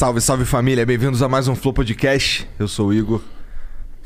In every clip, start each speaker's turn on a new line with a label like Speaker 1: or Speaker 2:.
Speaker 1: Salve, salve família, bem-vindos a mais um Flow Podcast. Eu sou o Igor.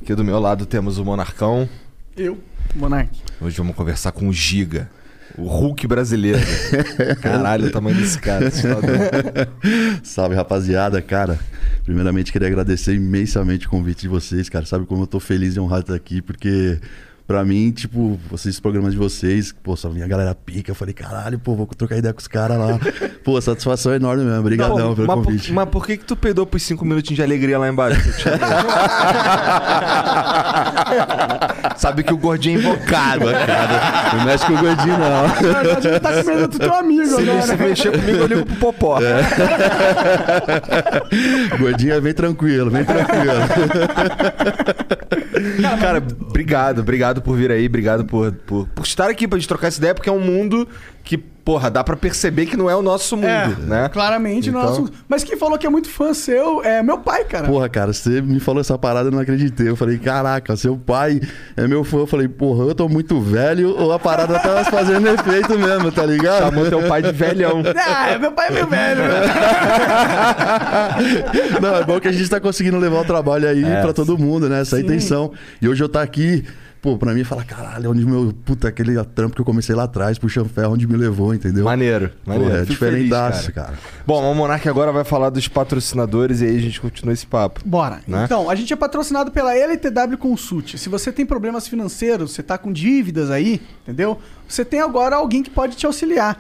Speaker 1: Aqui do meu lado temos o Monarcão.
Speaker 2: Eu, Monark.
Speaker 1: Hoje vamos conversar com o Giga, o Hulk brasileiro. Caralho, o tamanho desse cara.
Speaker 3: Salve, rapaziada, cara. Primeiramente, queria agradecer imensamente o convite de vocês, cara. Sabe como eu tô feliz e honrado de estar aqui, porque pra mim, tipo, vocês, os programas de vocês, pô, só vinha a galera pica. Eu falei, caralho, pô, vou trocar ideia com os caras lá. pô, satisfação enorme mesmo. Obrigadão
Speaker 1: Não,
Speaker 3: pelo
Speaker 1: mas, por,
Speaker 3: convite.
Speaker 1: mas por que que tu peidou por cinco minutinhos de alegria lá embaixo? Sabe que o gordinho é invocado.
Speaker 3: Cara, não mexe com o gordinho, não.
Speaker 2: Na verdade, ele tá com medo do teu amigo
Speaker 1: Se
Speaker 2: agora.
Speaker 1: você mexer comigo, eu ligo pro Popó.
Speaker 3: gordinho é bem tranquilo, bem tranquilo.
Speaker 1: Cara, obrigado, obrigado por vir aí, obrigado por, por, por estar aqui pra gente trocar essa ideia, porque é um mundo que, porra, dá pra perceber que não é o nosso mundo,
Speaker 2: É,
Speaker 1: né?
Speaker 2: claramente não é
Speaker 1: Então-
Speaker 2: assunto. Mas quem falou que é muito fã seu é meu pai, cara.
Speaker 3: Porra, cara, você me falou essa parada, eu não acreditei. Eu falei, caraca, seu pai é meu fã. Eu falei, porra, eu tô muito velho ou a parada tá fazendo efeito mesmo, tá ligado?
Speaker 1: Chamou teu pai de velhão.
Speaker 2: Ah, meu pai é meu velho.
Speaker 3: Não, é bom que a gente tá conseguindo levar o trabalho aí
Speaker 1: É,
Speaker 3: pra todo mundo, né? Essa é a
Speaker 2: Sim.
Speaker 3: intenção. E hoje eu tá aqui, pô, pra mim falar, caralho, onde meu. Puta, aquele trampo que eu comecei lá atrás, puxando ferro, onde me levou, entendeu?
Speaker 1: Maneiro, maneiro.
Speaker 3: Pô, é diferentaço,
Speaker 1: feliz,
Speaker 3: cara.
Speaker 1: Bom, o Monark agora vai falar dos patrocinadores e aí a gente continua esse papo.
Speaker 2: Bora.
Speaker 1: Né?
Speaker 2: Então, a gente é patrocinado pela LTW Consult. Se você tem problemas financeiros, você tá com dívidas aí, entendeu? Você tem agora alguém que pode te auxiliar.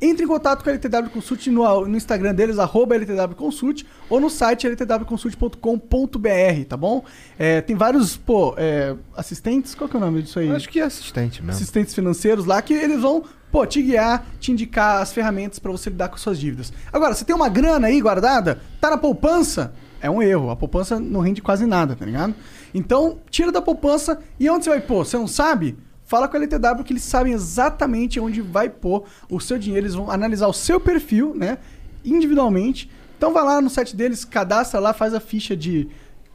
Speaker 2: Entre em contato com a LTW Consult no, no Instagram deles, arroba LTW Consult, ou no site ltwconsult.com.br, tá bom? É, tem vários, pô, é, assistentes, qual que é o nome disso aí?
Speaker 1: Acho que é assistente mesmo.
Speaker 2: assistentes financeiros lá que eles vão, pô, te guiar, te indicar as ferramentas pra você lidar com suas dívidas. Agora, você tem uma grana aí guardada, tá na poupança, é um erro. A poupança não rende quase nada, tá ligado? Então, tira da poupança e onde você vai pôr? Você não sabe? Fala com a LTW que eles sabem exatamente onde vai pôr o seu dinheiro. Eles vão analisar o seu perfil, né? Individualmente. Então vai lá no site deles, cadastra lá, faz a ficha de,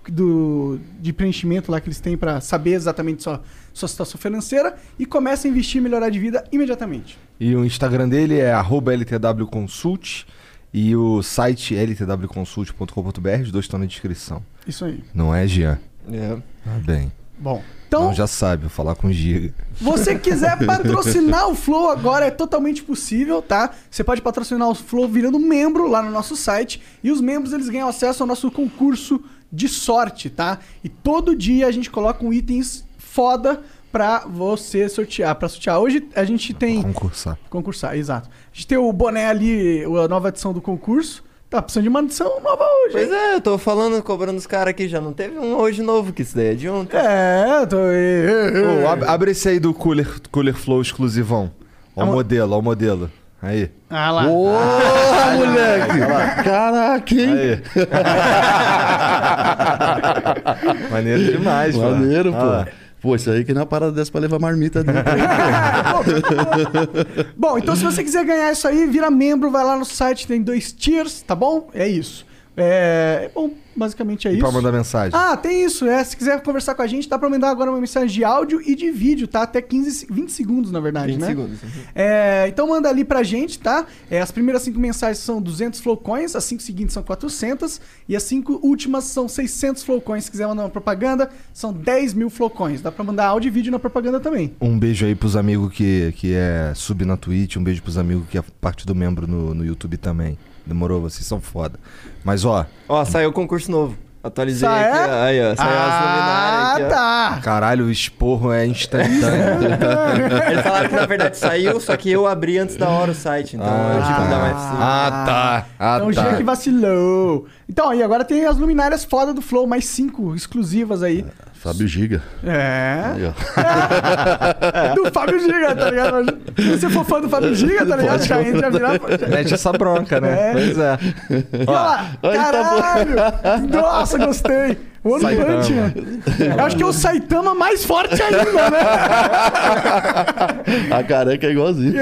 Speaker 2: do, de preenchimento lá que eles têm pra saber exatamente sua, sua situação financeira e começa a investir e melhorar de vida imediatamente.
Speaker 1: E o Instagram dele é arroba ltwconsult e o site ltwconsult.com.br, os dois estão na descrição.
Speaker 2: Isso aí.
Speaker 1: Não é, Jean?
Speaker 4: É.
Speaker 1: Ah, bem.
Speaker 2: Bom, então,
Speaker 1: Então já sabe, vou falar com o Giga.
Speaker 2: você quiser patrocinar o Flow agora é totalmente possível, tá? Você pode patrocinar o Flow virando membro lá no nosso site e os membros eles ganham acesso ao nosso concurso de sorte, tá? E todo dia a gente coloca um itens foda pra você sortear, para sortear. Hoje a gente tem
Speaker 1: Concursar.
Speaker 2: Concursar, exato. A gente tem o boné ali, a nova edição do concurso. Tá precisando de uma edição nova hoje.
Speaker 4: Pois
Speaker 2: hein?
Speaker 4: é, eu tô falando, cobrando os caras aqui, já não teve um hoje novo, que isso daí é de ontem.
Speaker 2: É, tô.
Speaker 1: Ô, ab- abre esse aí do Cooler, Cooler Flow exclusivão. Ó o
Speaker 2: Ah, mo-
Speaker 1: modelo, ó o modelo. Aí.
Speaker 2: Ah lá.
Speaker 3: Porra, moleque! Caraca, hein?
Speaker 1: Aí. Maneiro demais, mano.
Speaker 3: Maneiro, pô.
Speaker 1: Ah,
Speaker 3: Pô, isso aí que não é uma parada dessa pra levar marmita dentro.
Speaker 2: Bom, então se você quiser ganhar isso aí, vira membro, vai lá no site, tem dois tiers, tá bom? É isso. É. Bom, basicamente é
Speaker 1: E
Speaker 2: isso.
Speaker 1: pra mandar mensagem.
Speaker 2: Ah, tem isso, é. Se quiser conversar com a gente, dá pra mandar agora uma mensagem de áudio e de vídeo, tá? Até 15, 20 segundos, na verdade,
Speaker 4: 20
Speaker 2: né?
Speaker 4: segundos.
Speaker 2: É, então manda ali pra gente, tá? É, as primeiras cinco mensagens são 200 flowcoins, as cinco seguintes são 400 e as cinco últimas são 600 flowcoins. Se quiser mandar uma propaganda, são 10 mil flowcoins. Dá pra mandar áudio e vídeo na propaganda também.
Speaker 1: Um beijo aí pros amigos que, que é sub na Twitch, um beijo pros amigos que é parte do membro no, no YouTube também. Demorou, vocês são foda. Mas ó,
Speaker 4: Ó, saiu o concurso novo. Atualizei
Speaker 2: Sa-
Speaker 4: aqui.
Speaker 2: é?
Speaker 4: Aí, ó. Saiu as
Speaker 2: Ah,
Speaker 4: luminárias aqui, ó.
Speaker 2: tá.
Speaker 1: caralho, o esporro é instantâneo.
Speaker 4: Eles falaram que na verdade saiu, só que eu abri antes da hora o site. Então eu tive que dar mais.
Speaker 1: ah, tá. Ah,
Speaker 2: Então o
Speaker 1: tá.
Speaker 2: Gia que vacilou. Então, aí agora tem as luminárias foda do Flow, mais cinco exclusivas aí.
Speaker 3: Fábio Giga.
Speaker 2: É.
Speaker 3: Aí.
Speaker 2: Do Fábio Giga, tá ligado? Se você for fã do Fábio Giga, tá ligado? Já entra a virar.
Speaker 1: Mete essa bronca, né?
Speaker 2: É.
Speaker 1: Pois é.
Speaker 2: Olha lá, caralho! Nossa, gostei! One
Speaker 1: Saitama.
Speaker 2: Punch Man. Eu acho que é o Saitama mais forte ainda, né?
Speaker 3: A careca é igualzinho.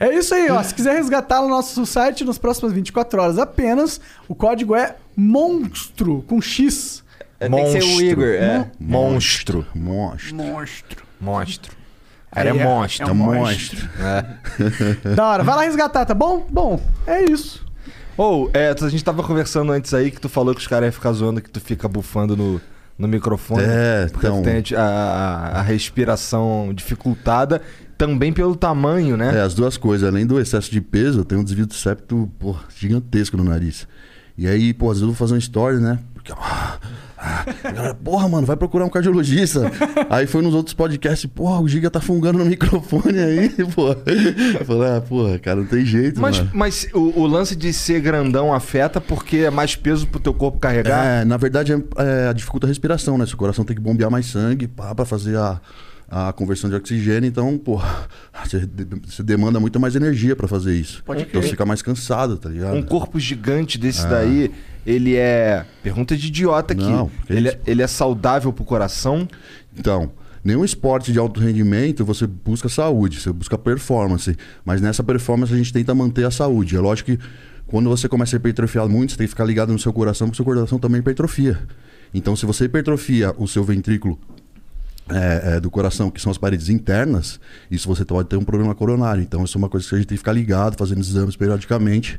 Speaker 2: É isso aí, ó. Se quiser resgatar no nosso site nas próximas 24 horas apenas, o código é MONSTRO, com X.
Speaker 4: É, Tem que ser o
Speaker 1: Monstro.
Speaker 4: Igor. É.
Speaker 1: Monstro.
Speaker 3: Monstro.
Speaker 2: Monstro.
Speaker 1: Monstro. Era
Speaker 2: Aí é-
Speaker 1: monstro.
Speaker 2: é um
Speaker 3: monstro.
Speaker 1: É.
Speaker 2: Da hora. Vai lá resgatar, tá bom? Bom, é isso.
Speaker 1: Ou, é, a gente tava conversando antes aí que tu falou que os caras iam ficar zoando que tu fica bufando no, no microfone.
Speaker 3: É,
Speaker 1: porque
Speaker 3: então-
Speaker 1: tu tem a, a- a respiração dificultada também pelo tamanho, né?
Speaker 3: É, as duas coisas. Além do excesso de peso, eu tenho um desvio do septo pô, gigantesco no nariz. E aí, pô, às vezes eu vou fazer uma story, né? Porque, ah, galera, porra, mano, vai procurar um cardiologista. aí foi nos outros podcasts, porra, o Giga tá fungando no microfone aí, pô. Eu falei, ah, porra, cara, não tem jeito,
Speaker 1: Mas,
Speaker 3: mano.
Speaker 1: mas o, o lance de ser grandão afeta porque é mais peso pro teu corpo carregar?
Speaker 3: É, na verdade, é, é, dificulta a respiração, né? Seu coração tem que bombear mais sangue pá, pra fazer a, a conversão de oxigênio. Então, pô, você, de- você demanda muito mais energia pra fazer isso.
Speaker 2: Pode
Speaker 3: Então você fica mais cansado, tá ligado?
Speaker 1: Um corpo gigante desse daí, ele é. Pergunta de idiota aqui.
Speaker 3: Não, que
Speaker 1: ele, é, ele é saudável pro coração?
Speaker 3: Então, nenhum esporte de alto rendimento você busca saúde, você busca performance. Mas nessa performance a gente tenta manter a saúde. É lógico que quando você começa a hipertrofiar muito, você tem que ficar ligado no seu coração, porque o seu coração também hipertrofia. Então, se você hipertrofia o seu ventrículo é, é, do coração, que são as paredes internas, isso você pode ter um problema coronário. Então, isso é uma coisa que a gente tem que ficar ligado, fazendo exames periodicamente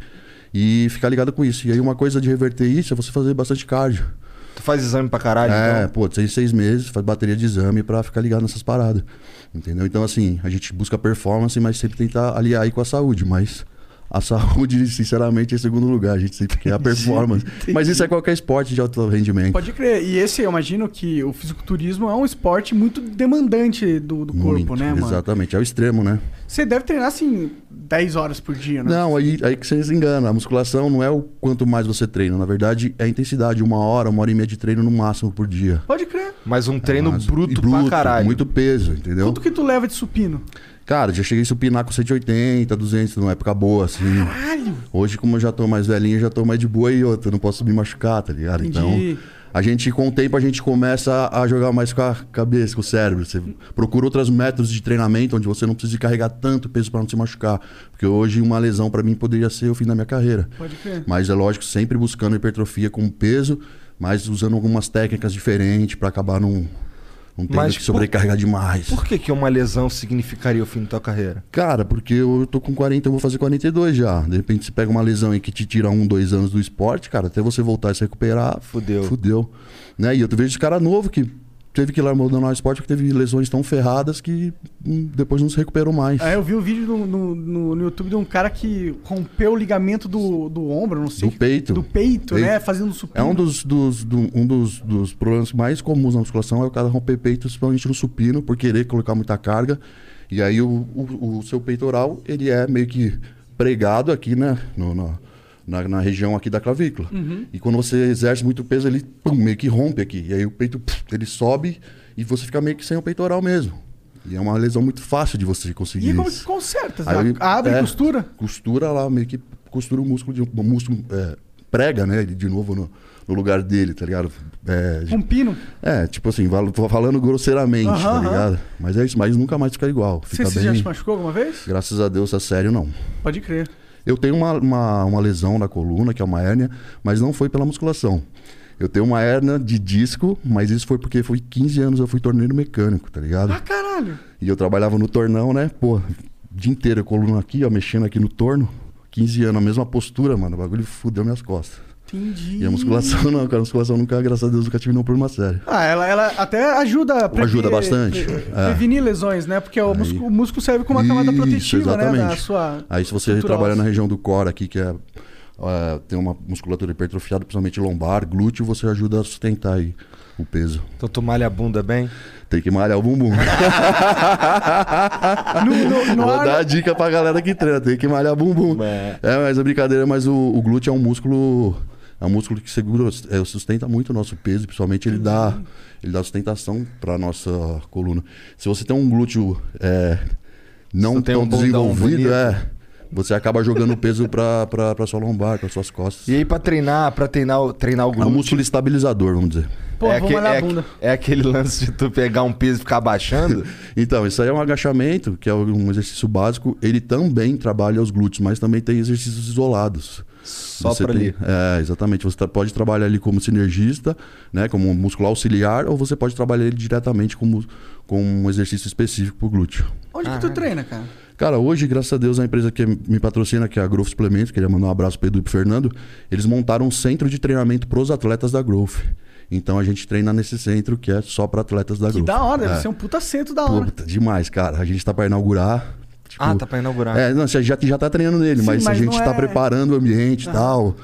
Speaker 3: e ficar ligado com isso. E aí, uma coisa de reverter isso é você fazer bastante cardio.
Speaker 1: Tu faz exame pra caralho,
Speaker 3: É,
Speaker 1: então?
Speaker 3: pô, tem seis meses, faz bateria de exame pra ficar ligado nessas paradas. Entendeu? Então, assim, a gente busca performance, mas sempre tentar aliar aí com a saúde. Mas a saúde, sinceramente, é em segundo lugar. A gente sempre quer a performance. Mas isso é qualquer esporte de alto rendimento.
Speaker 2: Pode crer. E esse, eu imagino que o fisiculturismo é um esporte muito demandante do, do corpo,
Speaker 3: Muito,
Speaker 2: né, mano?
Speaker 3: Exatamente, é o extremo, né?
Speaker 2: Você deve treinar, assim, 10 horas por dia, né?
Speaker 3: Não, aí, aí que você se engana. A musculação não é o quanto mais você treina. Na verdade, é a intensidade. Uma hora, uma hora e meia de treino no máximo por dia.
Speaker 2: Pode crer.
Speaker 1: Mas um treino
Speaker 3: Mas-
Speaker 1: bruto,
Speaker 3: e
Speaker 1: pra caralho.
Speaker 3: Muito peso, entendeu?
Speaker 2: Quanto que tu leva de supino?
Speaker 3: Cara, já cheguei a supinar com 180, 200 numa época boa, assim.
Speaker 2: Caralho!
Speaker 3: Hoje, como eu já tô mais velhinho, já tô mais de boa e outra, não posso me machucar, tá ligado?
Speaker 2: Entendi.
Speaker 3: Então, a gente, com o tempo, a gente começa a jogar mais com a cabeça, com o cérebro. Você procura outros métodos de treinamento onde você não precisa carregar tanto peso para não se machucar. Porque hoje, uma lesão para mim poderia ser o fim da minha carreira.
Speaker 2: Pode crer.
Speaker 3: Mas é lógico, sempre buscando hipertrofia com peso, mas usando algumas técnicas diferentes para acabar não, não
Speaker 1: Mas
Speaker 3: que sobrecarregar demais.
Speaker 1: Por que, que uma lesão significaria o fim da tua carreira?
Speaker 3: Cara, porque eu tô com 40, eu vou fazer 42 já. De repente você pega uma lesão aí que te tira um, dois anos do esporte, cara, até você voltar e se recuperar,
Speaker 1: Fudeu.
Speaker 3: Fudeu. Né? E eu vejo esse cara novo que teve que largar o esporte porque teve lesões tão ferradas que hum, depois não se recuperou mais.
Speaker 2: Aí eu vi um vídeo no, no, no- no YouTube de um cara que rompeu o ligamento do, do ombro, não sei.
Speaker 3: Do peito.
Speaker 2: Do peito,
Speaker 3: Peito.
Speaker 2: né? Fazendo supino.
Speaker 3: É um dos, dos- do- um dos, dos problemas mais comuns na musculação é o cara romper peito, principalmente no supino, por querer colocar muita carga. E aí o, o- o seu peitoral, ele é meio que pregado aqui, né? No- no- na, na região aqui da clavícula. E quando você exerce muito peso, ele pum, meio que rompe aqui. E aí o peito, puf, ele sobe e você fica meio que sem o peitoral mesmo. E é uma lesão muito fácil de você conseguir
Speaker 2: E como que
Speaker 3: isso.
Speaker 2: conserta?
Speaker 3: Aí,
Speaker 2: Abre e
Speaker 3: é,
Speaker 2: costura?
Speaker 3: Costura lá, meio que costura o músculo, de, o músculo é, prega, né? De novo no, no lugar dele, tá ligado? É,
Speaker 2: Um pino.
Speaker 3: é, tipo assim, falando grosseiramente, tá ligado? Mas é isso, mas nunca mais fica igual.
Speaker 2: Você,
Speaker 3: Fica
Speaker 2: você já
Speaker 3: bem.
Speaker 2: se machucou alguma vez?
Speaker 3: Graças a Deus, a sério, não.
Speaker 2: Pode crer.
Speaker 3: Eu tenho uma, uma, uma lesão na coluna, que é uma hérnia, mas não foi pela musculação. Eu tenho uma hérnia de disco, mas isso foi porque foi 15 anos eu fui torneiro mecânico, tá ligado?
Speaker 2: Ah, caralho.
Speaker 3: E eu trabalhava no tornão, né? Pô, o dia inteiro coluna aqui, ó, mexendo aqui no torno. 15 anos, a mesma postura, mano. O bagulho fudeu minhas costas.
Speaker 2: Entendi.
Speaker 3: E a musculação não, cara. A musculação nunca, graças a Deus, nunca tive nenhum problema sério.
Speaker 2: Ah, ela, ela até ajuda a prever-
Speaker 3: Ajuda bastante,
Speaker 2: pre-
Speaker 3: é.
Speaker 2: prevenir lesões, né? Porque o
Speaker 3: Aí-
Speaker 2: músculo, o músculo serve como uma camada
Speaker 3: Isso,
Speaker 2: protetiva, né? Da
Speaker 3: exatamente.
Speaker 2: sua.
Speaker 3: Aí se você trabalha na região do core aqui, que é, é, tem uma musculatura hipertrofiada, principalmente lombar, glúteo, você ajuda a sustentar aí o peso.
Speaker 1: Então tu malha a bunda bem?
Speaker 3: Tem que malhar o bumbum.
Speaker 2: No, no, no
Speaker 3: Vou
Speaker 2: ar-
Speaker 3: dar a dica pra galera que treina, tem que malhar bumbum.
Speaker 1: É.
Speaker 3: É, mas a brincadeira, mas o, o glúteo é um músculo. É um músculo que segura, é, sustenta muito o nosso peso, principalmente ele dá, ele dá sustentação pra nossa coluna. Se você tem um glúteo é, não
Speaker 1: Você
Speaker 3: tão
Speaker 1: um
Speaker 3: desenvolvido, é. Você acaba jogando peso pra sua lombar, pra suas costas.
Speaker 1: E aí pra treinar, pra treinar, o- treinar o
Speaker 3: É um
Speaker 1: glúteo...
Speaker 3: músculo estabilizador, vamos dizer.
Speaker 2: Pô,
Speaker 1: é, aque- é é aquele lance de tu pegar um peso e ficar abaixando?
Speaker 3: Então, isso aí é um agachamento, que é um exercício básico. Ele também trabalha os glúteos, mas também tem exercícios isolados.
Speaker 1: Só
Speaker 3: Você
Speaker 1: pra
Speaker 3: tem-
Speaker 1: ali.
Speaker 3: É, exatamente. Você tá- pode trabalhar ali como sinergista, né, como um músculo auxiliar, ou você pode trabalhar ele diretamente como, com um exercício específico pro glúteo.
Speaker 2: Onde que tu treina, cara?
Speaker 3: Cara, hoje, graças a Deus, a empresa que me patrocina, que é a Growth Suplementos, queria mandar um abraço pro Edu e pro Fernando, eles montaram um centro de treinamento pros atletas da Growth. Então a gente treina nesse centro que é só para atletas da
Speaker 2: Que
Speaker 3: Growth.
Speaker 2: da hora, deve
Speaker 3: É.
Speaker 2: ser um puta centro da hora.
Speaker 3: Puta, demais, cara. A gente tá pra inaugurar. Tipo,
Speaker 1: Ah, tá pra inaugurar.
Speaker 3: É, não, você já, já tá treinando nele,
Speaker 2: Sim,
Speaker 3: mas,
Speaker 2: mas
Speaker 3: a gente tá
Speaker 2: é-
Speaker 3: preparando o ambiente e tal.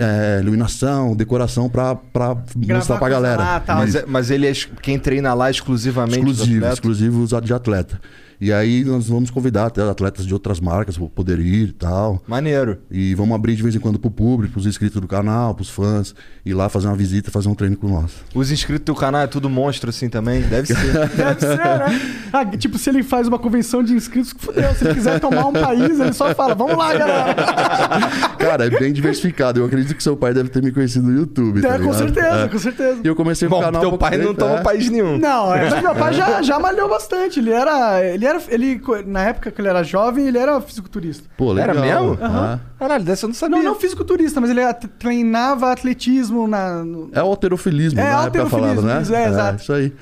Speaker 3: É, iluminação, decoração pra, pra mostrar pra galera.
Speaker 2: lá, tal.
Speaker 1: Mas, é- mas ele é quem treina lá exclusivamente
Speaker 3: exclusivo, exclusivo usado de atleta. E aí nós vamos convidar até atletas de outras marcas pra poder ir e tal.
Speaker 1: Maneiro.
Speaker 3: E vamos abrir de vez em quando pro público, pros inscritos do canal, pros fãs, ir lá fazer uma visita, fazer um treino com nós.
Speaker 1: Os inscritos do canal é tudo monstro assim também? Deve ser.
Speaker 2: Deve ser, né? Ah, tipo, se ele faz uma convenção de inscritos, fudeu. Se ele quiser tomar um país, ele só fala, vamos lá, galera.
Speaker 3: Cara, é bem diversificado. Eu acredito que seu pai deve ter me conhecido no YouTube. tá
Speaker 2: É, com
Speaker 3: ligado?
Speaker 2: certeza,
Speaker 3: É.
Speaker 2: com certeza.
Speaker 3: E eu comecei com o
Speaker 1: Bom,
Speaker 3: canal.
Speaker 1: teu pai não toma
Speaker 3: é.
Speaker 1: país nenhum.
Speaker 2: Não, é, mas meu pai já, já malhou bastante. Ele era. Ele era. Ele, na época que ele era jovem, ele era fisiculturista.
Speaker 3: Pô, legal.
Speaker 1: Era mesmo?
Speaker 3: Aham.
Speaker 1: Caralho, dessa eu não sabia.
Speaker 2: Não, não fisiculturista, mas ele treinava atletismo na. no-
Speaker 3: É o alterofilismo,
Speaker 2: É,
Speaker 3: na época
Speaker 2: halterofilismo,
Speaker 3: falava, né?
Speaker 2: isso, é, exato.
Speaker 3: isso aí.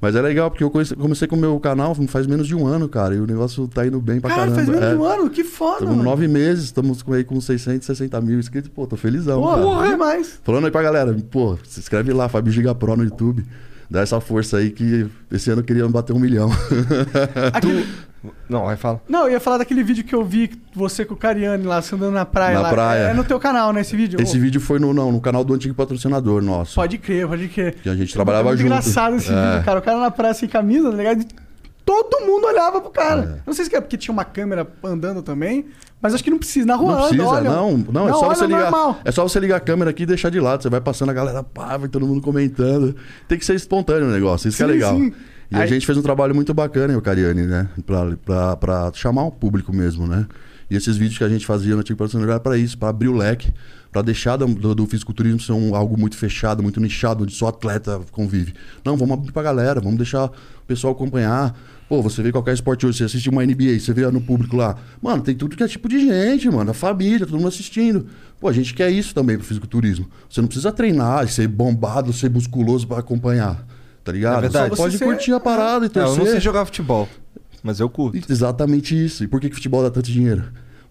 Speaker 3: Mas é legal, porque eu comecei, comecei com o meu canal faz menos de um ano, cara. E o negócio tá indo bem pra
Speaker 2: Cara,
Speaker 3: caramba.
Speaker 2: faz menos
Speaker 3: é.
Speaker 2: de um ano, que foda,
Speaker 3: Estamos
Speaker 2: mano.
Speaker 3: nove meses, estamos com- aí com 660 mil inscritos. Pô, tô felizão,
Speaker 2: Porra,
Speaker 3: cara.
Speaker 2: porra, demais.
Speaker 3: Falando aí pra galera, pô, se inscreve lá, Fábio Giga Pro no YouTube. Dá essa força aí que esse ano eu queria bater um milhão.
Speaker 2: Aquele-
Speaker 1: Não, vai falar.
Speaker 2: Não, eu ia falar daquele vídeo que eu vi você com o Cariani lá, você andando na praia.
Speaker 3: Na
Speaker 2: lá.
Speaker 3: praia.
Speaker 2: É no teu canal, né, esse vídeo?
Speaker 3: Esse
Speaker 2: Ô,
Speaker 3: vídeo foi no, não, no canal do antigo patrocinador nosso.
Speaker 2: Pode crer, pode crer.
Speaker 3: Que a gente trabalhava
Speaker 2: Muito
Speaker 3: junto.
Speaker 2: engraçado esse
Speaker 3: É.
Speaker 2: vídeo, cara. O cara na praia sem camisa, tá ligado? Todo mundo olhava pro cara.
Speaker 3: É.
Speaker 2: Não sei se é porque tinha uma câmera andando também, mas acho que não precisa. Na rua
Speaker 3: Não precisa,
Speaker 2: olha.
Speaker 3: não. Não, é só você ligar.
Speaker 2: normal.
Speaker 3: É só você ligar a câmera aqui e deixar de lado. Você vai passando a galera, pá, vai todo mundo comentando. Tem que ser espontâneo o negócio, isso que é
Speaker 2: Sim,
Speaker 3: legal.
Speaker 2: sim.
Speaker 3: E a gente fez um trabalho muito bacana, o Cariani, né? Pra, pra, pra chamar o público mesmo, né? E esses vídeos que a gente fazia no Antigo Patrocinador era pra isso, pra abrir o leque, pra deixar do, do, fisiculturismo ser um, algo muito fechado, muito nichado, onde só atleta convive. Não, vamos abrir pra galera, vamos deixar o pessoal acompanhar. Pô, você vê qualquer esporte hoje, você assiste uma NBA, você vê no público lá. Mano, tem tudo que é tipo de gente, mano. A família, todo mundo assistindo. Pô, a gente quer isso também pro fisiculturismo. Você não precisa treinar, ser bombado, ser musculoso pra acompanhar. Tá ligado?
Speaker 1: É verdade.
Speaker 3: Só
Speaker 2: Só
Speaker 3: pode
Speaker 2: você
Speaker 3: curtir
Speaker 2: ser-
Speaker 3: a parada e
Speaker 1: É,
Speaker 3: torcer.
Speaker 1: eu não sei jogar futebol, mas eu curto.
Speaker 3: Exatamente isso. E por que, que futebol dá tanto dinheiro?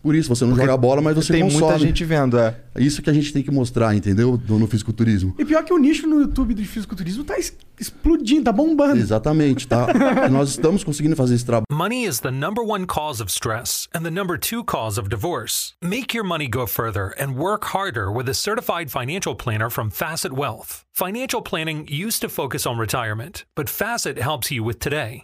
Speaker 3: Por isso, você não joga bola, mas você
Speaker 1: Tem
Speaker 3: consome.
Speaker 1: muita gente vendo, é.
Speaker 3: Isso que a gente tem que mostrar, entendeu? No, no fisiculturismo.
Speaker 2: E pior que o nicho no YouTube de fisiculturismo tá es- explodindo, tá bombando.
Speaker 3: Exatamente, tá? Nós estamos conseguindo fazer esse trabalho.
Speaker 5: Money is the number one cause of stress and the number two cause of divorce. Make your money go further and work harder with a certified financial planner from Facet Wealth. Financial planning used to focus on retirement, but Facet helps you with today.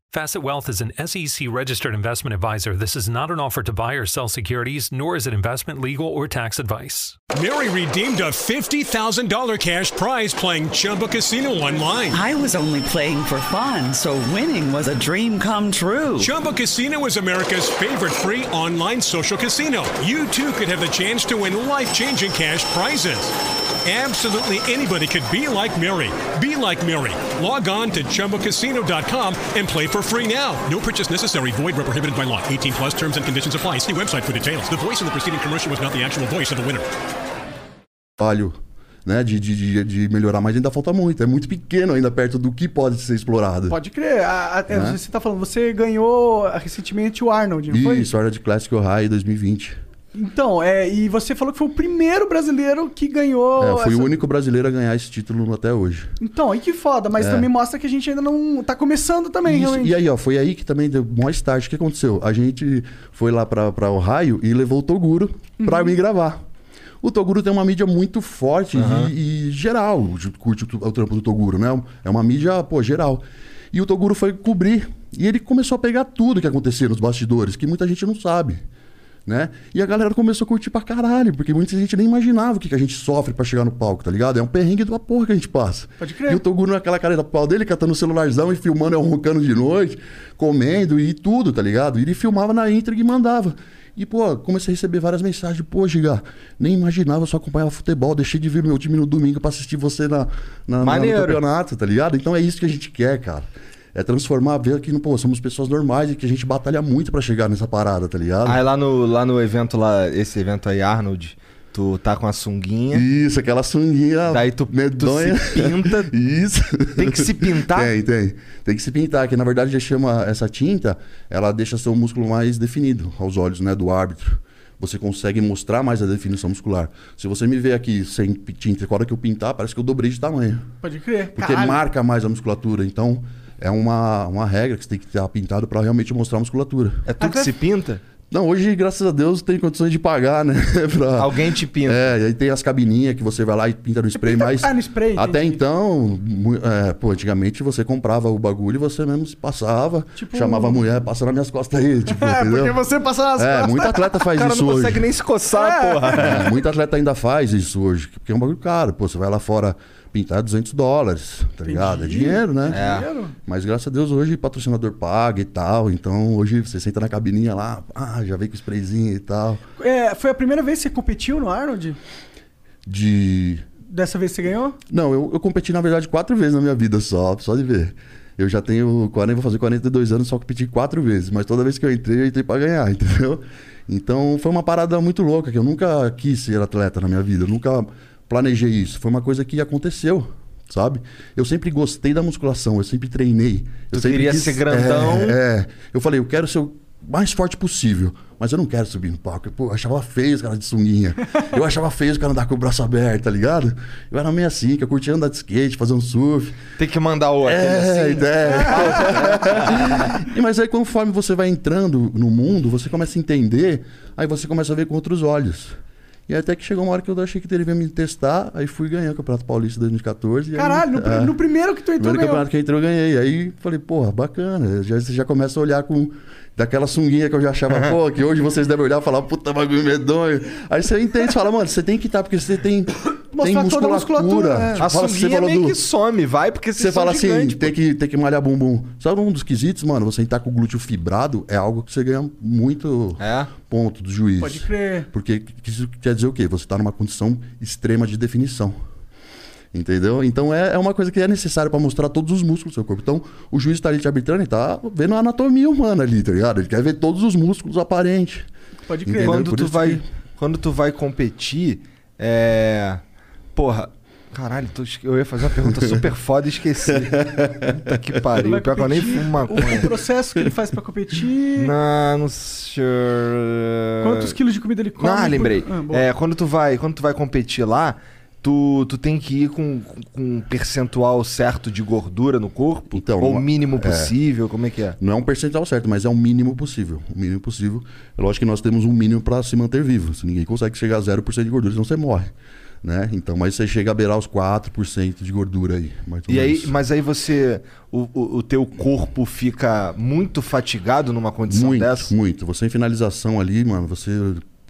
Speaker 5: Facet Wealth is an SEC registered investment advisor. This is not an offer to buy or sell securities, nor is it investment, legal, or tax advice.
Speaker 6: Mary redeemed a $50,000 cash prize playing playing Chumba Casino online.
Speaker 7: I was only playing for fun, so winning was a dream come true.
Speaker 6: Chumba Casino is America's favorite free online social casino. You too could have the chance to win life changing cash prizes. Absolutely anybody could be like Mary. Be like Mary. Log on to ChumboCasino.com and play for free now. No purchase necessary. Void where prohibited by law. 18 plus terms and conditions apply. See website for details. The voice in the preceding commercial was not the actual voice of the winner.
Speaker 3: trabalho né, de, de, de, de melhorar, mas ainda falta muito. É muito pequeno ainda perto do que pode ser explorado.
Speaker 2: Pode crer. A- a-
Speaker 3: Né?
Speaker 2: Você tá falando, você ganhou recentemente o Arnold, não foi?
Speaker 3: Isso, de Classic Ohio 2020.
Speaker 2: Então, é, e você falou que foi o primeiro brasileiro que ganhou.
Speaker 3: É, eu fui
Speaker 2: essa-
Speaker 3: o único brasileiro a ganhar esse título até hoje.
Speaker 2: Então, aí que foda, mas
Speaker 3: É.
Speaker 2: também mostra que a gente ainda não tá começando também,
Speaker 3: Isso,
Speaker 2: realmente.
Speaker 3: e aí, ó, foi aí que também deu maior start. O que aconteceu? A gente foi lá pra, pra Ohio e levou o Toguro pra mim gravar. O Toguro tem uma mídia muito forte e, e geral. Curte o, o trampo do Toguro, né? É uma mídia, pô, geral. E o Toguro foi cobrir. E ele começou a pegar tudo que acontecia nos bastidores, que muita gente não sabe. Né? E a galera começou a curtir pra caralho, porque muita gente nem imaginava o que, que a gente sofre pra chegar no palco, tá ligado? É um perrengue da porra que a gente passa.
Speaker 2: Pode crer.
Speaker 3: E o Toguro naquela cara da pau dele, catando o celularzão e filmando, eu roncando de noite, comendo e tudo, tá ligado? E ele filmava na íntegra e mandava. E, pô, comecei a receber várias mensagens. Pô, Giga, nem imaginava só acompanhar futebol. Deixei de ver meu time no domingo pra assistir você na, na- na- no campeonato, tá ligado? Então é isso que a gente quer, cara. É transformar, ver que, pô, somos pessoas normais e que a gente batalha muito pra chegar nessa parada, tá ligado?
Speaker 1: Aí lá no, lá no evento, lá, esse evento aí, Arnold, tu tá com a sunguinha.
Speaker 3: Isso, aquela sunguinha
Speaker 1: Daí tu, tu
Speaker 3: medonha.
Speaker 1: se pinta.
Speaker 3: Isso.
Speaker 1: Tem que se pintar?
Speaker 3: Tem, tem. Tem que se pintar, que na verdade já chama essa tinta, ela deixa seu músculo mais definido aos olhos, né, do árbitro. Você consegue mostrar mais a definição muscular. Se você me ver aqui sem tinta, a hora que eu pintar, parece que eu dobrei de tamanho.
Speaker 2: Pode crer.
Speaker 3: Porque
Speaker 2: Caralho.
Speaker 3: marca mais a musculatura. Então, é uma, uma regra que você tem que estar pintado para realmente mostrar a musculatura.
Speaker 1: É tu que se pinta?
Speaker 3: Não, hoje, graças a Deus, tem condições de pagar, né? pra-
Speaker 1: Alguém te pinta.
Speaker 3: é, e aí tem as cabininhas que você vai lá e pinta no spray,
Speaker 2: pinta-
Speaker 3: mas.
Speaker 2: ah, no spray,
Speaker 3: até
Speaker 2: entendi.
Speaker 3: então, é, pô, antigamente você comprava o bagulho e você mesmo se passava,
Speaker 2: Tipo-
Speaker 3: chamava a mulher, passa nas minhas costas aí, tipo,
Speaker 2: É,
Speaker 3: entendeu?
Speaker 2: porque você passa nas
Speaker 3: É,
Speaker 2: costas.
Speaker 3: muito atleta
Speaker 1: O
Speaker 3: faz
Speaker 1: cara
Speaker 3: isso
Speaker 1: não
Speaker 3: hoje.
Speaker 1: consegue nem se coçar, porra.
Speaker 3: É, muito atleta ainda faz isso hoje, porque é um bagulho caro. Pô, você vai lá fora pintar 200 dólares, tá ligado? É dinheiro, né?
Speaker 2: Dinheiro.
Speaker 3: Mas graças a Deus hoje patrocinador paga e tal. Então hoje você senta na cabininha lá, ah, já vem com sprayzinho e tal.
Speaker 2: É, foi a primeira vez que você competiu no Arnold?
Speaker 3: De.
Speaker 2: Dessa vez você ganhou?
Speaker 3: Não, eu, eu competi, na verdade, quatro vezes na minha vida só, só de ver. Eu já tenho 40, vou fazer 42 anos, só competi quatro vezes. Mas toda vez que eu entrei, eu entrei pra ganhar, entendeu? Então foi uma parada muito louca, que eu nunca quis ser atleta na minha vida. Eu nunca planejei isso. Foi uma coisa que aconteceu, sabe? Eu sempre gostei da musculação, eu sempre treinei. Eu
Speaker 1: Tu
Speaker 3: sempre
Speaker 1: queria ser grandão.
Speaker 3: É, é. Eu falei, eu quero ser o mais forte possível. Mas eu não quero subir no palco. Pô, eu achava feio os caras de sunguinha. Eu achava feio os caras andar com o braço aberto, tá ligado? Eu era meio assim, que eu curtia andar de skate, fazer um surf.
Speaker 1: Tem que mandar o
Speaker 3: É,
Speaker 1: assim.
Speaker 3: ideia. E, Mas aí, conforme você vai entrando no mundo, você começa a entender, aí você começa a ver com outros olhos. E até que chegou uma hora que eu achei que ele ia me testar, aí fui ganhar o Campeonato Paulista 2014. e aí-
Speaker 2: Caralho, no,
Speaker 3: é.
Speaker 2: no primeiro que tu entrou,
Speaker 3: Primeiro
Speaker 2: ganhou.
Speaker 3: campeonato que eu entrei, eu ganhei. Aí falei, porra, bacana. Já, você já começa a olhar com. Daquela sunguinha que eu já achava, pô, que hoje vocês devem olhar e falar, puta bagulho medonho. Aí você entende e fala, mano, você tem que estar, porque você tem, tem
Speaker 2: Mostrar toda a
Speaker 3: musculatura.
Speaker 2: musculatura, é.
Speaker 3: Tipo,
Speaker 1: A
Speaker 3: fala-
Speaker 1: sunguinha meio que some, vai, porque
Speaker 3: você fala assim, tem que, tem que malhar bumbum. Sabe um dos quesitos, mano? Você entrar com o glúteo fibrado é algo que você ganha muito
Speaker 1: É?
Speaker 3: ponto do juiz.
Speaker 2: Pode crer.
Speaker 3: Porque isso quer dizer o quê? Você está numa condição extrema de definição. Entendeu? Então é, é uma coisa que é necessária para mostrar todos os músculos do seu corpo. Então, o juiz está ali te arbitrando e tá vendo a anatomia humana ali, tá ligado? Ele quer ver todos os músculos aparentes.
Speaker 2: Pode crer.
Speaker 3: Entendeu?
Speaker 1: Quando
Speaker 3: Por
Speaker 1: tu vai,
Speaker 3: que-
Speaker 1: quando tu vai competir, é. Porra. Caralho, eu ia fazer uma pergunta super foda e esqueci. Puta que pariu. Pior que eu nem fumo
Speaker 2: O, o
Speaker 1: maconha.
Speaker 2: processo que ele faz pra competir.
Speaker 1: Não, não sei.
Speaker 2: Quantos quilos de comida ele come?
Speaker 1: Ah,
Speaker 2: por-
Speaker 1: lembrei.
Speaker 2: Ah, boa.
Speaker 1: é, quando tu vai, quando tu vai competir lá, tu, tu tem que ir com, com- um percentual certo de gordura no corpo?
Speaker 3: Então,
Speaker 1: ou o
Speaker 3: uma-
Speaker 1: mínimo
Speaker 3: é.
Speaker 1: possível? Como é que é?
Speaker 3: Não é um percentual certo, mas é o mínimo possível. O mínimo possível. É lógico que nós temos um mínimo para se manter vivo. Se ninguém consegue chegar a 0% de gordura, senão você morre. Né? Então, mas você chega a beirar os 4% de gordura aí.
Speaker 1: E aí, mas aí você. O, o, o teu corpo fica muito fatigado numa condição
Speaker 3: muito,
Speaker 1: dessa?
Speaker 3: muito. Você em finalização ali, mano, você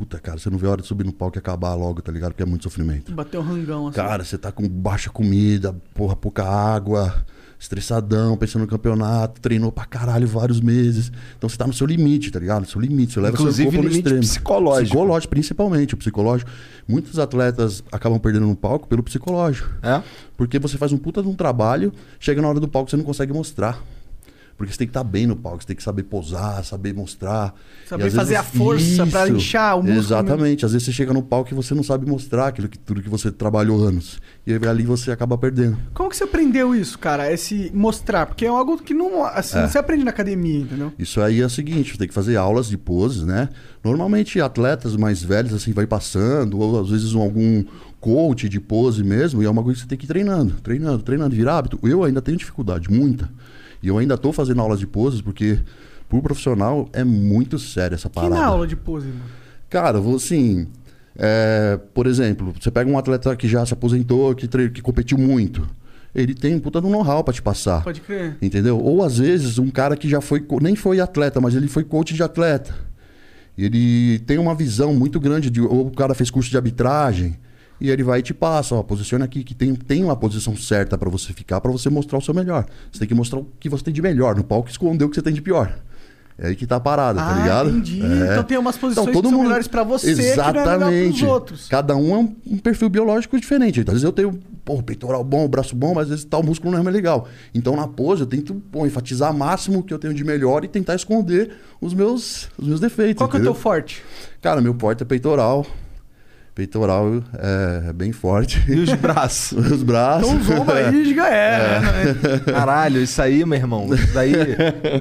Speaker 3: puta, cara, você não vê a hora de subir no palco e acabar logo, tá ligado? Porque é muito sofrimento.
Speaker 2: Bateu um rangão assim.
Speaker 3: Cara, você tá com baixa comida, porra, pouca água, estressadão, pensando no campeonato, treinou pra caralho vários meses. Então você tá no seu limite, tá ligado? No seu limite, você leva
Speaker 1: Inclusive,
Speaker 3: seu corpo no extremo.
Speaker 1: psicológico.
Speaker 3: Psicológico, principalmente, o psicológico. Muitos atletas acabam perdendo no palco pelo psicológico.
Speaker 1: É?
Speaker 3: Porque você faz um puta de um trabalho, chega na hora do palco você não consegue mostrar. Porque você tem que estar bem no palco, você tem que saber posar, saber mostrar.
Speaker 2: Saber fazer
Speaker 3: vezes-
Speaker 2: a força
Speaker 3: Isso.
Speaker 2: inchar o músculo
Speaker 3: Exatamente. Às vezes você chega no palco e você não sabe mostrar aquilo que, tudo que você trabalhou anos. E ali você acaba perdendo.
Speaker 2: Como que você aprendeu isso, cara? Esse mostrar? Porque é algo que não, assim,
Speaker 3: É.
Speaker 2: você aprende na academia, entendeu?
Speaker 3: Isso aí é o seguinte, você tem que fazer aulas de poses, né? Normalmente atletas mais velhos assim vai passando, ou às vezes um- algum coach de pose mesmo, e é uma coisa que você tem que ir treinando, treinando, treinando, virar hábito. Eu ainda tenho dificuldade, muita. E eu ainda tô fazendo aulas de poses porque pro profissional é muito sério essa
Speaker 2: Que
Speaker 3: parada.
Speaker 2: na aula de pose, mano?
Speaker 3: Cara, vou assim. é, por exemplo, você pega um atleta que já se aposentou, que, que competiu muito. Ele tem um puta do know-how pra te passar.
Speaker 2: Pode crer.
Speaker 3: Entendeu? Ou às vezes um cara que já foi, nem foi atleta, mas ele foi coach de atleta. Ele tem uma visão muito grande de. Ou o cara fez curso de arbitragem. E ele vai e te passa, ó, posiciona aqui que tem, tem uma posição certa pra você ficar, pra você mostrar o seu melhor. Você tem que mostrar o que você tem de melhor no palco esconder o que você tem de pior. É aí que tá a parada, tá
Speaker 2: Ah,
Speaker 3: ligado?
Speaker 2: entendi.
Speaker 3: É.
Speaker 2: Então tem umas posições que são melhores pra você, que não é outros.
Speaker 3: Cada um é um, um perfil biológico diferente. Então, às vezes eu tenho pô, peitoral bom, braço bom, mas às vezes tal músculo não é mais legal. Então na pose eu tento pô, enfatizar máximo o que eu tenho de melhor e tentar esconder os meus, os meus defeitos.
Speaker 2: Qual que é o
Speaker 3: entendeu?
Speaker 2: teu forte?
Speaker 3: Cara, meu forte é peitoral. Peitoral é, é bem forte.
Speaker 1: E os braços?
Speaker 3: os braços.
Speaker 2: Então os ombros aí já é. né?
Speaker 1: Caralho, isso aí, meu irmão. Isso daí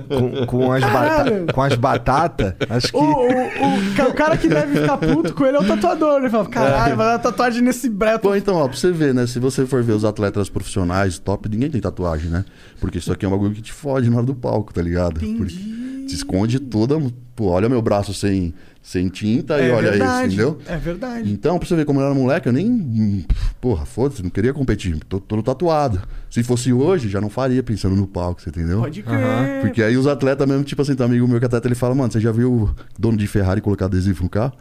Speaker 1: com, com as, bata
Speaker 2: Caralho.
Speaker 1: com as batatas, acho que.
Speaker 2: O, o, o, o cara que deve ficar puto com ele é o tatuador. Ele fala, caralho, vai dar tatuagem nesse breto.
Speaker 3: Bom, então, ó, pra você ver, né? Se você for ver os atletas profissionais top, ninguém tem tatuagem, né? Porque isso aqui é um bagulho que te fode na hora do palco, tá ligado? Porque te esconde toda. Pô, olha meu braço sem, sem tinta e
Speaker 2: É
Speaker 3: olha
Speaker 2: verdade,
Speaker 3: isso, entendeu?
Speaker 2: É verdade.
Speaker 3: Então, pra você ver como eu era moleque, eu nem. Porra, foda-se, não queria competir. Tô todo tatuado. Se fosse hoje, já não faria pensando no palco, você entendeu?
Speaker 2: Pode crer.
Speaker 3: Porque aí os atletas mesmo, tipo assim, tem um amigo meu que atleta, ele fala, mano, você já viu o dono de Ferrari colocar adesivo no carro?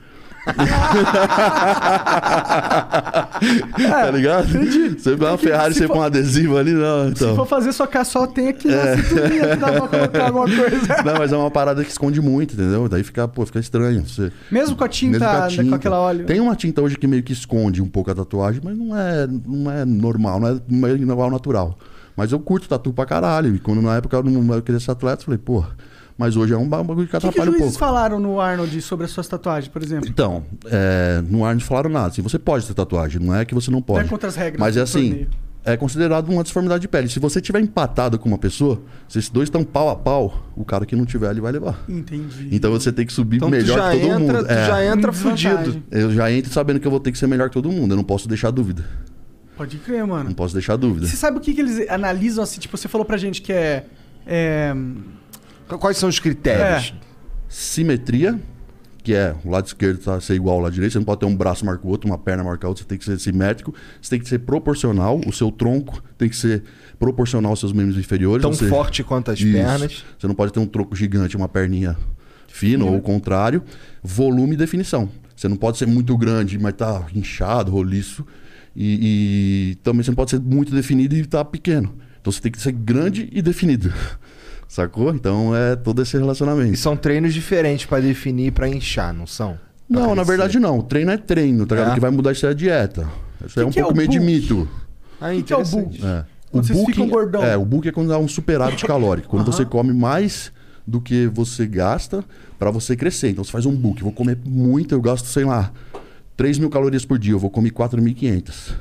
Speaker 3: tá ligado? Você vê uma Ferrari,
Speaker 2: se
Speaker 3: você
Speaker 2: for-
Speaker 3: põe um adesivo ali, não.
Speaker 2: Se
Speaker 3: Então.
Speaker 2: for fazer sua só tem aqui na cinturinha que dá pra colocar alguma coisa.
Speaker 3: Não, mas é uma parada que esconde muito, entendeu? Daí fica, pô, fica estranho. Você...
Speaker 2: Mesmo com a tinta,
Speaker 3: Mesmo
Speaker 2: com, aquela óleo.
Speaker 3: Tem uma tinta hoje que meio que esconde um pouco a tatuagem, mas não é, não é normal, não é, não é natural. Mas eu curto tatu pra caralho. E quando na época eu, não, eu queria ser atleta, eu falei, pô, mas hoje é um ba- bagulho que
Speaker 2: O que, que os
Speaker 3: atrapalha um
Speaker 2: juízes
Speaker 3: pouco.
Speaker 2: falaram no Arnold sobre as suas tatuagens, por exemplo?
Speaker 3: Então, é, no ar não falaram nada. Assim, você pode ter tatuagem, não é que você não pode.
Speaker 2: É contra as regras
Speaker 3: Mas é assim,
Speaker 2: torneio.
Speaker 3: é considerado uma disformidade de pele. Se você tiver empatado com uma pessoa, se esses dois estão pau a pau, o cara que não tiver, ele vai levar.
Speaker 2: Entendi.
Speaker 3: Então você tem que subir
Speaker 1: Então
Speaker 3: melhor
Speaker 1: já
Speaker 3: que todo
Speaker 1: entra,
Speaker 3: mundo.
Speaker 1: tu
Speaker 3: É.
Speaker 1: já entra
Speaker 2: desvantagem.
Speaker 1: fudido.
Speaker 3: Eu já entro sabendo que eu vou ter que ser melhor que todo mundo. Eu não posso deixar dúvida.
Speaker 2: Pode crer, mano.
Speaker 3: Não posso deixar dúvida.
Speaker 2: Você sabe o que, que eles analisam assim? Tipo, você falou pra gente que é. é,
Speaker 1: Quais são os critérios?
Speaker 3: Simetria, que é o lado esquerdo tá ser igual ao lado direito. Você não pode ter um braço marcar o outro, uma perna marcar outra. Você tem que ser simétrico. Você tem que ser proporcional. O seu tronco tem que ser proporcional aos seus membros inferiores.
Speaker 1: Tão
Speaker 3: Você-
Speaker 1: forte quanto as
Speaker 3: Isso.
Speaker 1: pernas.
Speaker 3: Você não pode ter um tronco gigante e uma perninha fina, ou o contrário. Volume e definição. Você não pode ser muito grande, mas tá inchado, roliço. E, e também você não pode ser muito definido e tá pequeno. Então você tem que ser grande e definido. Sacou? Então é todo esse
Speaker 1: E
Speaker 3: relacionamento.
Speaker 1: são treinos diferentes pra definir e pra inchar, não são? Pra
Speaker 3: Não, na
Speaker 1: crescer.
Speaker 3: verdade não. O treino é treino, tá ligado?
Speaker 1: É?
Speaker 3: O que vai mudar isso é a dieta. Isso é um
Speaker 2: que é
Speaker 3: pouco
Speaker 2: o
Speaker 3: meio de mito.
Speaker 1: Ah,
Speaker 2: O que que é o bulk?
Speaker 3: É.
Speaker 2: Vocês ficam gordão.
Speaker 3: É, o bulk é quando dá um superávit calórico. Quando você come mais do que você gasta pra você crescer. Então você faz um bulk. Vou comer muito, eu gasto, sei lá, 3 mil calorias por dia. Eu vou comer 4.500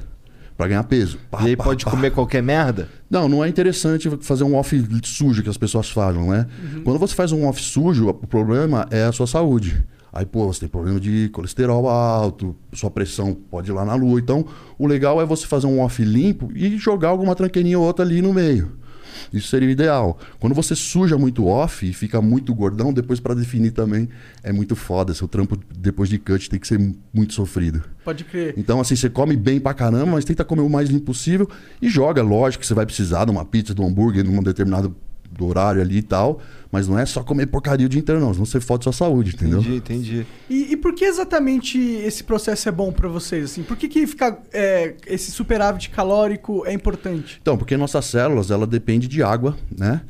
Speaker 3: pra ganhar peso. Pá,
Speaker 1: E aí
Speaker 3: pá,
Speaker 1: pode
Speaker 3: pá.
Speaker 1: comer qualquer merda?
Speaker 3: Não, não é interessante fazer um off sujo que as pessoas falam, né? Quando você faz um off sujo, o problema é a sua saúde. Aí, pô, você tem problema de colesterol alto, sua pressão pode ir lá na lua. Então, o legal é você fazer um off limpo e jogar alguma tranqueirinha ou outra ali no meio. Isso seria o ideal. Quando você suja muito off e fica muito gordão, depois para definir também é muito foda. Seu trampo depois de cut tem que ser muito sofrido.
Speaker 2: Pode crer.
Speaker 3: Então, assim, você come bem pra caramba, mas tenta comer o mais limpo possível e joga. Lógico que você vai precisar de uma pizza, de um hambúrguer, de um determinado do horário ali e tal. Mas não é só comer porcaria o dia inteiro, não. Senão você fode sua saúde, entendeu?
Speaker 1: Entendi, entendi.
Speaker 2: E, e por que exatamente esse processo é bom pra vocês? Assim? Por que, que ficar, é, esse superávit calórico é importante?
Speaker 3: Então, porque nossas células, ela depende de água, né?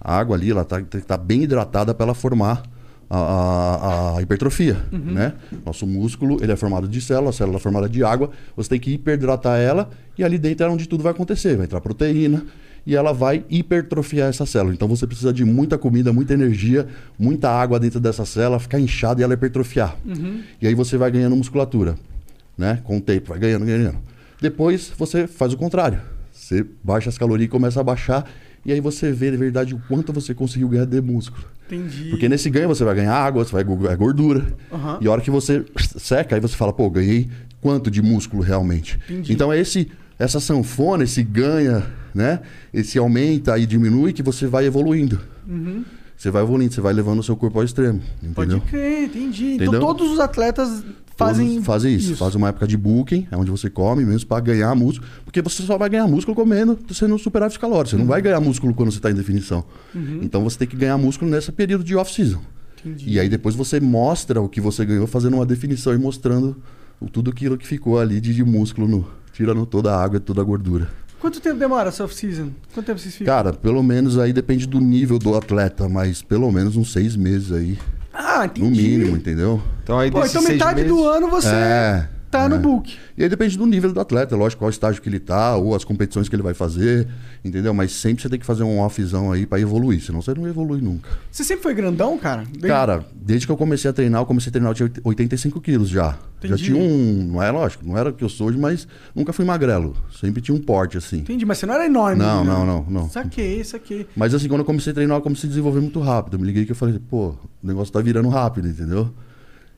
Speaker 3: A água ali, ela tá, tem que estar bem hidratada para ela formar a, a- a hipertrofia, né? Nosso músculo, ele é formado de células, a célula é formada de água. Você tem que hiperidratar ela e ali dentro é onde tudo vai acontecer. Vai entrar proteína e ela vai hipertrofiar essa célula. Então você precisa de muita comida, muita energia, muita água dentro dessa célula, ficar inchada e ela hipertrofiar. E aí você vai ganhando musculatura, né? Com o tempo, vai ganhando, ganhando. Depois você faz o contrário. Você baixa as calorias e começa a baixar. E aí você vê de verdade o quanto você conseguiu ganhar de músculo.
Speaker 2: Entendi.
Speaker 3: Porque nesse ganho você vai ganhar água, você vai ganhar gordura.
Speaker 2: Aham.
Speaker 3: E a hora que você seca, aí você fala, pô, ganhei quanto de músculo realmente?
Speaker 2: Entendi.
Speaker 3: Então é esse essa sanfona, esse ganha, né? Esse aumenta e diminui que você vai evoluindo. Você vai evoluindo, você vai levando o seu corpo ao extremo.
Speaker 2: Uhum. Pode
Speaker 3: Entendeu?
Speaker 2: crer, entendi. Então
Speaker 3: Entendeu?
Speaker 2: todos os atletas fazem,
Speaker 3: Todos fazem isso. Faz uma época de booking, é onde você come mesmo para ganhar músculo. Porque você só vai ganhar músculo comendo, você não superávit calórico. Você não vai ganhar músculo quando você está em definição. Então você tem que ganhar músculo nesse período de off-season. E aí depois você mostra o que você ganhou fazendo uma definição e mostrando tudo aquilo que ficou ali de, de músculo, no, tirando toda a água e toda a gordura.
Speaker 2: Quanto tempo demora essa off-season? Quanto tempo vocês ficam?
Speaker 3: Cara, pelo menos aí depende do nível do atleta, mas pelo menos uns seis meses aí,
Speaker 2: ah, entendi.
Speaker 3: no mínimo, entendeu?
Speaker 1: Então aí
Speaker 2: Pô,
Speaker 1: desses
Speaker 2: então
Speaker 1: seis
Speaker 2: metade
Speaker 1: meses...
Speaker 2: do ano você
Speaker 3: É,
Speaker 2: tá no
Speaker 3: é.
Speaker 2: book.
Speaker 3: E aí depende do nível do atleta, lógico, qual estágio que ele tá, ou as competições que ele vai fazer, entendeu? Mas sempre você tem que fazer um offzão aí pra evoluir, senão você não evolui nunca.
Speaker 2: Você sempre foi grandão, cara? Desde-
Speaker 3: Cara, desde que eu comecei a treinar, eu comecei a treinar, eu tinha 85 quilos já. Já
Speaker 2: Entendi.
Speaker 3: tinha um, não é lógico, não era o que eu sou hoje, mas nunca fui magrelo. Sempre tinha um porte, assim.
Speaker 2: Entendi, mas você não era enorme.
Speaker 3: Não,
Speaker 2: né?
Speaker 3: não, não, não.
Speaker 2: Saquei, saquei.
Speaker 3: Mas assim, quando eu comecei a treinar, eu comecei a desenvolver muito rápido. Eu me liguei que eu falei, pô, o negócio tá virando rápido, entendeu?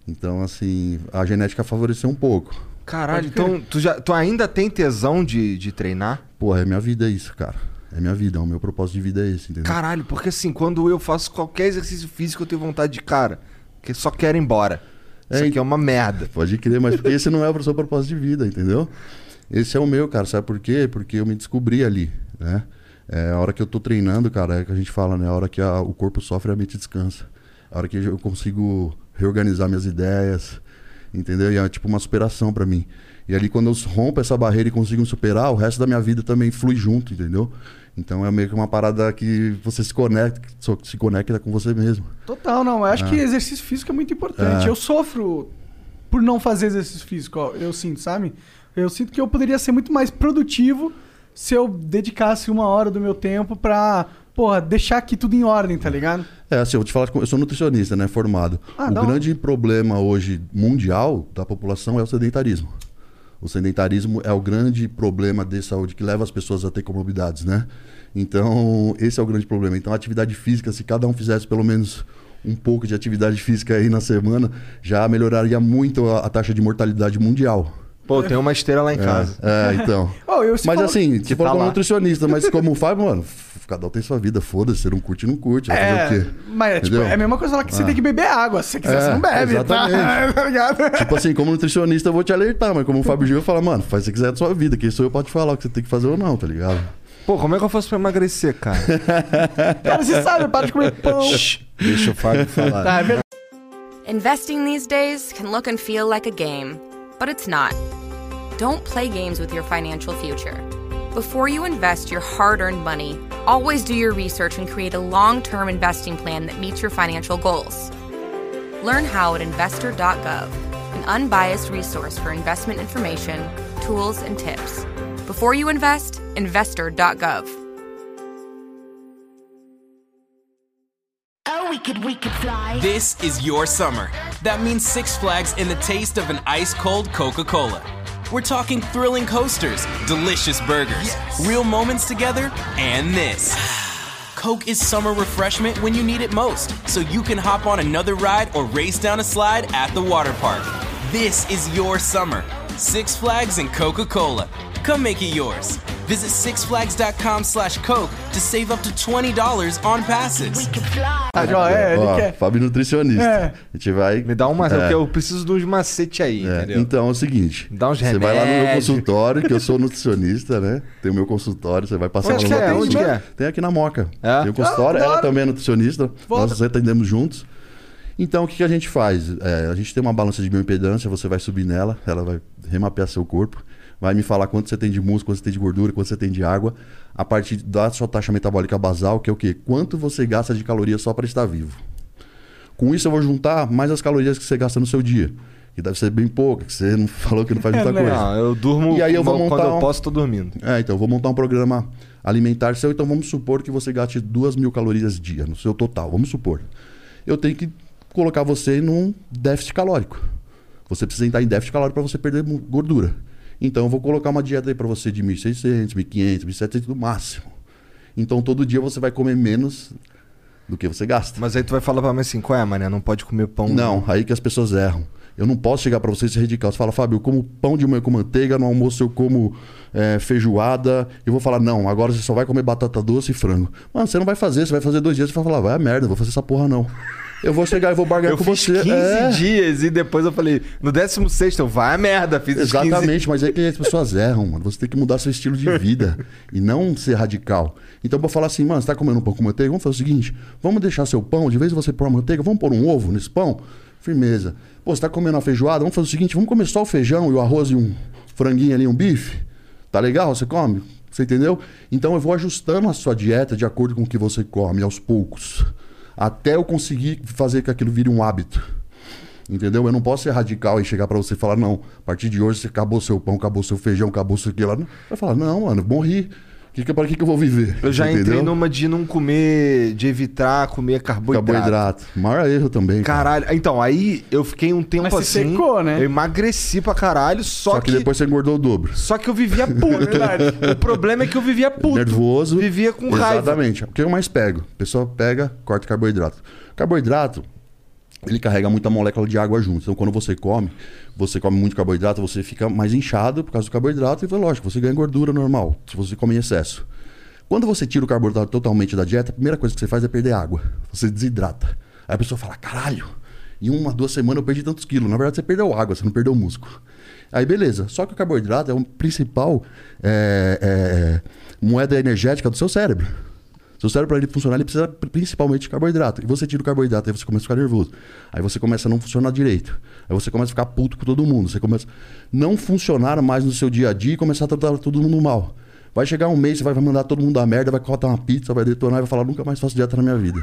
Speaker 3: Então, assim, a genética favoreceu um pouco.
Speaker 1: Caralho, então tu, já, tu ainda tem tesão de, de treinar?
Speaker 3: Pô, é minha vida isso, cara. É minha vida, o meu propósito de vida é esse, entendeu?
Speaker 1: Caralho, porque assim, quando eu faço qualquer exercício físico, eu tenho vontade de cara. Que só quero ir embora. Isso
Speaker 3: É,
Speaker 1: aqui é uma merda.
Speaker 3: Pode crer, mas porque esse não é o seu propósito de vida, entendeu? Esse é o meu, cara. Sabe por quê? Porque eu me descobri ali, né? É a hora que eu tô treinando, cara, é que a gente fala, né? A hora que a- o corpo sofre, a mente descansa. A hora que eu consigo reorganizar minhas ideias, entendeu? E é tipo uma superação pra mim. E ali quando eu rompo essa barreira e consigo me superar, o resto da minha vida também flui junto, entendeu? Então é meio que uma parada que você se conecta, se conecta com você mesmo.
Speaker 2: Total, não. Eu acho
Speaker 3: Ah.
Speaker 2: que exercício físico é muito importante.
Speaker 3: É.
Speaker 2: Eu sofro por não fazer exercício físico, ó, eu sinto, sabe? Eu sinto que eu poderia ser muito mais produtivo se eu dedicasse uma hora do meu tempo pra, porra, deixar aqui tudo em ordem, tá ligado?
Speaker 3: É, assim, eu vou te falar que eu sou nutricionista, né, formado.
Speaker 2: Ah,
Speaker 3: o grande problema hoje mundial da população é o sedentarismo. O sedentarismo é o grande problema de saúde que leva as pessoas a ter comorbidades, né? Então, esse é o grande problema. Então, a atividade física, se cada um fizesse pelo menos um pouco de atividade física aí na semana, já melhoraria muito a, a taxa de mortalidade mundial.
Speaker 1: Pô, tem uma esteira lá em casa.
Speaker 3: É, então.
Speaker 2: Oh,
Speaker 3: Mas assim, você falou
Speaker 1: tá
Speaker 3: como
Speaker 1: lá.
Speaker 3: nutricionista, mas como Fábio, mano, cada um tem sua vida, foda-se, você não curte, não curte, vai
Speaker 2: É,
Speaker 3: fazer o quê?
Speaker 2: mas é, tipo, é a mesma coisa falar que você
Speaker 3: Ah.
Speaker 2: tem que beber água. Se você quiser,
Speaker 3: É,
Speaker 2: você não bebe, tá?
Speaker 3: exatamente.
Speaker 2: tá ligado?
Speaker 3: Tipo assim, como nutricionista eu vou te alertar, mas como o Fábio Gil eu falo, mano, faz o que quiser da sua vida, quem sou eu pra te falar o que você tem que fazer ou não, tá ligado?
Speaker 1: Pô, como é que eu faço pra emagrecer, cara?
Speaker 2: Cara, você sabe, para de comer pão.
Speaker 1: Deixa o Fábio falar.
Speaker 2: Tá, é.
Speaker 8: Investing these days can look and feel like a game, but it's not. Don't play games with your financial future. Before you invest your hard earned money, always do your research and create a long term investing plan that meets your financial goals. Learn how at investor.gov, an unbiased resource for investment information, tools, and tips. Before you invest, investor.gov.
Speaker 9: Oh, we could, we could fly.
Speaker 10: This is your summer. That means Six Flags and the taste of an ice cold Coca Cola. We're talking thrilling coasters, delicious burgers, real moments together, and this. Coke is summer refreshment when you need it most, so you can hop on another ride or race down a slide at the water park. This is your summer. Six Flags and Coca Cola. Come make it yours. Visit sixflags.com slash Coke to save up to $20 on passes.
Speaker 2: Ah, ó, é, ele
Speaker 3: Ó,
Speaker 2: quer.
Speaker 3: Fábio Nutricionista.
Speaker 2: É.
Speaker 3: A gente vai.
Speaker 1: Me dá uma.
Speaker 3: É.
Speaker 1: porque Eu preciso de uns macete aí,
Speaker 3: É,
Speaker 1: entendeu?
Speaker 3: Então é o seguinte:
Speaker 1: Dá uns
Speaker 3: você vai lá no meu
Speaker 1: remédios.
Speaker 3: consultório, que eu sou nutricionista, né? Tem o meu consultório, você vai passar
Speaker 1: Onde
Speaker 3: lá
Speaker 1: que
Speaker 3: no
Speaker 1: é? Onde que é?
Speaker 3: Tem aqui na Moca.
Speaker 1: É?
Speaker 3: Tem o consultório,
Speaker 2: Ah,
Speaker 3: ela também é nutricionista,
Speaker 2: Volta.
Speaker 3: nós atendemos juntos. Então o que, que a gente faz? É, a gente tem uma balança de bioimpedância, você vai subir nela, ela vai remapear seu corpo, vai me falar quanto você tem de músculo, quanto você tem de gordura, quanto você tem de água, a partir da sua taxa metabólica basal, que é o quê? Quanto você gasta de calorias só para estar vivo. Com isso eu vou juntar mais as calorias que você gasta no seu dia. Que deve ser bem pouca, que você não falou que não faz muita
Speaker 2: né?
Speaker 3: coisa.
Speaker 1: Não, eu durmo
Speaker 3: E aí eu vou
Speaker 1: quando
Speaker 3: montar
Speaker 1: eu
Speaker 3: um-
Speaker 1: posso, tô dormindo.
Speaker 3: É, então eu vou montar um programa alimentar seu, então vamos supor que você gaste duas mil calorias dia no seu total, vamos supor. Eu tenho que colocar você num déficit calórico. Você precisa entrar em déficit calórico para você perder gordura. Então eu vou colocar uma dieta aí para você de 1.600, 1.500, 1.700 no máximo. Então todo dia você vai comer menos do que você gasta.
Speaker 1: Mas aí tu vai falar pra mim assim, qual é, mané? Não pode comer pão.
Speaker 3: Não, aí que as pessoas erram. Eu não posso chegar pra você e ser radical. Você fala, Fábio, eu como pão de manhã com manteiga, no almoço eu como é, feijoada. Eu vou falar, não, agora você só vai comer batata doce e frango. Mano, você não vai fazer, você vai fazer dois dias e vai falar, vai a merda, vou fazer essa porra não. Eu vou chegar e vou barganhar
Speaker 1: Eu
Speaker 3: com
Speaker 1: fiz
Speaker 3: você.
Speaker 1: 15
Speaker 3: É.
Speaker 1: dias e depois eu falei, no 16 eu vai a merda, fiz os 15.
Speaker 3: Exatamente, mas é que as pessoas erram, mano. Você tem que mudar seu estilo de vida e não ser radical. Então vou falar assim, mano, você tá comendo um pão com manteiga? Vamos fazer o seguinte: vamos deixar seu pão, de vez em você pôr uma manteiga, vamos pôr um ovo nesse pão? Firmeza. Pô, você tá comendo uma feijoada? Vamos fazer o seguinte: vamos comer só o feijão e o arroz e um franguinho ali, um bife? Tá legal? Você come? Você entendeu? Então eu vou ajustando a sua dieta de acordo com o que você come, aos poucos. Até eu conseguir fazer que aquilo vire um hábito. Entendeu? Eu não posso ser radical e chegar pra você e falar, não, a partir de hoje você acabou seu pão, acabou seu feijão, acabou seu aquilo. lá. Vai falar, não, mano, morri. Que que, para que, que eu vou viver?
Speaker 1: Eu já
Speaker 3: Entendeu?
Speaker 1: entrei numa de não comer, de evitar comer carboidrato.
Speaker 3: Carboidrato. Maior erro também. cara.
Speaker 1: Caralho. Então, aí eu fiquei um tempo
Speaker 2: Mas
Speaker 1: assim.
Speaker 2: secou, né?
Speaker 1: Eu emagreci pra caralho, só,
Speaker 3: Só que depois você engordou o dobro.
Speaker 1: Só que eu vivia puto. o problema é que eu vivia puto.
Speaker 3: Nervoso.
Speaker 1: Vivia com raiva.
Speaker 3: Exatamente. O que eu mais pego? A pessoa pega, corta carboidrato. Carboidrato, ele carrega muita molécula de água junto. Então, quando você come, você come muito carboidrato, você fica mais inchado por causa do carboidrato. E, lógico, você ganha gordura normal, se você come em excesso. Quando você tira o carboidrato totalmente da dieta, a primeira coisa que você faz é perder água. Você desidrata. Aí a pessoa fala, caralho, em uma, duas semanas eu perdi tantos quilos. Na verdade, você perdeu água, você não perdeu músculo. Aí, beleza. Só que o carboidrato é o principal é, é, moeda energética do seu cérebro. Seu cérebro, para ele funcionar, ele precisa principalmente de carboidrato. E você tira o carboidrato, aí você começa a ficar nervoso. Aí você começa a não funcionar direito. Aí você começa a ficar puto com todo mundo. Você começa a não funcionar mais no seu dia a dia e começar a tratar todo mundo mal. Vai chegar um mês, você vai mandar todo mundo a merda, vai cortar uma pizza, vai detonar e vai falar, nunca mais faço dieta na minha vida.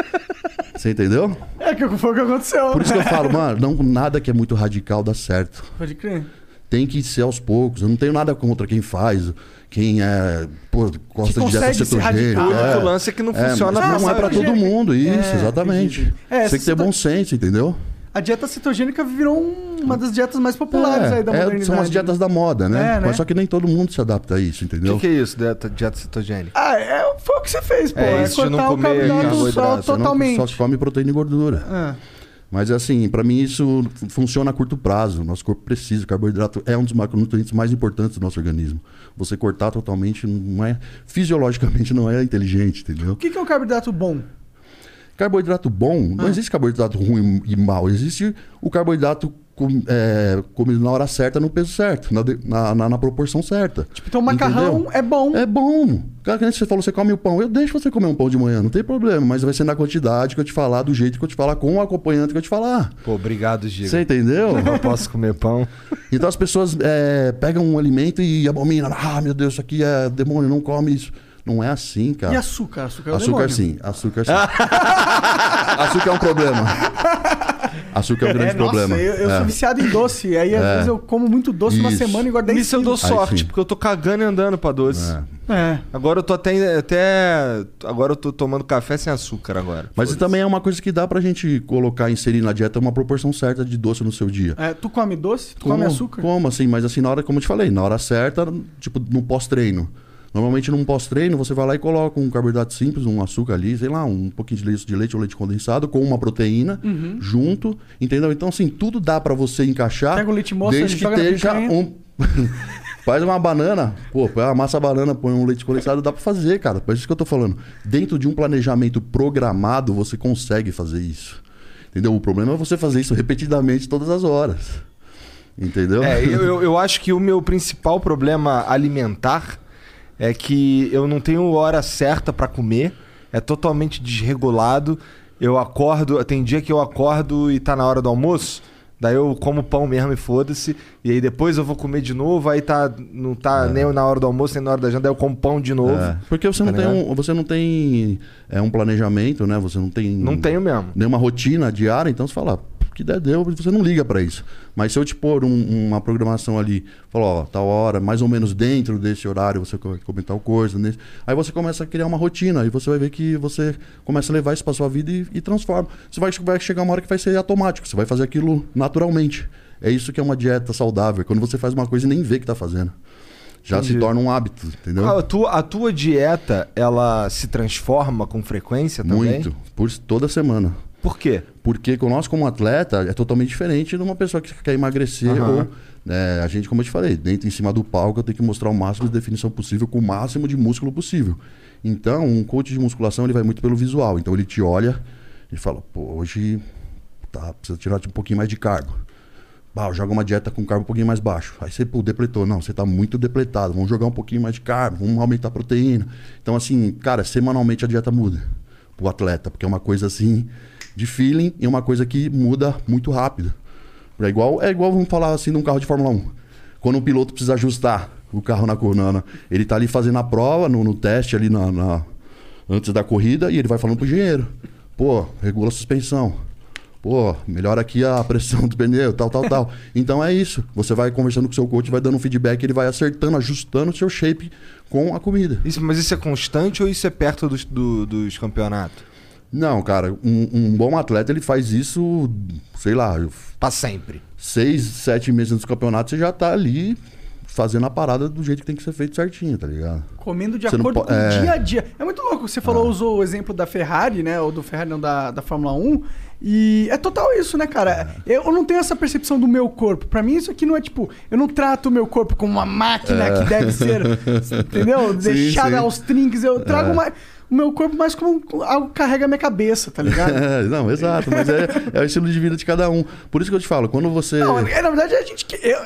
Speaker 3: você entendeu?
Speaker 2: É que foi o que aconteceu.
Speaker 3: Por isso que eu falo, mano, não, nada que é muito radical dá certo
Speaker 2: Pode crer.
Speaker 3: tem que ser aos poucos. Eu não tenho nada contra quem faz, quem é, pô, gosta de dieta cetogênica.
Speaker 2: radical.
Speaker 1: O lance é que não funciona
Speaker 3: mas
Speaker 1: pra
Speaker 3: Não é pra
Speaker 1: saúde.
Speaker 3: todo mundo, isso,
Speaker 2: É,
Speaker 3: exatamente.
Speaker 2: entendi. É,
Speaker 3: Você tem que ter bom senso, entendeu?
Speaker 2: A dieta cetogênica virou um- uma das dietas mais populares aí da
Speaker 3: É, é,
Speaker 2: modernidade.
Speaker 3: são as dietas da moda, né?
Speaker 2: É, né?
Speaker 3: Mas só que nem todo mundo se adapta a isso,
Speaker 1: O
Speaker 3: entendeu?
Speaker 1: que, que é isso, dieta, dieta cetogênica?
Speaker 2: Ah, é, foi o que você fez, pô.
Speaker 1: É
Speaker 2: É,
Speaker 1: isso de não
Speaker 2: cortar o
Speaker 1: comer
Speaker 2: carboidrato só
Speaker 3: Você não-
Speaker 2: totalmente.
Speaker 3: só come proteína e gordura.
Speaker 2: É.
Speaker 3: Mas assim, pra mim isso funciona a curto prazo. Nosso corpo precisa. O carboidrato é um dos macronutrientes mais importantes do nosso organismo. Você cortar totalmente não é fisiologicamente não é inteligente, entendeu?
Speaker 2: O que, que é o carboidrato bom?
Speaker 3: Carboidrato bom,
Speaker 2: Ah.
Speaker 3: não existe carboidrato ruim e mal. Existe o carboidrato com, é, comido na hora certa, no peso certo, na, na, na- na proporção certa.
Speaker 2: Então macarrão
Speaker 3: Entendeu?
Speaker 2: é bom.
Speaker 3: É bom. Cara, que nem você falou, você come o pão. Eu deixo você comer um pão de manhã, não tem problema. Mas vai ser na quantidade que eu te falar, do jeito que eu te falar, com o acompanhante que eu te falar.
Speaker 1: Pô, obrigado, Giga.
Speaker 3: Você entendeu?
Speaker 1: Eu posso comer pão.
Speaker 3: Então as pessoas é, pegam um alimento e abominam. Ah, meu Deus, isso aqui é demônio, não come isso. Não é assim, cara.
Speaker 2: E açúcar? Açúcar é o
Speaker 3: Açúcar
Speaker 2: demônio.
Speaker 3: sim, açúcar sim. açúcar é um problema. Açúcar é um grande
Speaker 2: É, nossa,
Speaker 3: problema.
Speaker 2: eu, eu
Speaker 3: É.
Speaker 2: sou viciado em doce. Aí, às
Speaker 3: É.
Speaker 2: vezes, eu como muito doce uma
Speaker 3: Isso.
Speaker 2: semana e engordo 10
Speaker 1: Nisso eu dou.
Speaker 3: Aí
Speaker 1: sorte, porque eu tô cagando e andando pra doce.
Speaker 3: É.
Speaker 2: É.
Speaker 1: Agora eu tô até, até. Agora eu tô tomando café sem açúcar agora.
Speaker 3: Mas isso também é uma coisa que dá pra gente colocar, inserir na dieta uma proporção certa de doce no seu dia.
Speaker 2: É, tu come doce? Tu come açúcar?
Speaker 3: Como assim? Mas assim, na hora, como eu te falei, na hora certa, tipo, no pós-treino. Normalmente num pós-treino, você vai lá e coloca um carboidrato simples, um açúcar ali, sei lá, um pouquinho de leite de leite ou leite condensado, com uma proteína
Speaker 2: Uhum.
Speaker 3: junto, entendeu? Então, assim, tudo dá pra você encaixar.
Speaker 2: Pega o leite moça,
Speaker 3: desde que esteja um. Faz uma banana, pô, põe uma massa banana, põe um leite condensado, dá pra fazer, cara. Por isso que eu tô falando. Dentro de um planejamento programado, você consegue fazer isso. Entendeu? O problema é você fazer isso repetidamente todas as horas. Entendeu?
Speaker 1: É, eu, eu, eu acho que o meu principal problema alimentar é que eu não tenho hora certa pra comer, é totalmente desregulado. Eu acordo, tem dia que eu acordo e tá na hora do almoço, daí eu como pão mesmo e foda-se, e aí depois eu vou comer de novo, aí tá não tá nem na hora do almoço, nem na hora da janta, daí eu como pão de novo.
Speaker 3: É, porque você não,
Speaker 1: Tá
Speaker 3: tem
Speaker 1: ligado?
Speaker 3: um, você não tem é, um planejamento, né? Você não tem.
Speaker 1: Não tenho mesmo.
Speaker 3: Nenhuma rotina diária, então você fala, "Ah, que der, deu, você não liga pra isso. Mas se eu te pôr um- uma programação ali, falar, ó, tal hora, mais ou menos dentro desse horário, você vai comer tal coisa, nesse... aí você começa a criar uma rotina, aí você vai ver que você começa a levar isso pra sua vida e, e transforma. Você vai, vai chegar uma hora que vai ser automático, você vai fazer aquilo naturalmente. É isso que é uma dieta saudável, é quando você faz uma coisa e nem vê que tá fazendo. Já se
Speaker 1: Entendi.
Speaker 3: torna um hábito, entendeu?
Speaker 1: A tua, a tua dieta, ela se transforma com frequência também?
Speaker 3: Muito, por toda semana.
Speaker 1: Por quê?
Speaker 3: Porque com nós, como atleta, é totalmente diferente de uma pessoa que quer emagrecer
Speaker 1: Aham.
Speaker 3: ou. né, a gente, como eu te falei, dentro em cima do palco, eu tenho que mostrar o máximo de definição possível com o máximo de músculo possível. Então, um coach de musculação ele vai muito pelo visual. Então, ele te olha e fala: pô, hoje tá, precisa tirar um pouquinho mais de cargo. Bah, joga uma dieta com carbo um pouquinho mais baixo. Aí você pô, depletou. Não, você tá muito depletado. Vamos jogar um pouquinho mais de carbo, vamos aumentar a proteína. Então, assim, cara, semanalmente a dieta muda pro atleta, porque é uma coisa assim de feeling e uma coisa que muda muito rápido. É igual, é igual vamos falar assim de um carro de Fórmula 1. Quando um piloto precisa ajustar o carro na cornana, ele tá ali fazendo a prova, no, no teste ali na, na- antes da corrida, e ele vai falando pro engenheiro: pô, regula a suspensão. Pô, melhora aqui a pressão do pneu, tal, tal, tal. Então é isso. Você vai conversando com o seu coach, vai dando um feedback, ele vai acertando, ajustando o seu shape com a comida.
Speaker 1: Isso, mas isso é constante ou isso é perto dos, do- dos campeonatos?
Speaker 3: Não, cara, um, um bom atleta ele faz isso, sei lá,
Speaker 1: Pra sempre.
Speaker 3: seis, sete meses antes do campeonato, você já tá ali fazendo a parada do jeito que tem que ser feito certinho, tá ligado?
Speaker 2: Comendo de
Speaker 3: Você
Speaker 2: acordo
Speaker 3: po-
Speaker 2: com o
Speaker 3: é.
Speaker 2: dia a dia. É muito louco. Você falou, usou o exemplo da Ferrari, né? Ou do Ferrari, não, da, da Fórmula 1. E é total isso, né, cara? Eu não tenho essa percepção do meu corpo. Pra mim, isso aqui não é tipo. Eu não trato o meu corpo como uma máquina que deve ser, entendeu? Deixada aos trinques. Eu trago mais, o meu corpo mais como algo que carrega a minha cabeça, tá ligado?
Speaker 3: É, não, exato, mas é, é o estilo de vida de cada um. Por isso que eu te falo, quando você.
Speaker 2: Não, é, na verdade, a gente. que- eu-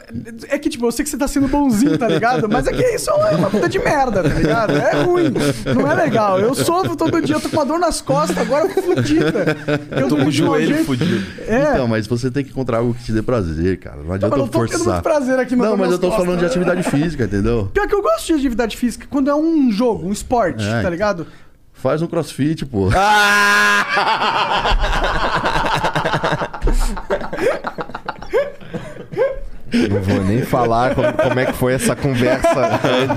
Speaker 2: é que, tipo, eu sei que você tá sendo bonzinho, tá ligado? Mas é que isso é uma puta de merda, tá ligado? É ruim. Não é legal. Eu sofro todo dia, eu tô com uma dor nas costas, agora fodida. Eu
Speaker 1: Tô com o joelho
Speaker 2: jeito.
Speaker 1: fudido.
Speaker 2: É.
Speaker 3: Então, mas você tem que encontrar algo que te dê prazer, cara. Não adianta
Speaker 2: mas eu tô tendo
Speaker 3: forçar.
Speaker 2: muito prazer aqui no-
Speaker 3: Não, mas eu tô
Speaker 2: costas.
Speaker 3: falando de atividade física, entendeu?
Speaker 2: Pior que eu gosto de atividade física quando é um jogo, um esporte,
Speaker 3: É.
Speaker 2: tá ligado?
Speaker 3: Faz um crossfit, pô.
Speaker 1: Não vou nem falar como, como é que foi essa conversa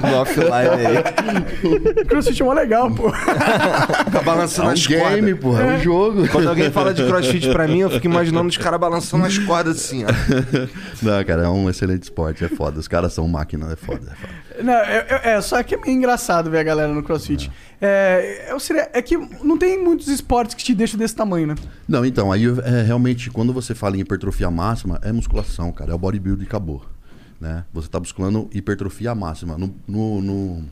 Speaker 1: no offline aí.
Speaker 2: Crossfit é mó legal, pô.
Speaker 3: É
Speaker 1: balançando
Speaker 3: um
Speaker 1: as
Speaker 3: game,
Speaker 1: cordas.
Speaker 3: pô. É um jogo.
Speaker 1: Quando alguém fala de crossfit pra mim, eu fico imaginando os caras balançando as cordas assim, ó.
Speaker 3: Não, cara, é um excelente esporte. É foda. Os caras são máquina, é foda. É foda.
Speaker 2: Não, é, é- é, só que é meio engraçado ver a galera no crossfit. É, eu seria, é que não tem muitos esportes que te deixam desse tamanho, né?
Speaker 3: Não, então, aí é, realmente, quando você fala em hipertrofia máxima, é musculação, cara. É o bodybuilding e acabou. Né? Você tá buscando hipertrofia máxima. No, no, no,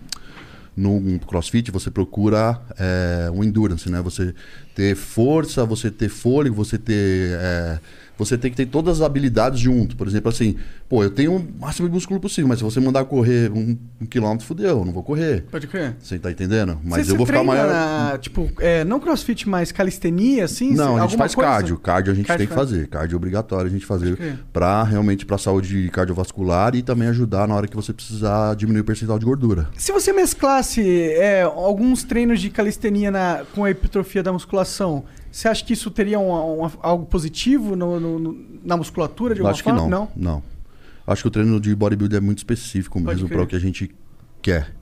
Speaker 3: no crossfit, você procura é, um endurance, né? Você ter força, você ter fôlego, você ter. Você tem que ter todas as habilidades junto. Por exemplo, assim, pô, eu tenho o máximo de músculo possível, mas se você mandar correr um, um quilômetro, fudeu, eu não vou correr.
Speaker 2: Pode crer.
Speaker 3: Você tá entendendo? Mas
Speaker 2: Você-
Speaker 3: eu vou ficar maior.
Speaker 2: na, tipo, é, não crossfit, mas calistenia, assim?
Speaker 3: Não, a gente faz
Speaker 2: coisa?
Speaker 3: cardio. Cardio a gente
Speaker 2: Cardio
Speaker 3: tem que
Speaker 2: faz.
Speaker 3: fazer. Cardio é obrigatório a gente fazer para realmente para saúde cardiovascular e também ajudar na hora que você precisar diminuir o percentual de gordura.
Speaker 2: Se você mesclasse é, alguns treinos de calistenia na- com a hipertrofia da musculação, você acha que isso teria um- algo positivo no- no- na musculatura de alguma
Speaker 3: acho que
Speaker 2: forma?
Speaker 3: não. Não. Acho que o treino de bodybuilding é muito específico mesmo para o que a gente quer.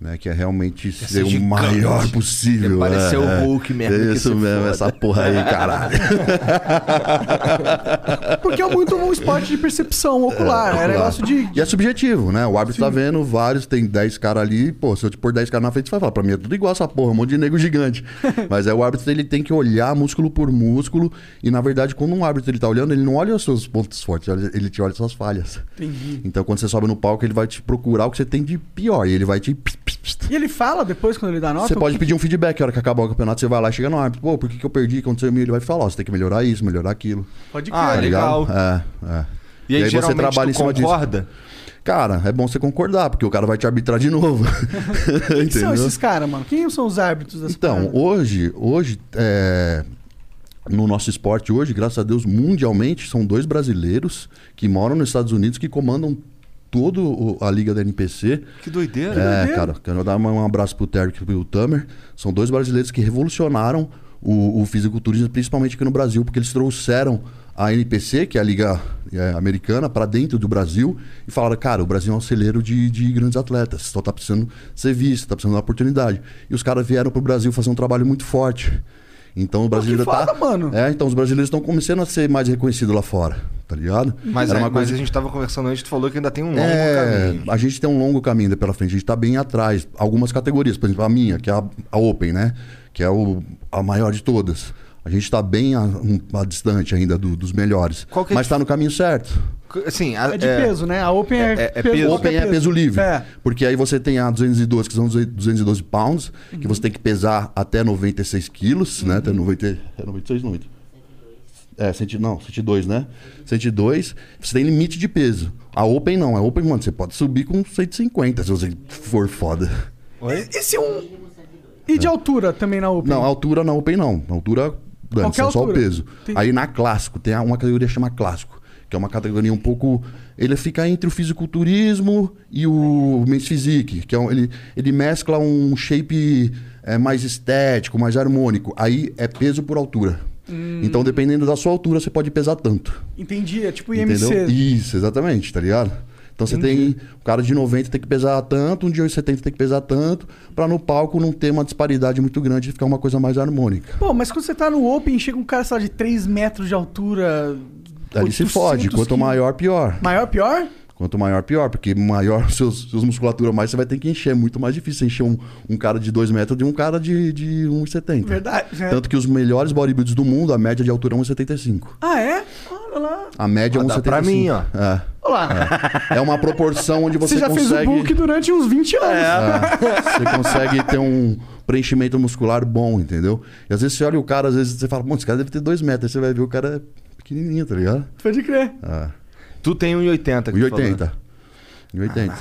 Speaker 3: Né, que é realmente ser,
Speaker 1: ser
Speaker 3: o
Speaker 1: gigante.
Speaker 3: maior possível.
Speaker 1: Parecer
Speaker 3: é,
Speaker 1: o
Speaker 3: é.
Speaker 1: Hulk mesmo, que
Speaker 3: Isso mesmo,
Speaker 1: foda.
Speaker 3: essa porra aí, caralho.
Speaker 2: Porque é muito um esporte de percepção ocular. É,
Speaker 3: Ocular.
Speaker 2: negócio de.
Speaker 3: E é subjetivo, né? O árbitro tá vendo vários, tem 10 caras ali, pô, se eu te pôr 10 caras na frente, você vai falar, pra mim é tudo igual essa porra, um monte de nego gigante. Mas é o árbitro, ele tem que olhar músculo por músculo, e na verdade, quando um árbitro ele tá olhando, ele não olha os seus pontos fortes, ele ele te olha as suas falhas.
Speaker 2: Entendi.
Speaker 3: Então, quando você sobe no palco, ele vai te procurar o que você tem de pior, e ele vai te...
Speaker 2: E ele fala depois, quando ele dá nota?
Speaker 3: Você pode
Speaker 2: que-
Speaker 3: pedir um feedback, a hora que acabar o campeonato, você vai lá, chega no árbitro, pô, por que, que eu perdi, aconteceu Ele vai falar, ó, você tem que melhorar isso, melhorar aquilo.
Speaker 2: Pode crer.
Speaker 1: Ah, legal.
Speaker 3: É, é.
Speaker 1: E aí, geralmente, tu concorda?
Speaker 3: Cara, é bom você concordar, porque o cara vai te arbitrar de novo.
Speaker 2: Quem são esses caras, mano? Quem são os árbitros dessa
Speaker 3: Então,
Speaker 2: parada?
Speaker 3: hoje, hoje é, no nosso esporte hoje, graças a Deus, mundialmente, são dois brasileiros que moram nos Estados Unidos que comandam toda a liga da NPC.
Speaker 1: Que doideira.
Speaker 3: É,
Speaker 2: doideira.
Speaker 3: cara, quero dar um abraço pro Terry e pro Tamer. São dois brasileiros que revolucionaram o, o fisiculturismo, principalmente aqui no Brasil, porque eles trouxeram a NPC, que é a Liga é, Americana, para dentro do Brasil e falaram: cara, o Brasil é um celeiro de, de grandes atletas, só tá precisando ser visto, tá precisando de uma oportunidade. E os caras vieram pro Brasil fazer um trabalho muito forte. Então o brasileiro
Speaker 2: foda,
Speaker 3: tá.
Speaker 2: mano.
Speaker 3: É, então os brasileiros estão começando a ser mais reconhecidos lá fora, tá ligado?
Speaker 1: Mas,
Speaker 3: Era
Speaker 1: é,
Speaker 3: uma
Speaker 1: mas
Speaker 3: coisa
Speaker 1: a gente tava conversando antes, tu falou que ainda tem um longo
Speaker 3: é,
Speaker 1: caminho.
Speaker 3: a gente tem um longo caminho ainda pela frente, a gente tá bem atrás. Algumas categorias, por exemplo, a minha, que é a, a Open, né? Que é o, a maior de todas. A gente tá bem a, um, a distante ainda do- dos melhores.
Speaker 1: Qual que é
Speaker 3: mas
Speaker 1: a
Speaker 3: tá no caminho certo.
Speaker 1: Assim, a-
Speaker 2: É de peso, né? A Open é,
Speaker 1: é- é
Speaker 2: peso.
Speaker 1: peso.
Speaker 3: Open é peso livre.
Speaker 2: É.
Speaker 3: Porque aí você tem a 212, que são 212 pounds, que você tem que pesar até 96 quilos, né? Até 90, é 96, 90. É, 100, não, 102, né? 102, você tem limite de peso. A Open não, a Open, mano, você pode subir com 150 se você for foda.
Speaker 2: Esse é um. E de altura também na Open?
Speaker 3: Não, a altura na Open não. A altura,
Speaker 2: Qualquer
Speaker 3: é só o peso.
Speaker 2: Entendi.
Speaker 3: Aí na clássico, tem uma categoria que chama clássico, que é uma categoria um pouco. Ele fica entre o fisiculturismo e o men's physique, que é um, ele, ele mescla um shape é, mais estético, mais harmônico. Aí é peso por altura.
Speaker 2: Hum.
Speaker 3: Então, dependendo da sua altura, você pode pesar tanto.
Speaker 2: Entendi, é tipo
Speaker 3: Entendeu?
Speaker 2: IMC.
Speaker 3: Isso, exatamente, tá ligado? Então você tem. O cara de 90 tem que pesar tanto, um de 70 tem que pesar tanto, pra no palco não ter uma disparidade muito grande e ficar uma coisa mais harmônica.
Speaker 2: Pô, mas quando você tá no Open, chega um cara, sei lá, de 3 metros de altura.
Speaker 3: Ali se
Speaker 2: 800
Speaker 3: fode. Quanto
Speaker 2: quilos.
Speaker 3: maior, pior.
Speaker 2: Maior, pior?
Speaker 3: Quanto maior, pior. Porque maior seus, seus musculatura mais, você vai ter que encher. É muito mais difícil encher um, um cara de 2 metros de um cara de, de 1,70.
Speaker 2: Verdade. né?
Speaker 3: Tanto que os melhores bodybuilders do mundo, a média de altura é 1,75.
Speaker 2: Ah, é? lá.
Speaker 3: A média é 1,75.
Speaker 1: Pra mim, ó.
Speaker 3: É.
Speaker 2: Olha. É.
Speaker 3: é uma proporção onde você, consegue...
Speaker 2: você já
Speaker 3: consegue...
Speaker 2: fez o book durante uns 20 anos.
Speaker 3: É. é. Você consegue ter um preenchimento muscular bom, entendeu? E às vezes você olha o cara, às vezes você fala, bom, esse cara deve ter 2 metros. Aí você vai ver o cara é pequenininho, tá ligado?
Speaker 2: Pode crer.
Speaker 3: É.
Speaker 1: Tu tem 1,80.
Speaker 3: 1,80. Em
Speaker 1: 80.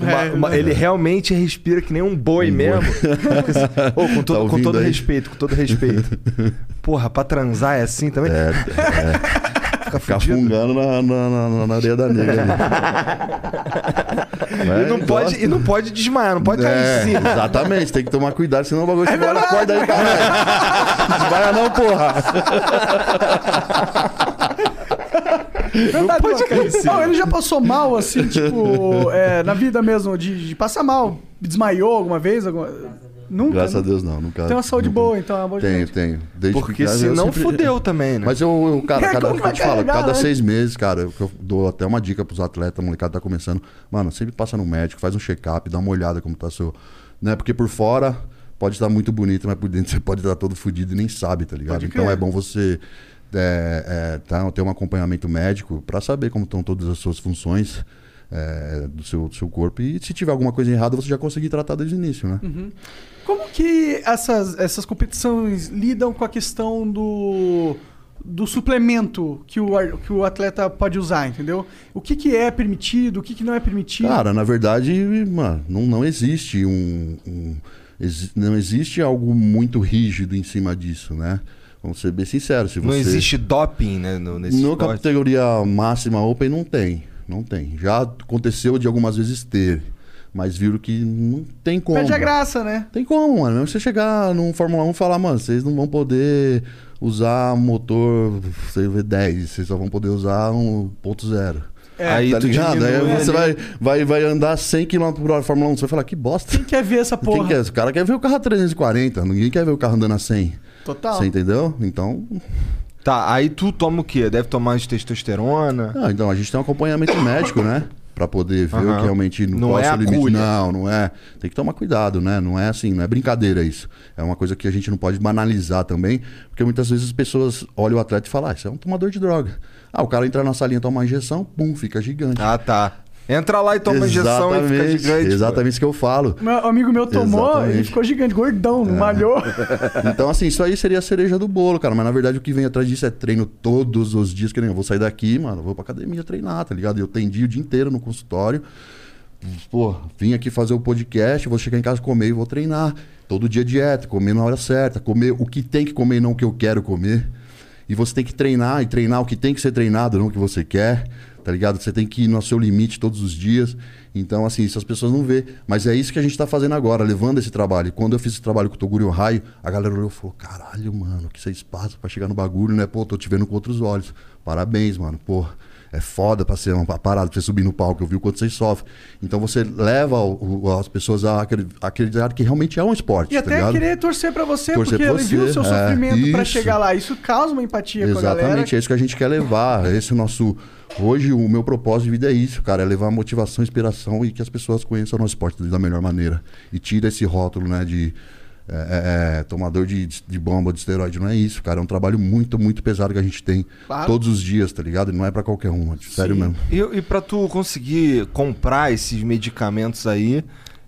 Speaker 1: Uma, é. ele realmente respira que nem um boi
Speaker 3: um
Speaker 1: mesmo. Boi. oh, com, todo,
Speaker 3: tá
Speaker 1: com todo respeito, com todo respeito. Porra, pra transar é assim também?
Speaker 3: É, é.
Speaker 1: Fica, Fica
Speaker 3: fungando na, na, na, na, areia da negra. Né?
Speaker 1: e, não pode, e não pode desmaiar, não pode cair em é, cima.
Speaker 3: Exatamente, tem que tomar cuidado, senão o bagulho é acorda aí, caralho. Desmaia não, porra.
Speaker 2: Verdade,
Speaker 1: pode
Speaker 2: mano.
Speaker 1: cair em cima.
Speaker 2: Não, ele já passou mal, assim, tipo, é, na vida mesmo, de, de passar mal. Desmaiou alguma vez? Alguma... Nunca?
Speaker 3: Graças a
Speaker 2: nunca?
Speaker 3: Deus, não. Nunca,
Speaker 2: Tem uma saúde
Speaker 3: nunca-
Speaker 2: boa, então. É uma boa
Speaker 3: Tenho,
Speaker 2: gente.
Speaker 3: tenho. Desde
Speaker 1: Porque
Speaker 3: eu
Speaker 1: senão
Speaker 3: sempre-
Speaker 1: fudeu também, né?
Speaker 3: Mas eu, eu cara,
Speaker 2: É,
Speaker 3: cada,
Speaker 2: como
Speaker 3: eu te falo,
Speaker 2: carregar,
Speaker 3: cada
Speaker 2: né?
Speaker 3: seis meses, cara, eu, eu dou até uma dica pros atletas, a molecada tá começando. Mano, sempre passa no médico, faz um check-up, dá uma olhada como tá seu. Né? Porque por fora pode estar muito bonito, mas por dentro você pode estar todo fudido e nem sabe, tá ligado?
Speaker 2: Pode
Speaker 3: Então é bom você é, é, tá, ter um acompanhamento médico pra saber como estão todas as suas funções. é, do, seu, do seu corpo e se tiver alguma coisa errada você já conseguir tratar desde o início, né?
Speaker 2: Como que essas, essas competições lidam com a questão do, do suplemento que o, que o atleta pode usar, entendeu? O que, que é permitido, o que, que não é permitido?
Speaker 3: Cara, na verdade, mano, não, não existe um, um- não existe algo muito rígido em cima disso, né? Vamos ser bem sinceros. Se você...
Speaker 1: Não existe doping, né? No, nesse
Speaker 3: No
Speaker 1: esporte.
Speaker 3: categoria máxima Open não tem. Não tem. Já aconteceu de algumas vezes ter. Mas viram que não tem como.
Speaker 2: Perde a graça, né?
Speaker 3: Tem como, mano. Mesmo você chegar num Fórmula 1 e falar, mano, vocês não vão poder usar motor sei, V10, vocês só vão poder usar um ponto zero.
Speaker 1: Aí
Speaker 3: tá
Speaker 1: tu
Speaker 3: ligado? Aí você
Speaker 1: ali.
Speaker 3: vai, vai, vai andar 100 km por hora Fórmula 1, você vai falar, que bosta.
Speaker 2: Quem quer ver essa
Speaker 3: Quem
Speaker 2: porra?
Speaker 3: quer? O cara quer ver o carro a 340, ninguém quer ver o carro andando a 100.
Speaker 2: Total.
Speaker 3: Você entendeu? Então,
Speaker 1: Tá, aí tu toma o quê? Deve tomar de testosterona.
Speaker 3: ah, então a gente tem um acompanhamento médico, né? Pra poder ver o que realmente
Speaker 1: Não
Speaker 3: qual
Speaker 1: é
Speaker 3: o
Speaker 1: a
Speaker 3: seu limite.
Speaker 1: culha.
Speaker 3: Não, não é. Tem que tomar cuidado, né? Não é assim, não é brincadeira isso. É uma coisa que a gente não pode banalizar também, porque muitas vezes as pessoas olham o atleta e falam, ah, isso é um tomador de droga. Ah, o cara entra na salinha, toma uma injeção, pum, fica gigante.
Speaker 1: Ah, tá. Entra lá e toma injeção e fica
Speaker 3: Exatamente,
Speaker 1: gigante. pô.
Speaker 3: Exatamente isso que eu falo.
Speaker 2: Meu amigo meu tomou
Speaker 3: Exatamente.
Speaker 2: e ficou gigante, gordão, não malhou.
Speaker 3: Então, assim, isso aí seria a cereja do bolo, cara. Mas na verdade o que vem atrás disso é treino todos os dias. Que nem eu vou sair daqui, mano, vou pra academia treinar, tá ligado? Eu tendi o dia inteiro no consultório. Pô, vim aqui fazer o podcast, vou chegar em casa comer e vou treinar. Todo dia dieta, comer na hora certa, comer o que tem que comer e não o que eu quero comer. E você tem que treinar e treinar o que tem que ser treinado, não o que você quer, tá ligado? Você tem que ir no seu limite todos os dias. Então, assim, isso as pessoas não vê. Mas é isso que a gente tá fazendo agora, levando esse trabalho. E quando eu fiz esse trabalho com o Toguro e o Raio, a galera olhou e falou: caralho, mano, que vocês passam pra chegar no bagulho, né? Pô, tô te vendo com outros olhos. Parabéns, mano. Pô, é foda pra ser uma parada, pra você subir no palco. Eu vi o quanto vocês sofrem. Então você leva o- o- as pessoas a acredi- a acreditar que realmente é um esporte.
Speaker 2: E
Speaker 3: tá
Speaker 2: até
Speaker 3: ligado?
Speaker 2: querer torcer pra você,
Speaker 3: Torcer
Speaker 2: porque
Speaker 3: pra
Speaker 2: ele viu o seu
Speaker 3: é,
Speaker 2: sofrimento pra
Speaker 3: isso.
Speaker 2: chegar lá. Isso causa uma empatia com a galera.
Speaker 3: Exatamente, é isso que a gente quer levar. Esse é o nosso. Hoje, o meu propósito de vida é isso, cara. É levar motivação, inspiração e que as pessoas conheçam o nosso esporte da melhor maneira. E tira esse rótulo, né, de. é, é, é, tomador de, de bomba, de esteroide. Não é isso, cara. É um trabalho muito, muito pesado que a gente tem
Speaker 2: Claro.
Speaker 3: todos os dias, tá ligado? E não é pra qualquer um, sério mesmo.
Speaker 1: E, e pra tu conseguir comprar esses medicamentos aí,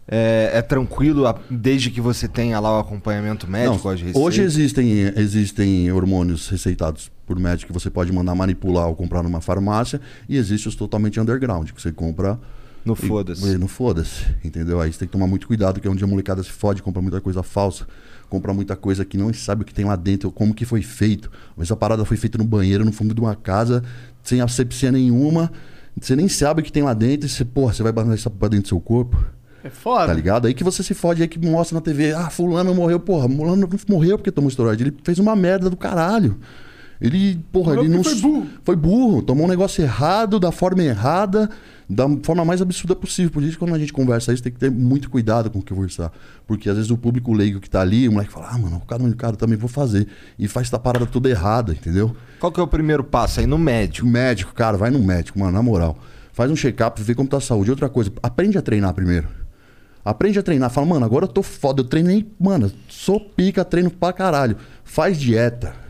Speaker 1: é, é tranquilo a- desde que você tenha lá o acompanhamento médico,
Speaker 3: Não, hoje existem, existem hormônios receitados por médico que você pode mandar manipular ou comprar numa farmácia e existe os totalmente underground, que você compra
Speaker 1: No foda-se.
Speaker 3: No foda-se, entendeu? Aí você tem que tomar muito cuidado, que é onde a molecada se fode, compra muita coisa falsa, compra muita coisa que não sabe o que tem lá dentro, como que foi feito. Mas essa parada foi feita no banheiro, no fundo de uma casa, sem asepsia nenhuma, você nem sabe o que tem lá dentro e você, porra, você vai botar isso pra dentro do seu corpo.
Speaker 2: É foda.
Speaker 3: Tá ligado? Aí que você se fode, aí que mostra na TV, ah, fulano morreu, porra, fulano não morreu porque tomou esteroide. Ele fez uma merda do caralho. Ele, porra, ele não.
Speaker 2: foi burro.
Speaker 3: Foi burro, tomou um negócio errado, da forma errada, da forma mais absurda possível. Por isso, que quando a gente conversa isso, tem que ter muito cuidado com o que conversar. Porque às vezes o público leigo que tá ali, o moleque fala, ah, mano, o cara, o cara também vou fazer. E faz essa parada toda errada, entendeu?
Speaker 1: Qual que é o primeiro passo aí no médico?
Speaker 3: Médico, cara, vai no médico, mano, na moral. Faz um check-up, vê como tá a saúde. Outra coisa, aprende a treinar primeiro. Aprende a treinar. Fala, mano, agora eu tô foda. Eu treinei, mano, sou pica, treino pra caralho. Faz dieta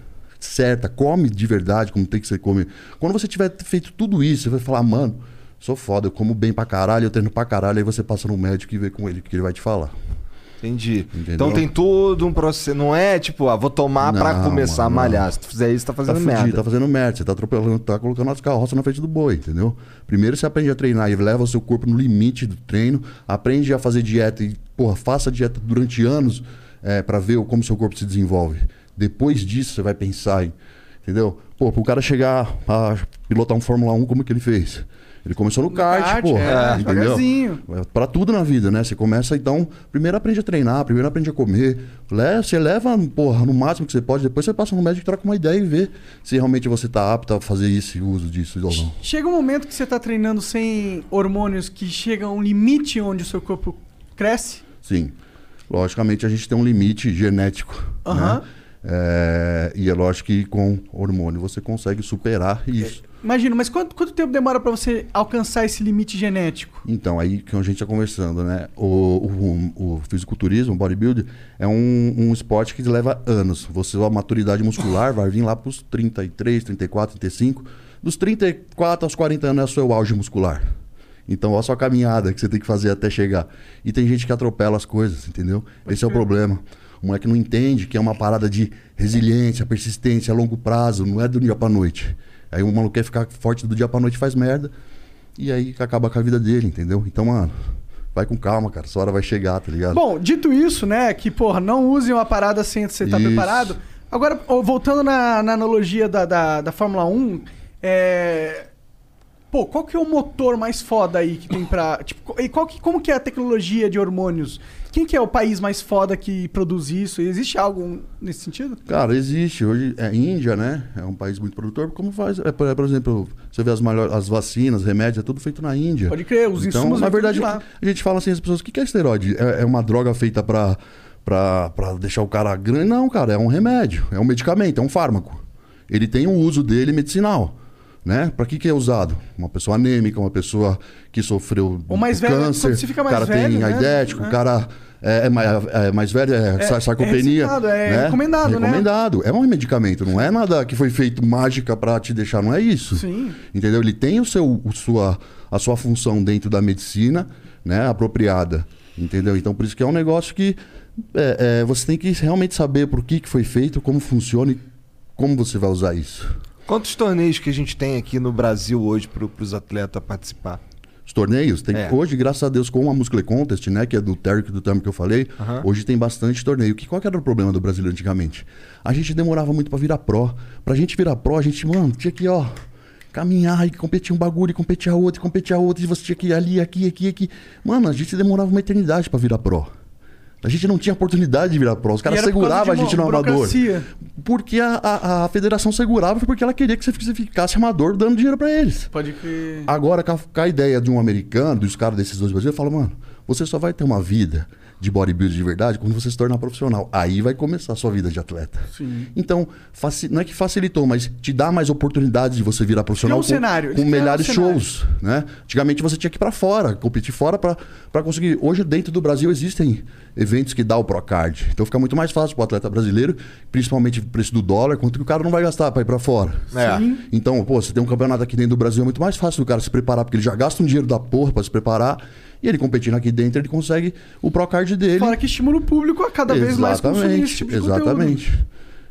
Speaker 3: certa, come de verdade, como tem que ser come. Quando você tiver feito tudo isso, você vai falar, mano, sou foda, eu como bem pra caralho, eu treino pra caralho. Aí você passa no médico e vê com ele o que ele vai te falar.
Speaker 1: Entendi.
Speaker 3: Entendeu?
Speaker 1: Então tem todo um processo. Não é tipo, ah, vou tomar pra
Speaker 3: Não,
Speaker 1: começar
Speaker 3: mano,
Speaker 1: a malhar.
Speaker 3: não.
Speaker 1: Se tu fizer isso, tá
Speaker 3: Tá
Speaker 1: fazendo
Speaker 3: fudido,
Speaker 1: merda.
Speaker 3: tá fazendo merda. Você tá atropelando, tá colocando as carroças na frente do boi, entendeu? Primeiro você aprende a treinar e leva o seu corpo no limite do treino, aprende a fazer dieta e, porra, faça dieta durante anos é, para ver o- como seu corpo se desenvolve. Depois disso você vai pensar em, entendeu? Pô, pro cara chegar a pilotar um Fórmula 1, como que ele fez? Ele começou no, kart,
Speaker 2: kart,
Speaker 3: pô.
Speaker 2: é,
Speaker 3: entendeu? É Pra tudo na vida, né? Você começa, então, primeiro aprende a treinar, primeiro aprende a comer. Le- Você leva, porra, no máximo que você pode, depois você passa no médico e troca uma ideia e vê se realmente você tá apto a fazer isso e uso disso ou não.
Speaker 2: Chega um momento que você tá treinando sem hormônios que chega a um limite onde o seu corpo cresce.
Speaker 3: Sim. Logicamente a gente tem um limite genético.
Speaker 2: Aham.
Speaker 3: Né? É, e é lógico que com hormônio você consegue superar isso.
Speaker 2: Imagina, mas quanto, quanto tempo demora pra você alcançar esse limite genético?
Speaker 3: Então, aí que a gente está conversando, né? O, o, o fisiculturismo, o bodybuilding, é um, um esporte que leva anos. Você, a maturidade muscular vai vir lá para os 33, 34, 35. Dos 34 aos 40 anos é o seu auge muscular. Então, olha a sua caminhada que você tem que fazer até chegar. E tem gente que atropela as coisas, entendeu? Esse é o problema. O moleque não entende que é uma parada de resiliência, persistência a longo prazo, não é do dia pra noite. Aí o maluco quer ficar forte do dia pra noite e faz merda. E aí acaba com a vida dele, entendeu? Então, mano, vai com calma, cara. Sua hora vai chegar, tá ligado?
Speaker 2: Bom, dito isso, né, que, porra, não use uma parada sem você estar
Speaker 3: Isso.
Speaker 2: preparado. Agora, voltando na, na analogia da, da, da Fórmula 1, é... Pô, qual que é o motor mais foda aí que tem pra... Tipo, e qual que, como que é a tecnologia de hormônios? Quem que é o país mais foda que produz isso? Existe algo nesse sentido?
Speaker 3: Cara, existe. Hoje é Índia, né? É um país muito produtor. Como faz? É, por, por exemplo, você vê as, maiores, as vacinas, remédios, é tudo feito na Índia.
Speaker 2: Pode crer, os
Speaker 3: então,
Speaker 2: insumos
Speaker 3: na verdade,
Speaker 2: de lá.
Speaker 3: a gente fala assim, as pessoas, o que é esteroide? É, é uma droga feita pra, pra, pra deixar o cara grande? Não, cara, é um remédio, é um medicamento, é um fármaco. Ele tem um uso dele medicinal. Né? Para que, que é usado? Uma pessoa anêmica, uma pessoa que sofreu
Speaker 2: Ou mais velho,
Speaker 3: câncer,
Speaker 2: você fica
Speaker 3: o
Speaker 2: mais
Speaker 3: cara
Speaker 2: velho,
Speaker 3: tem
Speaker 2: né?
Speaker 3: aidético,
Speaker 2: É.
Speaker 3: o cara é, é mais, é mais velho, é,
Speaker 2: É-
Speaker 3: sarcopenia.
Speaker 2: é é
Speaker 3: né?
Speaker 2: recomendado, né?
Speaker 3: Recomendado. É um medicamento, não é nada que foi feito mágica para te deixar, não é isso.
Speaker 2: Sim.
Speaker 3: Entendeu? Ele tem o seu, o sua, a sua função dentro da medicina, né, apropriada. Entendeu? Então, por isso que é um negócio que é, é, você tem que realmente saber por que, que foi feito, como funciona e como você vai usar isso.
Speaker 1: Quantos torneios que a gente tem aqui no Brasil hoje para os atletas participar?
Speaker 3: Os torneios, tem,
Speaker 1: É.
Speaker 3: hoje, graças a Deus, com a Muscle Contest, né, que é do Terry e do Tam que eu falei, hoje tem bastante torneio. Que, qual que era o problema do Brasil antigamente? A gente demorava muito pra virar pró. Pra gente virar pró, a gente, mano, tinha que, ó, caminhar e competir um bagulho, e competir a outro, e competir a outro, e você tinha que ir ali, aqui, aqui, aqui. Mano, a gente demorava uma eternidade pra virar pró. A gente não tinha oportunidade de virar pró. Os caras seguravam a gente no amador. Porque a, a, a federação segurava porque ela queria que você ficasse amador dando dinheiro pra eles.
Speaker 2: Pode crer.
Speaker 3: Agora, com a, com a ideia de um americano, dos caras desses dois brasileiros, fala, mano, você só vai ter uma vida de bodybuilding de verdade quando você se tornar profissional. Aí vai começar a sua vida de atleta.
Speaker 2: Sim.
Speaker 3: Então, faci- não é que facilitou, mas te dá mais oportunidades de você virar profissional
Speaker 2: um cenário, eles
Speaker 3: com
Speaker 2: um
Speaker 3: melhores
Speaker 2: cenário.
Speaker 3: shows, né? Antigamente você tinha que ir pra fora, competir fora pra pra conseguir. Hoje dentro do Brasil existem eventos que dá o Procard. Então fica muito mais fácil pro atleta brasileiro, principalmente o preço do dólar, quanto que o cara não vai gastar pra ir pra fora.
Speaker 1: É.
Speaker 3: Então, pô, você tem um campeonato aqui dentro do Brasil, é muito mais fácil do cara se preparar, porque ele já gasta um dinheiro da porra pra se preparar. E ele competindo aqui dentro, ele consegue o Procard dele.
Speaker 2: Fora que estimula o público a cada vez mais consumir esse tipo de conteúdo.
Speaker 3: Exatamente.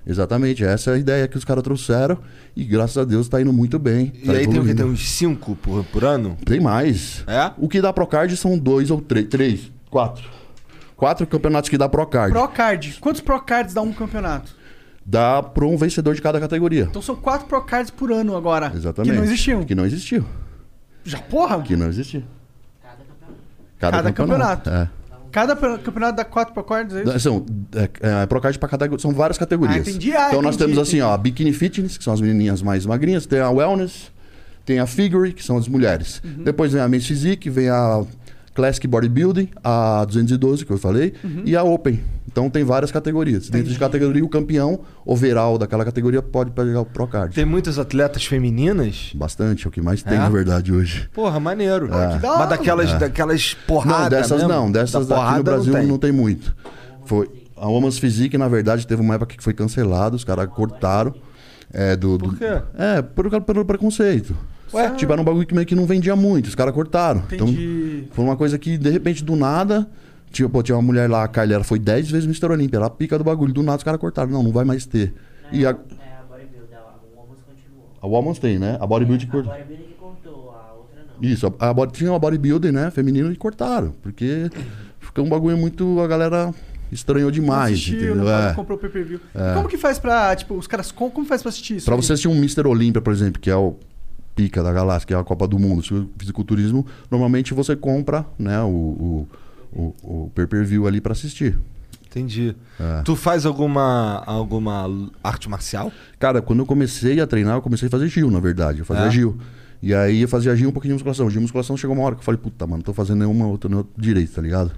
Speaker 3: Exatamente. Essa é a ideia que os caras trouxeram e graças a Deus tá indo muito bem.
Speaker 1: E
Speaker 3: tá
Speaker 1: aí tem o
Speaker 3: evoluindo.
Speaker 1: Tem uns 5 por, por ano?
Speaker 3: Tem mais.
Speaker 1: É?
Speaker 3: O que dá Procard são dois ou três. Três, quatro. Quatro campeonatos que dá Procard.
Speaker 2: Procard. Quantos Procards dá um campeonato?
Speaker 3: Dá para um vencedor de cada categoria.
Speaker 2: Então são quatro Procards por ano agora.
Speaker 3: Exatamente.
Speaker 2: Que não existiam.
Speaker 3: Que não existiu.
Speaker 2: Já porra?
Speaker 3: Que não existia.
Speaker 2: Cada campeonato.
Speaker 3: É.
Speaker 2: Cada pe- campeonato dá quatro Procards, é isso?
Speaker 3: São, é, é, Procard pra cada, são várias categorias.
Speaker 2: Ah, entendi. Ah,
Speaker 3: então nós
Speaker 2: entendi,
Speaker 3: temos assim,
Speaker 2: entendi.
Speaker 3: ó, a Bikini Fitness, que são as menininhas mais magrinhas, tem a Wellness, tem a Figure, que são as mulheres.
Speaker 2: Uhum.
Speaker 3: Depois vem a Men's Physique, vem a Classic Bodybuilding, a 212, que eu falei,
Speaker 2: Uhum.
Speaker 3: e a Open. Então tem várias categorias. Dentro de categoria, o campeão overall daquela categoria pode pegar o Procard.
Speaker 1: Tem muitas atletas femininas?
Speaker 3: Bastante, é o que mais tem,
Speaker 1: É?
Speaker 3: na verdade, hoje.
Speaker 1: Porra, maneiro.
Speaker 3: É.
Speaker 1: Mas daquelas,
Speaker 3: É.
Speaker 1: daquelas porradas
Speaker 3: Não, dessas
Speaker 1: mesmo?
Speaker 3: não. Dessas
Speaker 1: Da
Speaker 3: aqui no Brasil
Speaker 1: não
Speaker 3: não
Speaker 1: tem.
Speaker 3: tem, muito. Foi, a Woman's Physique, na verdade, teve uma época que foi cancelada, os caras cortaram. É, do, do-
Speaker 1: Por quê?
Speaker 3: É, por, pelo preconceito.
Speaker 1: Ué?
Speaker 3: Tipo, era um bagulho que meio que não vendia muito, os caras cortaram.
Speaker 2: Entendi.
Speaker 3: Então, foi uma coisa que, de repente, do nada. Tipo, pô, tinha uma mulher lá, a Kylie, ela foi 10 vezes Mr. Olímpia, ela pica do bagulho. Do nada os caras cortaram. Não, não vai mais ter. E a,
Speaker 9: É, a bodybuilder, a Woman's continuou.
Speaker 3: a Woman's tem, né? A Bodybuilding
Speaker 9: A
Speaker 3: cortou.
Speaker 9: bodybuilder que contou, a outra não.
Speaker 3: Isso, a, a tinha uma bodybuilding, né? Feminino e cortaram. Porque ficou um bagulho muito. A galera estranhou demais,
Speaker 2: assistiu,
Speaker 3: entendeu?
Speaker 2: não
Speaker 3: É.
Speaker 2: comprou o pay-per-view.
Speaker 3: É.
Speaker 2: Como que faz pra, tipo, os caras, como, como faz pra assistir isso?
Speaker 3: Pra
Speaker 2: aí?
Speaker 3: você assistir um Mr. Olímpia, por exemplo, que é o pica da galáxia, que é a Copa do Mundo, o fisiculturismo, normalmente você compra, né, o, o, o, o pay-per-view ali pra assistir.
Speaker 1: Entendi.
Speaker 3: É.
Speaker 1: Tu faz alguma, alguma arte marcial?
Speaker 3: Cara, quando eu comecei a treinar, eu comecei a fazer Gil, na verdade. Eu fazia
Speaker 1: É?
Speaker 3: Gil. E aí eu fazia Gil um pouquinho de musculação. Gil musculação chegou uma hora que eu falei, puta, mano, não tô fazendo nenhuma outra direito, tá ligado?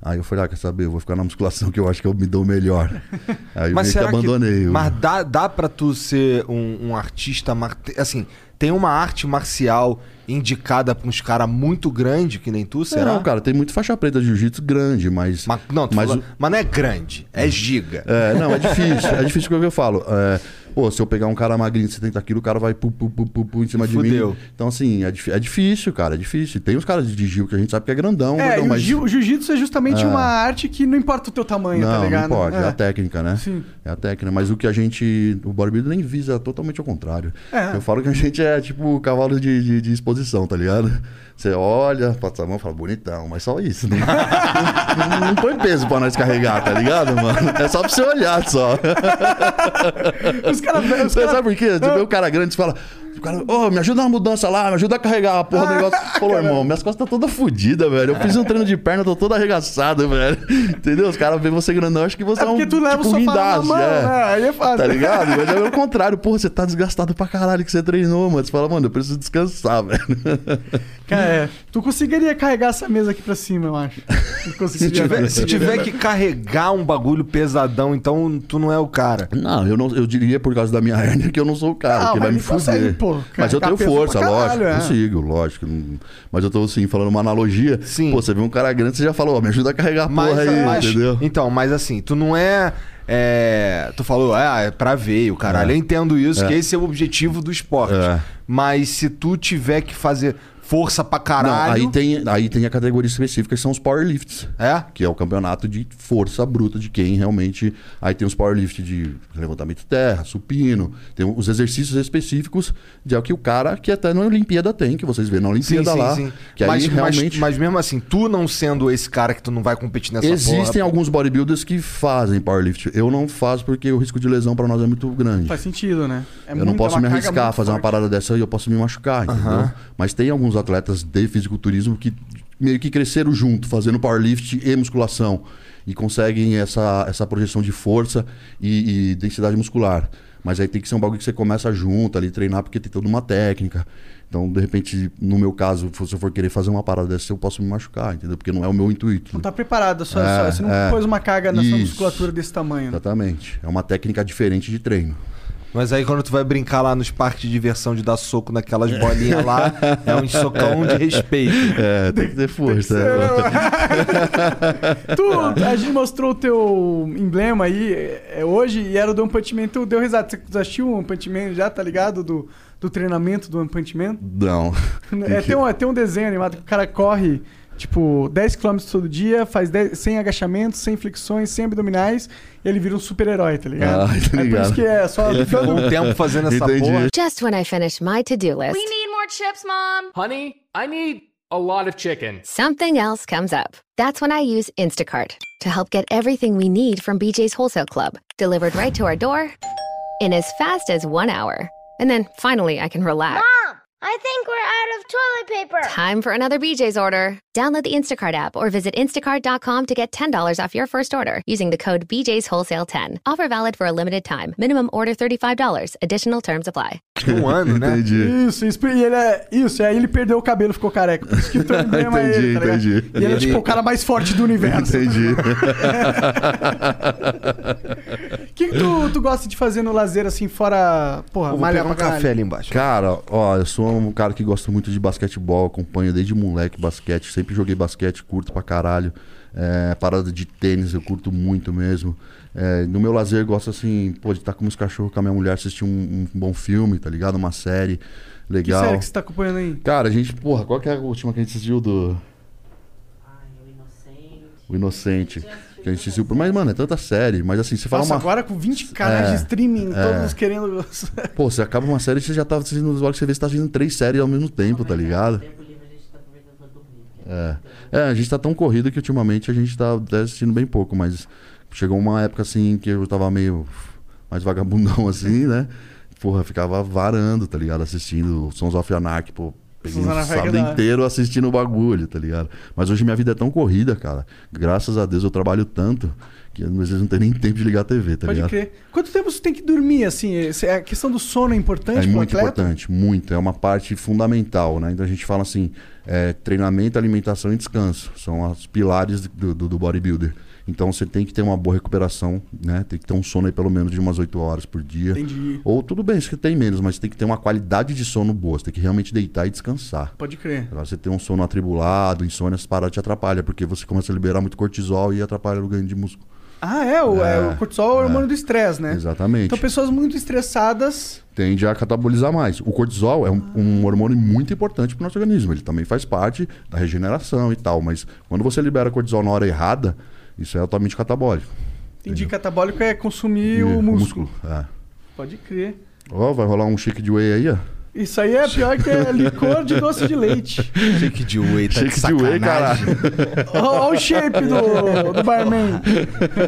Speaker 3: Aí eu falei, ah, quer saber? Eu vou ficar na musculação que eu acho que eu me dou melhor. Aí eu meio que abandonei. o-
Speaker 1: Mas dá, dá pra tu ser um, um artista... mar- Assim, tem uma arte marcial indicada pra uns caras muito grande que nem tu, será?
Speaker 3: Não, cara, tem muito faixa preta de jiu-jitsu grande, mas.
Speaker 1: Mas, não, tu
Speaker 3: mas
Speaker 1: falando-
Speaker 3: o-
Speaker 1: mas não é grande, é giga.
Speaker 3: É, não, é difícil. é difícil porque eu falo. É, pô, se eu pegar um cara magrinho de 70 quilos, o cara vai pu, pu, pu, pu, pu em cima de
Speaker 1: Fudeu.
Speaker 3: mim. Então, assim, é, é difícil, cara, é difícil. Tem os caras de Gil que a gente sabe que é grandão,
Speaker 2: É,
Speaker 3: mas.
Speaker 2: jiu- o jiu-jitsu é justamente
Speaker 3: É.
Speaker 2: uma arte que não importa o teu tamanho,
Speaker 3: não,
Speaker 2: tá ligado?
Speaker 3: não pode, é.
Speaker 2: É.
Speaker 3: a técnica, né?
Speaker 2: Sim.
Speaker 3: É a técnica. Mas o que a gente. O bodybuilder nem visa totalmente ao contrário.
Speaker 2: É.
Speaker 3: Eu falo que a gente é tipo cavalo de, de, de exposição, tá ligado? Você olha, passa a mão e fala, bonitão, mas só isso. Não, não, não põe peso pra nós carregar, tá ligado, mano? É só pra você olhar só.
Speaker 2: Os caras. Cara...
Speaker 3: sabe por quê? Você vê o cara grande e fala, O cara, ô, me ajuda na mudança lá, me ajuda a carregar a porra do negócio. Falou, irmão, minhas costas estão todas fodidas, velho. Eu fiz um treino de perna, tô todo arregaçado, velho. Entendeu? Os caras veem você grandão, acho que você é,
Speaker 2: É
Speaker 3: um
Speaker 2: porque tu leva o
Speaker 3: tipo,
Speaker 2: sofá na
Speaker 3: guindaste,
Speaker 2: mão,
Speaker 3: é.
Speaker 2: né? Aí é fácil.
Speaker 3: Tá ligado? Mas é o contrário. Porra, você tá desgastado pra caralho que você treinou, mano. Você fala, mano, eu preciso descansar, velho.
Speaker 2: Cara, é. Tu conseguiria carregar essa mesa aqui pra cima, eu acho.
Speaker 1: Se tiver, se tiver que carregar um bagulho pesadão, então tu não é o cara.
Speaker 3: Não, eu, não, eu diria por causa da minha hernia que eu não sou o cara,
Speaker 2: Não,
Speaker 3: que vai me
Speaker 2: ele consegue,
Speaker 3: fuder.
Speaker 2: Pô,
Speaker 3: mas eu
Speaker 2: carregar
Speaker 3: tenho força,
Speaker 2: pra
Speaker 3: lógico.
Speaker 2: caralho, é.
Speaker 3: Consigo, lógico. Mas eu tô assim, falando uma analogia.
Speaker 1: Sim.
Speaker 3: Pô, você vê um cara grande, você já falou, me ajuda a carregar a
Speaker 1: Mas,
Speaker 3: porra aí,
Speaker 1: mas-
Speaker 3: entendeu?
Speaker 1: Então, mas assim, tu não é. é, tu falou, ah, é pra ver, o caralho.
Speaker 3: É.
Speaker 1: Eu entendo isso,
Speaker 3: É.
Speaker 1: que esse é o objetivo do esporte.
Speaker 3: É.
Speaker 1: Mas se tu tiver que fazer força pra caralho.
Speaker 3: Não, aí tem, aí tem a categoria específica que são os powerlifts.
Speaker 1: É?
Speaker 3: Que é o campeonato de força bruta de quem realmente. Aí tem os powerlift de levantamento de terra, supino. Tem os exercícios específicos de é o que o cara que até na Olimpíada tem, que vocês vêem na
Speaker 1: Sim,
Speaker 3: Olimpíada
Speaker 1: sim,
Speaker 3: lá.
Speaker 1: sim.
Speaker 3: Que
Speaker 1: mas,
Speaker 3: aí
Speaker 1: mas-
Speaker 3: realmente.
Speaker 1: mas, mesmo assim, tu não sendo esse cara que tu não vai competir nessa
Speaker 3: Existem
Speaker 1: porra.
Speaker 3: alguns bodybuilders que fazem powerlift. Eu não faço porque o risco de lesão pra nós é muito grande.
Speaker 2: Faz sentido, né? É
Speaker 3: eu
Speaker 2: muito-
Speaker 3: não
Speaker 2: é
Speaker 3: posso
Speaker 2: uma
Speaker 3: me arriscar a fazer uma
Speaker 2: forte.
Speaker 3: parada dessa e eu posso me machucar, entendeu?
Speaker 1: Aham.
Speaker 3: Mas tem alguns atletas de fisiculturismo que meio que cresceram junto, fazendo powerlift e musculação. E conseguem essa, essa projeção de força e, e densidade muscular. Mas aí tem que ser um bagulho que você começa junto ali, treinar, porque tem toda uma técnica. Então, de repente, no meu caso, se eu for querer fazer uma parada dessa, eu posso me machucar, entendeu? Porque não é o meu intuito.
Speaker 2: Não tá preparado, só,
Speaker 3: É,
Speaker 2: só- você não
Speaker 3: é.
Speaker 2: pôs uma carga na sua
Speaker 3: Isso.
Speaker 2: musculatura desse tamanho. né?
Speaker 3: Exatamente. É uma técnica diferente de treino.
Speaker 1: Mas aí quando tu vai brincar lá nos parques de diversão de dar soco naquelas bolinhas lá, é um socão de respeito.
Speaker 3: É, tem que ter força. é.
Speaker 2: tu, a gente mostrou o teu emblema aí é, hoje e era o do One Punch Man. Tu deu risada. Você assistiu o One Punch Man já, tá ligado? Do, do treinamento do One Punch Man?
Speaker 3: Não.
Speaker 2: É, tem, um, tem um desenho animado que o cara corre, tipo, 10km todo dia, faz 10, 100 agachamentos, 100 flexões, 100 abdominais, e ele vira um super-herói, tá ligado?
Speaker 3: Ah, tá
Speaker 2: é por isso que é só...
Speaker 1: Ele ficou um tempo fazendo essa
Speaker 3: Entendi.
Speaker 1: porra.
Speaker 11: Just when I finish my to-do list,
Speaker 12: We need more chips, Mom.
Speaker 13: Honey, I need a lot of chicken.
Speaker 11: something else comes up. That's when I use Instacart to help get everything we need from BJ's Wholesale Club delivered right to our door in as fast as one hour. And then finally, I can relax.
Speaker 12: Mom, I think we're out of toilet paper.
Speaker 11: Time for another BJ's order. Download the Instacart app or visit instacart.com to get $10 off your first order using the code BJ's Wholesale 10. Offer valid for a limited time. Minimum order $35. Additional terms apply.
Speaker 1: Um ano, né?
Speaker 3: Entendi.
Speaker 2: Isso, isso, e ele é, isso, e aí ele perdeu o cabelo, ficou careca. Por isso que o teu emblema é
Speaker 3: Entendi,
Speaker 2: ele, tá
Speaker 3: entendi.
Speaker 2: E ele é tipo o cara mais forte do universo.
Speaker 3: Entendi.
Speaker 2: O que, que tu, tu gosta de fazer no lazer, assim, fora, porra,
Speaker 1: vou
Speaker 2: malhar
Speaker 1: pegar um
Speaker 2: caralho?
Speaker 1: café ali embaixo.
Speaker 3: Cara, ó, eu sou um cara que gosta muito de basquetebol, acompanho desde moleque basquete, sempre joguei basquete, curto pra caralho. É, parada de tênis, eu curto muito mesmo. É, no meu lazer, gosto assim, pô, de estar com meus cachorros, com a minha mulher, assistir um, um bom filme, tá ligado? Uma série
Speaker 2: Que
Speaker 3: legal.
Speaker 2: série que você tá acompanhando aí?
Speaker 3: Cara, a gente, porra, qual que é a última que a gente assistiu do.
Speaker 9: Ai, o inocente.
Speaker 3: O Inocente. Que a gente assistiu. Mas, mano, é tanta série. Mas assim, você fala
Speaker 2: Nossa,
Speaker 3: uma.
Speaker 2: agora com 20 canais
Speaker 3: É,
Speaker 2: de streaming,
Speaker 3: é.
Speaker 2: todos querendo...
Speaker 3: Pô, você acaba uma série e você já tá assistindo os olhos que você vê, você tá assistindo três séries ao mesmo tempo, tá ligado?
Speaker 9: Tempo livre a gente tá aproveitando pra dormir. porque
Speaker 3: É. É, a gente tá tão corrido que ultimamente a gente tá até assistindo bem pouco, mas chegou uma época assim que eu tava meio mais vagabundão assim, né? Porra, ficava varando, tá ligado? Assistindo Sons of Anarchy, pô. Peguei um
Speaker 2: Anarchy é
Speaker 3: sábado
Speaker 2: hora.
Speaker 3: inteiro assistindo o bagulho, tá ligado? Mas hoje minha vida é tão corrida, cara. Graças a Deus eu trabalho tanto que às vezes não tenho nem tempo de ligar a TV, tá
Speaker 2: Pode
Speaker 3: ligado?
Speaker 2: crer. Quanto tempo você tem que dormir, assim? A questão do sono é importante
Speaker 3: É muito
Speaker 2: atleta?
Speaker 3: importante, muito. É uma parte fundamental, né? Então a gente fala assim, é, treinamento, alimentação e descanso. São os pilares do, do, do bodybuilder. Então você tem que ter uma boa recuperação, né? Tem que ter um sono aí pelo menos de umas 8 horas por dia.
Speaker 2: Entendi.
Speaker 3: Ou tudo bem, você tem menos, mas tem que ter uma qualidade de sono boa. Você tem que realmente deitar e descansar.
Speaker 2: Pode crer.
Speaker 3: Você tem um sono atribulado, insônia, essas paradas te atrapalha, porque você começa a liberar muito cortisol e atrapalha o ganho de músculo.
Speaker 2: Ah, é? O, é,
Speaker 3: É,
Speaker 2: o cortisol é o
Speaker 3: é.
Speaker 2: hormônio do estresse, né?
Speaker 3: Exatamente.
Speaker 2: Então pessoas muito estressadas...
Speaker 3: tende a catabolizar mais. O cortisol é um, um hormônio muito importante para o nosso organismo. Ele também faz parte da regeneração e tal. Mas quando você libera cortisol na hora errada, isso é altamente catabólico.
Speaker 2: Entendi, catabólico é consumir
Speaker 3: E
Speaker 2: o músculo.
Speaker 3: É.
Speaker 2: Pode crer.
Speaker 3: Ó, vai rolar um shake de whey aí, ó.
Speaker 2: Isso aí é pior que é licor de doce de leite.
Speaker 1: Shake de whey, tá de
Speaker 3: Shake de whey,
Speaker 1: sacanagem.
Speaker 2: Olha o shape do, do barman.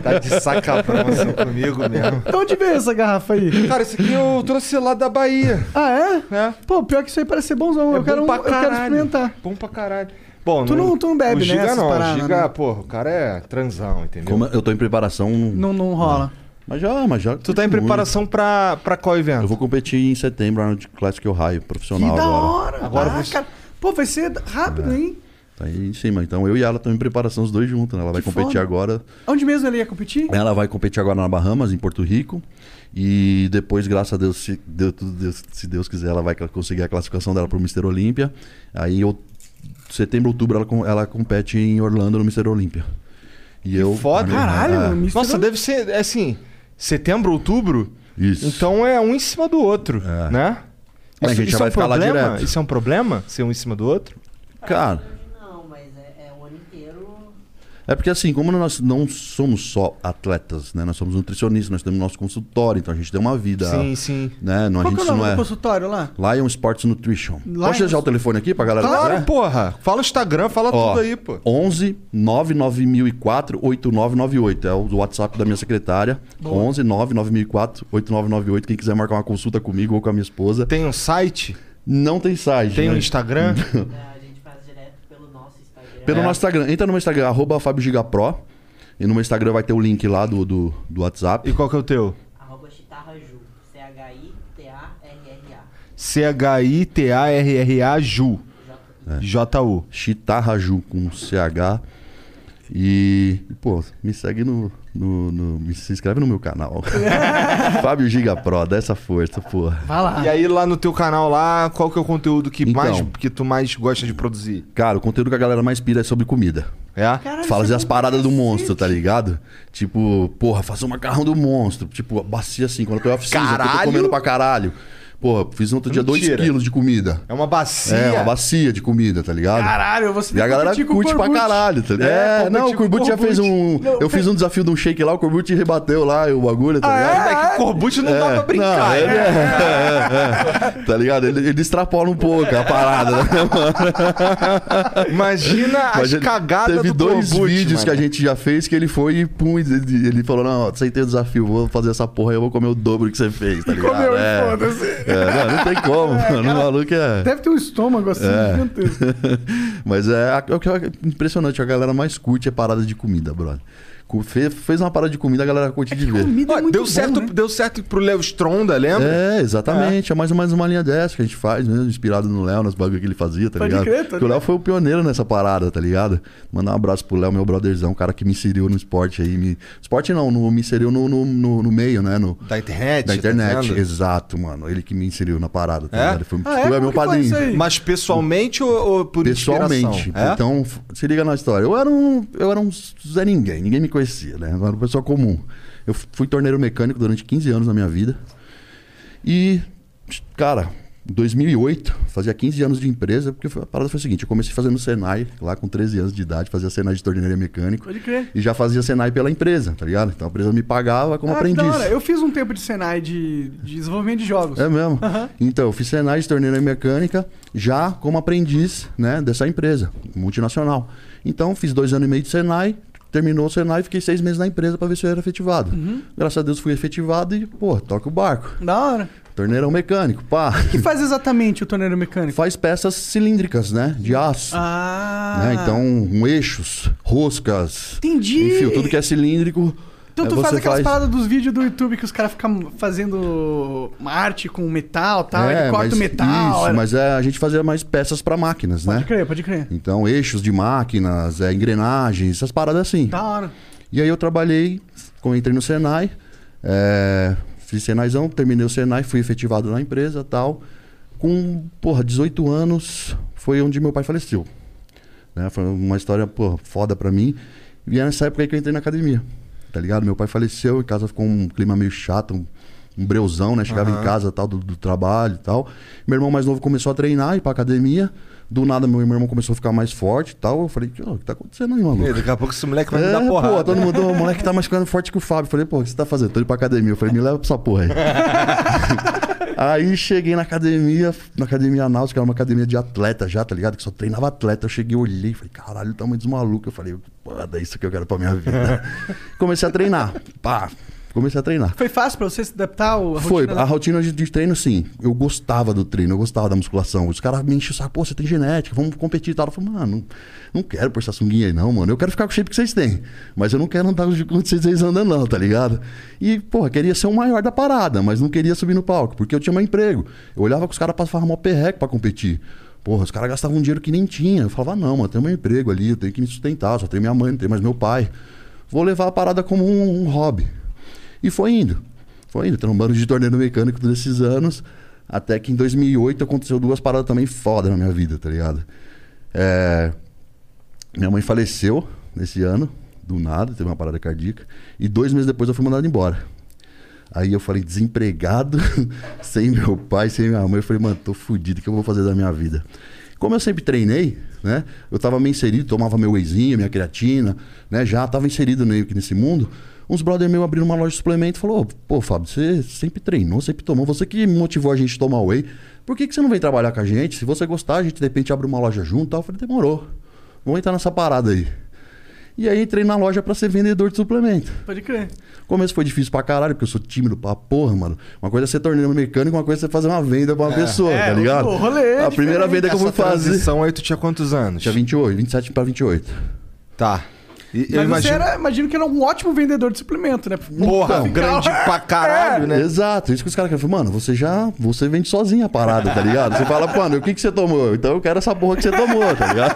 Speaker 1: Tá de sacaprão comigo mesmo.
Speaker 2: De onde veio essa garrafa aí?
Speaker 1: Cara, esse aqui eu trouxe lá da Bahia.
Speaker 2: Ah, é?
Speaker 1: É.
Speaker 2: Pô, pior que isso aí parece ser bonzão.
Speaker 1: É
Speaker 2: eu, quero,
Speaker 1: bom pra
Speaker 2: eu quero
Speaker 1: caralho.
Speaker 2: experimentar.
Speaker 1: Bom pra caralho. Bom,
Speaker 2: Tu não- tu não bebe,
Speaker 1: o Giga
Speaker 2: né, essas
Speaker 1: não.
Speaker 2: paradas,
Speaker 1: o Giga,
Speaker 2: né?
Speaker 1: porra, o cara é transão, entendeu?
Speaker 3: Como eu tô em preparação.
Speaker 2: Não, não rola.
Speaker 3: Mas já, mas já.
Speaker 1: Tu tá em preparação pra, pra qual evento?
Speaker 3: Eu vou competir em setembro no Classic Ohio,
Speaker 2: Que
Speaker 3: profissional
Speaker 2: da
Speaker 3: agora.
Speaker 2: hora.
Speaker 1: Agora
Speaker 2: ah,
Speaker 1: você-
Speaker 2: cara. Pô, vai ser rápido, hein?
Speaker 3: Tá aí em cima. Então eu e ela estamos em preparação os dois juntos, né? Ela vai
Speaker 2: Que
Speaker 3: competir
Speaker 2: foda.
Speaker 3: agora.
Speaker 2: Onde mesmo ele ia competir?
Speaker 3: Ela vai competir agora na Bahamas, em Porto Rico. E depois, graças a Deus, se Deus, se Deus quiser, ela vai conseguir a classificação dela pro Mr. Olímpia. Aí, eu, setembro, outubro, ela, ela compete em Orlando no Mr. Olímpia. E eu.
Speaker 1: Foda.
Speaker 2: Caralho,
Speaker 3: É.
Speaker 1: Nossa, deve ser, é assim, setembro, outubro.
Speaker 3: Isso.
Speaker 1: Então é um em cima do outro,
Speaker 3: É.
Speaker 1: né?
Speaker 3: É, a gente já vai
Speaker 1: um
Speaker 3: ficar lá
Speaker 1: problema?
Speaker 3: direto.
Speaker 1: Isso é um problema? Ser um em cima do outro?
Speaker 3: Cara,
Speaker 9: Não, mas é, é o ano inteiro.
Speaker 3: É porque assim, como nós não somos só atletas, né? Nós somos nutricionistas, nós temos nosso consultório, então a gente tem uma vida.
Speaker 1: Sim, sim.
Speaker 3: Né? Não, a
Speaker 2: Qual que é o
Speaker 3: gente
Speaker 2: nome
Speaker 3: não
Speaker 2: do
Speaker 3: é.
Speaker 2: consultório lá?
Speaker 3: Lion Sports Nutrition.
Speaker 2: Lion-
Speaker 3: Posso deixar o telefone aqui pra galera
Speaker 1: Claro, porra. Fala o Instagram, fala
Speaker 3: Ó,
Speaker 1: tudo aí, pô.
Speaker 3: 11 99004 8998 é o WhatsApp da minha secretária. 11 99004 8998. Quem quiser marcar uma consulta comigo ou com a minha esposa.
Speaker 1: Tem um site?
Speaker 3: Não tem site.
Speaker 1: Tem um
Speaker 3: né?
Speaker 1: Instagram?
Speaker 9: A gente faz direto pelo nosso Instagram.
Speaker 3: Pelo
Speaker 1: É.
Speaker 3: nosso Instagram. Entra no meu Instagram, arroba Fábio Gigapro. E no meu Instagram vai ter o link lá do, do, do WhatsApp.
Speaker 1: E qual que é o teu?
Speaker 9: Arroba Chitarraju. C-H-I-T-A-R-R-A.
Speaker 1: C-H-I-T-A-R-R-A Ju. J-U.
Speaker 3: Chitarraju com CH. E, pô, me segue no. No, no- se inscreve no meu canal. Fábio Giga Pro, dá essa força, porra.
Speaker 2: Vai lá.
Speaker 1: E aí lá no teu canal lá, qual que é o conteúdo que,
Speaker 3: Então.
Speaker 1: mais, que tu mais gosta de produzir?
Speaker 3: Cara, o conteúdo que a galera mais pira é sobre comida.
Speaker 1: É?
Speaker 2: Caralho, é
Speaker 3: as paradas do monstro, tá ligado? Tipo, porra, fazer um macarrão do monstro. Tipo, bacia assim, quando eu tô em oficina, eu tô
Speaker 1: Caralho!
Speaker 3: comendo pra caralho. Porra, fiz no outro dia 2
Speaker 1: Mentira.
Speaker 3: quilos de comida.
Speaker 1: É uma bacia.
Speaker 3: É, uma bacia de comida, tá ligado?
Speaker 2: Caralho, você
Speaker 3: E a galera curte pra caralho, tá ligado?
Speaker 1: É,
Speaker 3: É, não, o Corbucci já fez um.
Speaker 2: Não,
Speaker 3: eu fiz um desafio de um shake lá, o Corbucci rebateu lá o bagulho, tá ligado?
Speaker 1: É que Corbucci não dá pra brincar.
Speaker 3: Não, ele é, é, é, tá ligado? Ele, ele extrapola um pouco a parada, né, mano?
Speaker 1: Imagina as
Speaker 3: Mas
Speaker 1: cagadas
Speaker 3: Teve
Speaker 1: do
Speaker 3: dois
Speaker 1: Corbucci,
Speaker 3: vídeos que a
Speaker 1: mano.
Speaker 3: gente já fez que ele foi e pum, ele, ele falou: Não, aceitei o desafio, vou fazer essa porra aí, eu vou comer o dobro que você fez, tá ligado?
Speaker 2: Comeu,
Speaker 3: é,
Speaker 2: foda-se.
Speaker 3: É, não, não tem como, mano. O maluco é.
Speaker 2: Deve ter um estômago assim,
Speaker 3: É.
Speaker 2: gigantesco.
Speaker 3: Mas é, é o que é impressionante, a galera mais curte é parada de comida, brother. Fez uma parada de comida, a galera curte de ver.
Speaker 2: Comida é
Speaker 1: deu,
Speaker 2: bom,
Speaker 1: certo,
Speaker 2: né?
Speaker 1: deu certo pro Léo Stronda, lembra?
Speaker 3: É, exatamente. É. mais ou menos uma linha dessa que a gente faz, né? Inspirado no Léo, nas bagulho que ele fazia, tá
Speaker 2: Pode
Speaker 3: ligado?
Speaker 2: crer, tá
Speaker 3: Porque o Léo foi o pioneiro nessa parada, tá ligado? Mandar um abraço pro Léo, meu brotherzão, um cara que me inseriu no esporte aí. Me... Esporte não, no- me inseriu no, no, no- no meio, né? No...
Speaker 1: Da internet.
Speaker 3: Da
Speaker 1: tá
Speaker 3: internet,
Speaker 1: dizendo?
Speaker 3: exato, mano. Ele que me inseriu na parada, tá
Speaker 1: É?
Speaker 3: ligado? Foi,
Speaker 2: Ah, é?
Speaker 3: foi
Speaker 2: Como
Speaker 3: meu padrinho.
Speaker 1: Mas pessoalmente ou, ou por
Speaker 3: Pessoalmente.
Speaker 1: inspiração? É?
Speaker 3: Então, se liga na história. Eu era um, eu era um Zé Ninguém, ninguém me conhecia, né? Eu era uma pessoa comum. Eu fui torneiro mecânico durante 15 anos na minha vida. E, cara, em 2008, fazia 15 anos de empresa, porque a parada foi a seguinte: eu comecei fazendo Senai, lá com 13 anos de idade, fazia Senai de torneiro mecânico.
Speaker 2: Pode crer.
Speaker 3: E já fazia Senai pela empresa, tá ligado? Então a empresa me pagava como
Speaker 2: Ah,
Speaker 3: aprendiz.
Speaker 2: da hora. Eu fiz um tempo de Senai de, de desenvolvimento de jogos.
Speaker 3: É mesmo?
Speaker 2: Aham.
Speaker 3: Então, eu fiz Senai de torneira mecânica já como aprendiz né, dessa empresa multinacional. Então, fiz dois anos e meio de Senai, terminou o Senai, fiquei seis meses na empresa para ver se eu era efetivado.
Speaker 2: Uhum.
Speaker 3: Graças a Deus fui efetivado e, pô, toca o barco.
Speaker 2: Da hora.
Speaker 3: Torneirão mecânico, pá.
Speaker 2: O que faz exatamente o torneiro mecânico?
Speaker 3: Faz peças cilíndricas, né? De aço.
Speaker 2: Ah.
Speaker 3: Né? Então, um eixos, roscas.
Speaker 2: Entendi.
Speaker 3: Enfim, tudo que é cilíndrico.
Speaker 2: Então
Speaker 3: é,
Speaker 2: tu faz
Speaker 3: você
Speaker 2: aquelas paradas dos vídeos do YouTube que os caras ficam fazendo arte com metal e tal,
Speaker 3: É,
Speaker 2: ele corta o metal.
Speaker 3: Isso,
Speaker 2: era-
Speaker 3: mas é, a gente fazia mais peças para máquinas, né?
Speaker 2: Pode crer, pode crer.
Speaker 3: Então, eixos de máquinas, é, engrenagens, essas paradas assim.
Speaker 2: Da hora.
Speaker 3: E aí eu trabalhei, entrei no Senai, é, fiz Senaizão, terminei o Senai, fui efetivado na empresa tal. Com, porra, 18 anos, foi onde meu pai faleceu. Né? Foi uma história, porra, foda pra mim. E é nessa época aí que eu entrei na academia, tá ligado? Meu pai faleceu, em casa ficou um clima meio chato, um, um breuzão, né? Chegava
Speaker 1: Aham.
Speaker 3: em casa tal, do, do trabalho e tal. Meu irmão mais novo começou a treinar, ir pra academia. Do nada, meu irmão começou a ficar mais forte e tal. Eu falei, "Ô, o que tá acontecendo aí, maluco?
Speaker 1: Ei, Daqui a pouco esse moleque vai me
Speaker 3: É,
Speaker 1: dar porrada.
Speaker 3: pô, todo mundo, o moleque tá mais ficando forte que o Fábio. Eu Falei, pô, o que você tá fazendo? Tô indo pra academia. Eu falei, me leva pra essa porra aí. Aí cheguei na academia, na academia náutica, era uma academia de atleta já, tá ligado? Que só treinava atleta. Eu cheguei, olhei, falei, caralho, o tamanho dos malucos. Eu falei, pô, é isso que eu quero pra minha vida. Comecei a treinar. Pá, comecei a treinar.
Speaker 2: Foi fácil pra você se adaptar à
Speaker 3: Foi,
Speaker 2: rotina
Speaker 3: a rotina de, de treino, sim. Eu gostava do treino, eu gostava da musculação. Os caras me enchiam o saco, pô, você tem genética, vamos competir e tal. Eu falei, mano, não, não quero pôr essa sunguinha aí, não, mano. Eu quero ficar com o shape que vocês têm. Mas eu não quero andar com o que vocês andam, não, tá ligado? E, porra, queria ser o maior da parada, mas não queria subir no palco, porque eu tinha meu emprego. Eu olhava que os caras passavam mó perreco pra competir. Porra, os caras gastavam um dinheiro que nem tinha. Eu falava, não, mano, eu tenho meu emprego ali, eu tenho que me sustentar, só tenho minha mãe, não tenho mais meu pai. Vou levar a parada como um, um hobby. E foi indo. Foi indo, trombando de torneio mecânico todos esses anos. Até que em 2008 aconteceu duas paradas também foda na minha vida, tá ligado? É, Minha mãe faleceu nesse ano, do nada, teve uma parada cardíaca. E dois meses depois eu fui mandado embora. Aí eu falei, desempregado, sem meu pai, sem minha mãe. Eu falei, mano, tô fudido, o que eu vou fazer da minha vida? Como eu sempre treinei, né? Eu tava meio inserido, tomava meu wheyzinho, minha creatina, né? Já tava inserido meio que nesse mundo. Uns brother meus abriram uma loja de suplemento e falou, pô, Fábio, você sempre treinou, sempre tomou, você que motivou a gente a tomar whey. Por que, que você não vem trabalhar com a gente? Se você gostar, a gente de repente abre uma loja junto e tal. Eu falei, demorou. Vamos entrar nessa parada aí. E aí entrei na loja pra ser vendedor de suplemento.
Speaker 2: Pode crer.
Speaker 3: O começo foi difícil pra caralho, porque eu sou tímido pra porra, mano. Uma coisa é ser torneio mecânico, uma coisa é você fazer uma venda pra uma pessoa,
Speaker 1: É,
Speaker 3: tá ligado?
Speaker 1: o rolê é
Speaker 3: a primeira
Speaker 1: diferente.
Speaker 3: venda que eu fui
Speaker 1: Essa
Speaker 3: fazer.
Speaker 1: transição aí, tu tinha quantos anos?
Speaker 3: Tinha 28, 27 pra 28.
Speaker 1: Tá. E,
Speaker 2: Mas você era, imagino que era um ótimo vendedor de suplemento, né?
Speaker 3: Porra,
Speaker 2: Ficar-
Speaker 3: É, Exato, isso que os caras querem. Mano, você já. Você vende sozinho a parada, tá ligado? Você fala, mano, o que, que você tomou? Então eu quero essa porra que você tomou, tá ligado?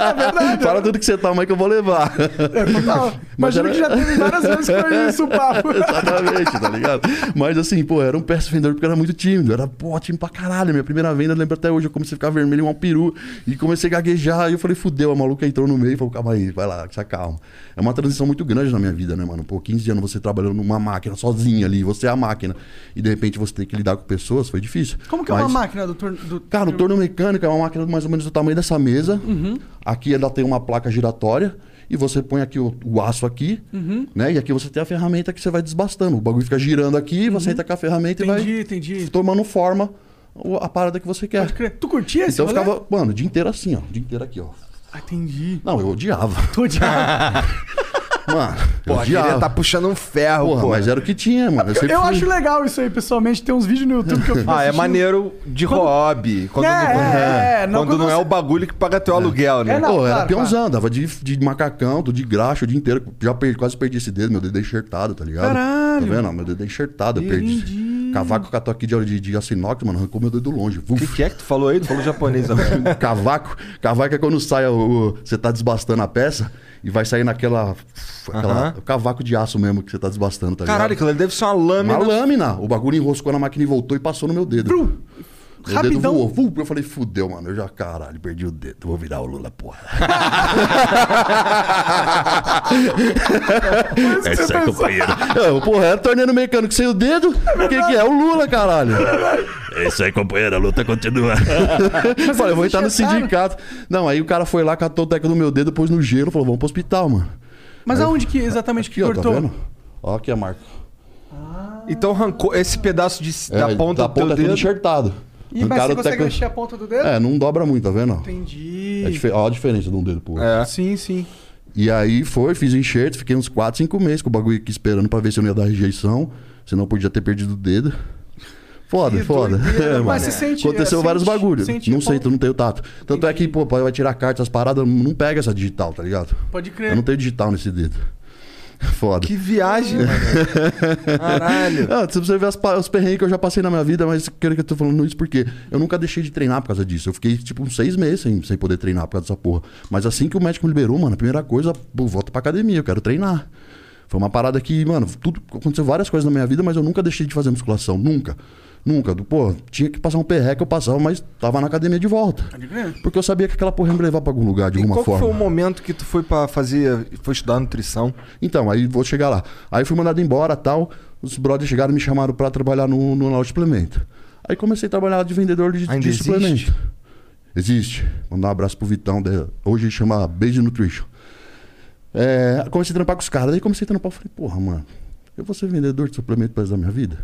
Speaker 3: fala tudo que você toma aí que eu vou levar.
Speaker 2: Total. Imagino que já teve várias vezes que foi isso o papo.
Speaker 3: Exatamente, tá ligado? Mas assim, pô, eu era um péssimo vendedor porque eu era muito tímido. Eu era, pô, tímido pra caralho. Minha primeira venda, eu lembro até hoje, eu comecei a ficar vermelho igual um peru. E comecei a gaguejar. E eu falei, fudeu, a maluca entrou no meio e falou, calma aí, vai lá, se acalma. É uma transição muito grande na minha vida, né, mano? Pô, 15 anos você trabalhando numa máquina sozinho ali, você é a máquina. E de repente você tem que lidar com pessoas, foi difícil.
Speaker 2: Como que é
Speaker 3: Mas-
Speaker 2: uma máquina do turno? Do...
Speaker 3: Cara, o torno mecânico é uma máquina mais ou menos do tamanho dessa mesa.
Speaker 2: Uhum.
Speaker 3: Aqui ela tem uma placa giratória. E você põe aqui o, o aço aqui,
Speaker 2: Uhum.
Speaker 3: né? E aqui você tem a ferramenta que você vai desbastando. O bagulho fica girando aqui, você entra com a ferramenta
Speaker 2: Uhum. Entendi,
Speaker 3: e vai
Speaker 2: entendi.
Speaker 3: tomando forma a parada que você quer.
Speaker 2: Tu curtia esse
Speaker 3: Então eu ficava, mano, o dia inteiro assim, ó. O dia inteiro aqui, ó.
Speaker 2: Entendi.
Speaker 3: Não, eu odiava.
Speaker 2: Tu odiava?
Speaker 3: Mano, eu
Speaker 1: Porra,
Speaker 3: odiava.
Speaker 1: queria tá puxando um ferro,
Speaker 3: Porra,
Speaker 1: pô.
Speaker 3: mas era o que tinha, mano. Eu,
Speaker 2: Eu
Speaker 3: fui-
Speaker 2: acho legal isso aí, pessoalmente. Tem uns vídeos no YouTube que eu fico
Speaker 1: Ah, é maneiro de hobby. Quando,
Speaker 2: É,
Speaker 1: não,
Speaker 2: é, é, não
Speaker 1: quando
Speaker 2: quando
Speaker 1: não é
Speaker 2: você-
Speaker 1: o bagulho que paga teu aluguel, né?
Speaker 3: Pô, era peãozão, dava de, de macacão, tudo de graxa o dia inteiro. Já perdi, quase perdi esse dedo, meu dedo é enxertado, tá ligado?
Speaker 2: Caralho.
Speaker 3: Tá vendo? Meu dedo é enxertado, eu perdi. Cavaco catou aqui de, de, de aço inox, mano, arrancou meu dedo longe. O
Speaker 1: que, que é que tu falou aí? Tu falou japonês
Speaker 3: cavaco. Cavaco é quando sai o, o- Você tá desbastando a peça e vai sair naquela. aquela
Speaker 1: Aham.
Speaker 3: Cavaco de aço mesmo que você tá desbastando, tá ligado?
Speaker 1: Caralho, ali deve ser uma lâmina.
Speaker 3: Uma lâmina. O bagulho enroscou na máquina e voltou e passou no meu dedo. Meu
Speaker 2: Rapidão.
Speaker 3: dedo voou. Vum, Eu falei, fudeu, mano. Eu já, caralho, perdi o dedo. Vou virar o Lula, porra. é,
Speaker 2: pensou.
Speaker 3: companheiro. Não, porra, é torneio mecânico sem o dedo? O que, que é? O Lula, caralho. É isso aí, companheiro. A luta continua. Eu falei, eu vou entrar no sindicato. Não, aí o cara foi lá, catou o teco do meu dedo, pôs no gelo, falou, vamos pro hospital, mano.
Speaker 2: Mas
Speaker 3: Aí
Speaker 2: aonde que exatamente que
Speaker 3: Aqui, ó, tá
Speaker 2: cortou?
Speaker 3: vendo? Ó, aqui a marca.
Speaker 1: Então arrancou esse pedaço de,
Speaker 3: É,
Speaker 1: da ponta
Speaker 3: da
Speaker 1: do
Speaker 3: ponta é tudo
Speaker 1: dedo.
Speaker 3: enxertado.
Speaker 2: E, mas você
Speaker 3: o
Speaker 2: consegue
Speaker 3: teco-
Speaker 2: mexer a ponta do dedo?
Speaker 3: É, não dobra muito, tá vendo?
Speaker 2: Entendi.
Speaker 3: É Ó a diferença de um dedo pro outro.
Speaker 1: É.
Speaker 2: Sim, sim.
Speaker 3: E aí foi, fiz o enxerto, fiquei uns 4, 5 meses com o bagulho aqui esperando pra ver se eu não ia dar rejeição. Senão eu podia ter perdido o dedo. Foda, foda. É,
Speaker 2: Mas você sente-
Speaker 3: Aconteceu
Speaker 2: é,
Speaker 3: vários
Speaker 2: sente-
Speaker 3: bagulhos.
Speaker 2: sente
Speaker 3: não sei, tu não tenho tato. Tanto é que, pô, vai tirar carta, as paradas, não pega essa digital, tá ligado?
Speaker 2: Pode crer.
Speaker 3: Eu não tenho digital nesse dedo. Foda.
Speaker 1: Que viagem, mano. Caralho.
Speaker 3: Ah, se você ver as os perrengues que eu já passei na minha vida, mas quero que eu tô falando isso porque eu nunca deixei de treinar por causa disso. Eu fiquei, tipo, uns seis meses sem, sem poder treinar por causa dessa porra. Mas assim que o médico me liberou, mano, a primeira coisa, pô, volta pra academia, eu quero treinar. Foi uma parada que, mano, tudo aconteceu várias coisas na minha vida, mas eu nunca deixei de fazer musculação. Nunca. Nunca. Do- Pô, tinha que passar um perreque, eu passava, mas tava na academia de volta. Porque eu sabia que aquela porra ia me levar pra algum lugar, de
Speaker 1: E
Speaker 3: alguma
Speaker 1: qual
Speaker 3: forma.
Speaker 1: foi o momento que tu foi pra fazer. Foi estudar nutrição?
Speaker 3: Então, aí vou chegar lá. Aí fui mandado embora tal. Os brothers chegaram e me chamaram pra trabalhar no, no de suplemento. Aí comecei a trabalhar de vendedor de,
Speaker 1: Ainda
Speaker 3: de
Speaker 1: existe?
Speaker 3: suplemento. Existe. Mandar um abraço pro Vitão. de- hoje chama Base Nutrition. É, comecei a trampar com os caras. Aí comecei a trampar. Falei, porra, mano, eu vou ser vendedor de suplemento resto da minha vida?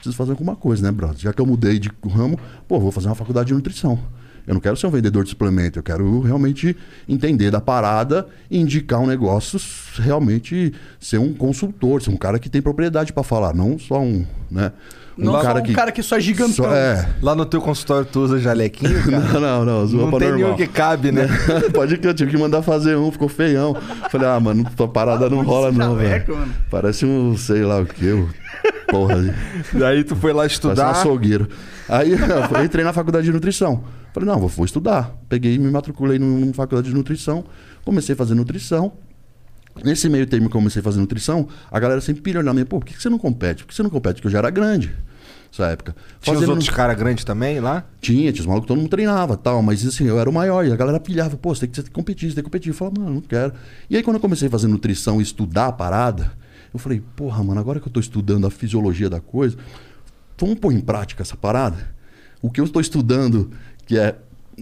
Speaker 3: Preciso fazer alguma coisa, né, brother? Já que eu mudei de ramo, pô, vou fazer uma faculdade de nutrição. Eu não quero ser um vendedor de suplemento, eu quero realmente entender da parada e indicar um negócio, realmente ser um consultor, ser um cara que tem propriedade para falar, não só um, né?
Speaker 2: Não só um cara que só é gigantão.
Speaker 3: Só- é.
Speaker 1: Lá no teu consultório tu usa jalequinho? cara?
Speaker 3: Não, não, não. usa
Speaker 1: Não tem
Speaker 3: normal.
Speaker 1: nenhum que cabe, né?
Speaker 3: Pode que eu tive que mandar fazer um, ficou feião. Falei, ah, mano, tua parada não rola não, velho. Parece um, sei lá o que, eu. Porra.
Speaker 1: Daí tu foi lá
Speaker 3: Parece um
Speaker 1: estudar.
Speaker 3: açougueiro. Aí eu entrei na faculdade de nutrição. Falei, não, vou, vou estudar. Peguei e me matriculei num- numa faculdade de nutrição. Comecei a fazer nutrição. Nesse meio termo que eu comecei a fazer nutrição, a galera sempre pilha na minha, pô, por que que você não compete? Por que você não compete? Porque eu já era grande nessa época.
Speaker 1: Tinha os
Speaker 3: Fazendo-
Speaker 1: outros caras grandes também lá?
Speaker 3: tinha, tinha os malucos, todo mundo treinava tal, mas assim, eu era o maior e a galera pilhava, pô, você tem que, você tem que competir, você tem que competir. Eu falava, mano, não quero. E aí quando eu comecei a fazer nutrição e estudar a parada, eu falei, porra, mano, agora que eu tô estudando a fisiologia da coisa, vamos pôr em prática essa parada? O que eu estou estudando, que é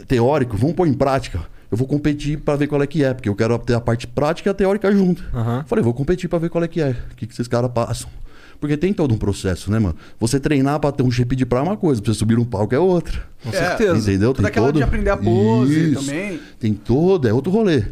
Speaker 3: teórico, vamos pôr em prática. Eu vou competir para ver qual é que é, porque eu quero ter a parte prática e a teórica junto. Falei, vou competir para ver qual é que é, o que, que esses caras passam. Porque tem todo um processo, né, mano? Você treinar pra ter um shape de praia é uma coisa, pra você subir um palco é outra.
Speaker 2: Com certeza.
Speaker 3: Entendeu?
Speaker 2: Toda aquela de aprender a pose também.
Speaker 3: Tem todo, é outro rolê.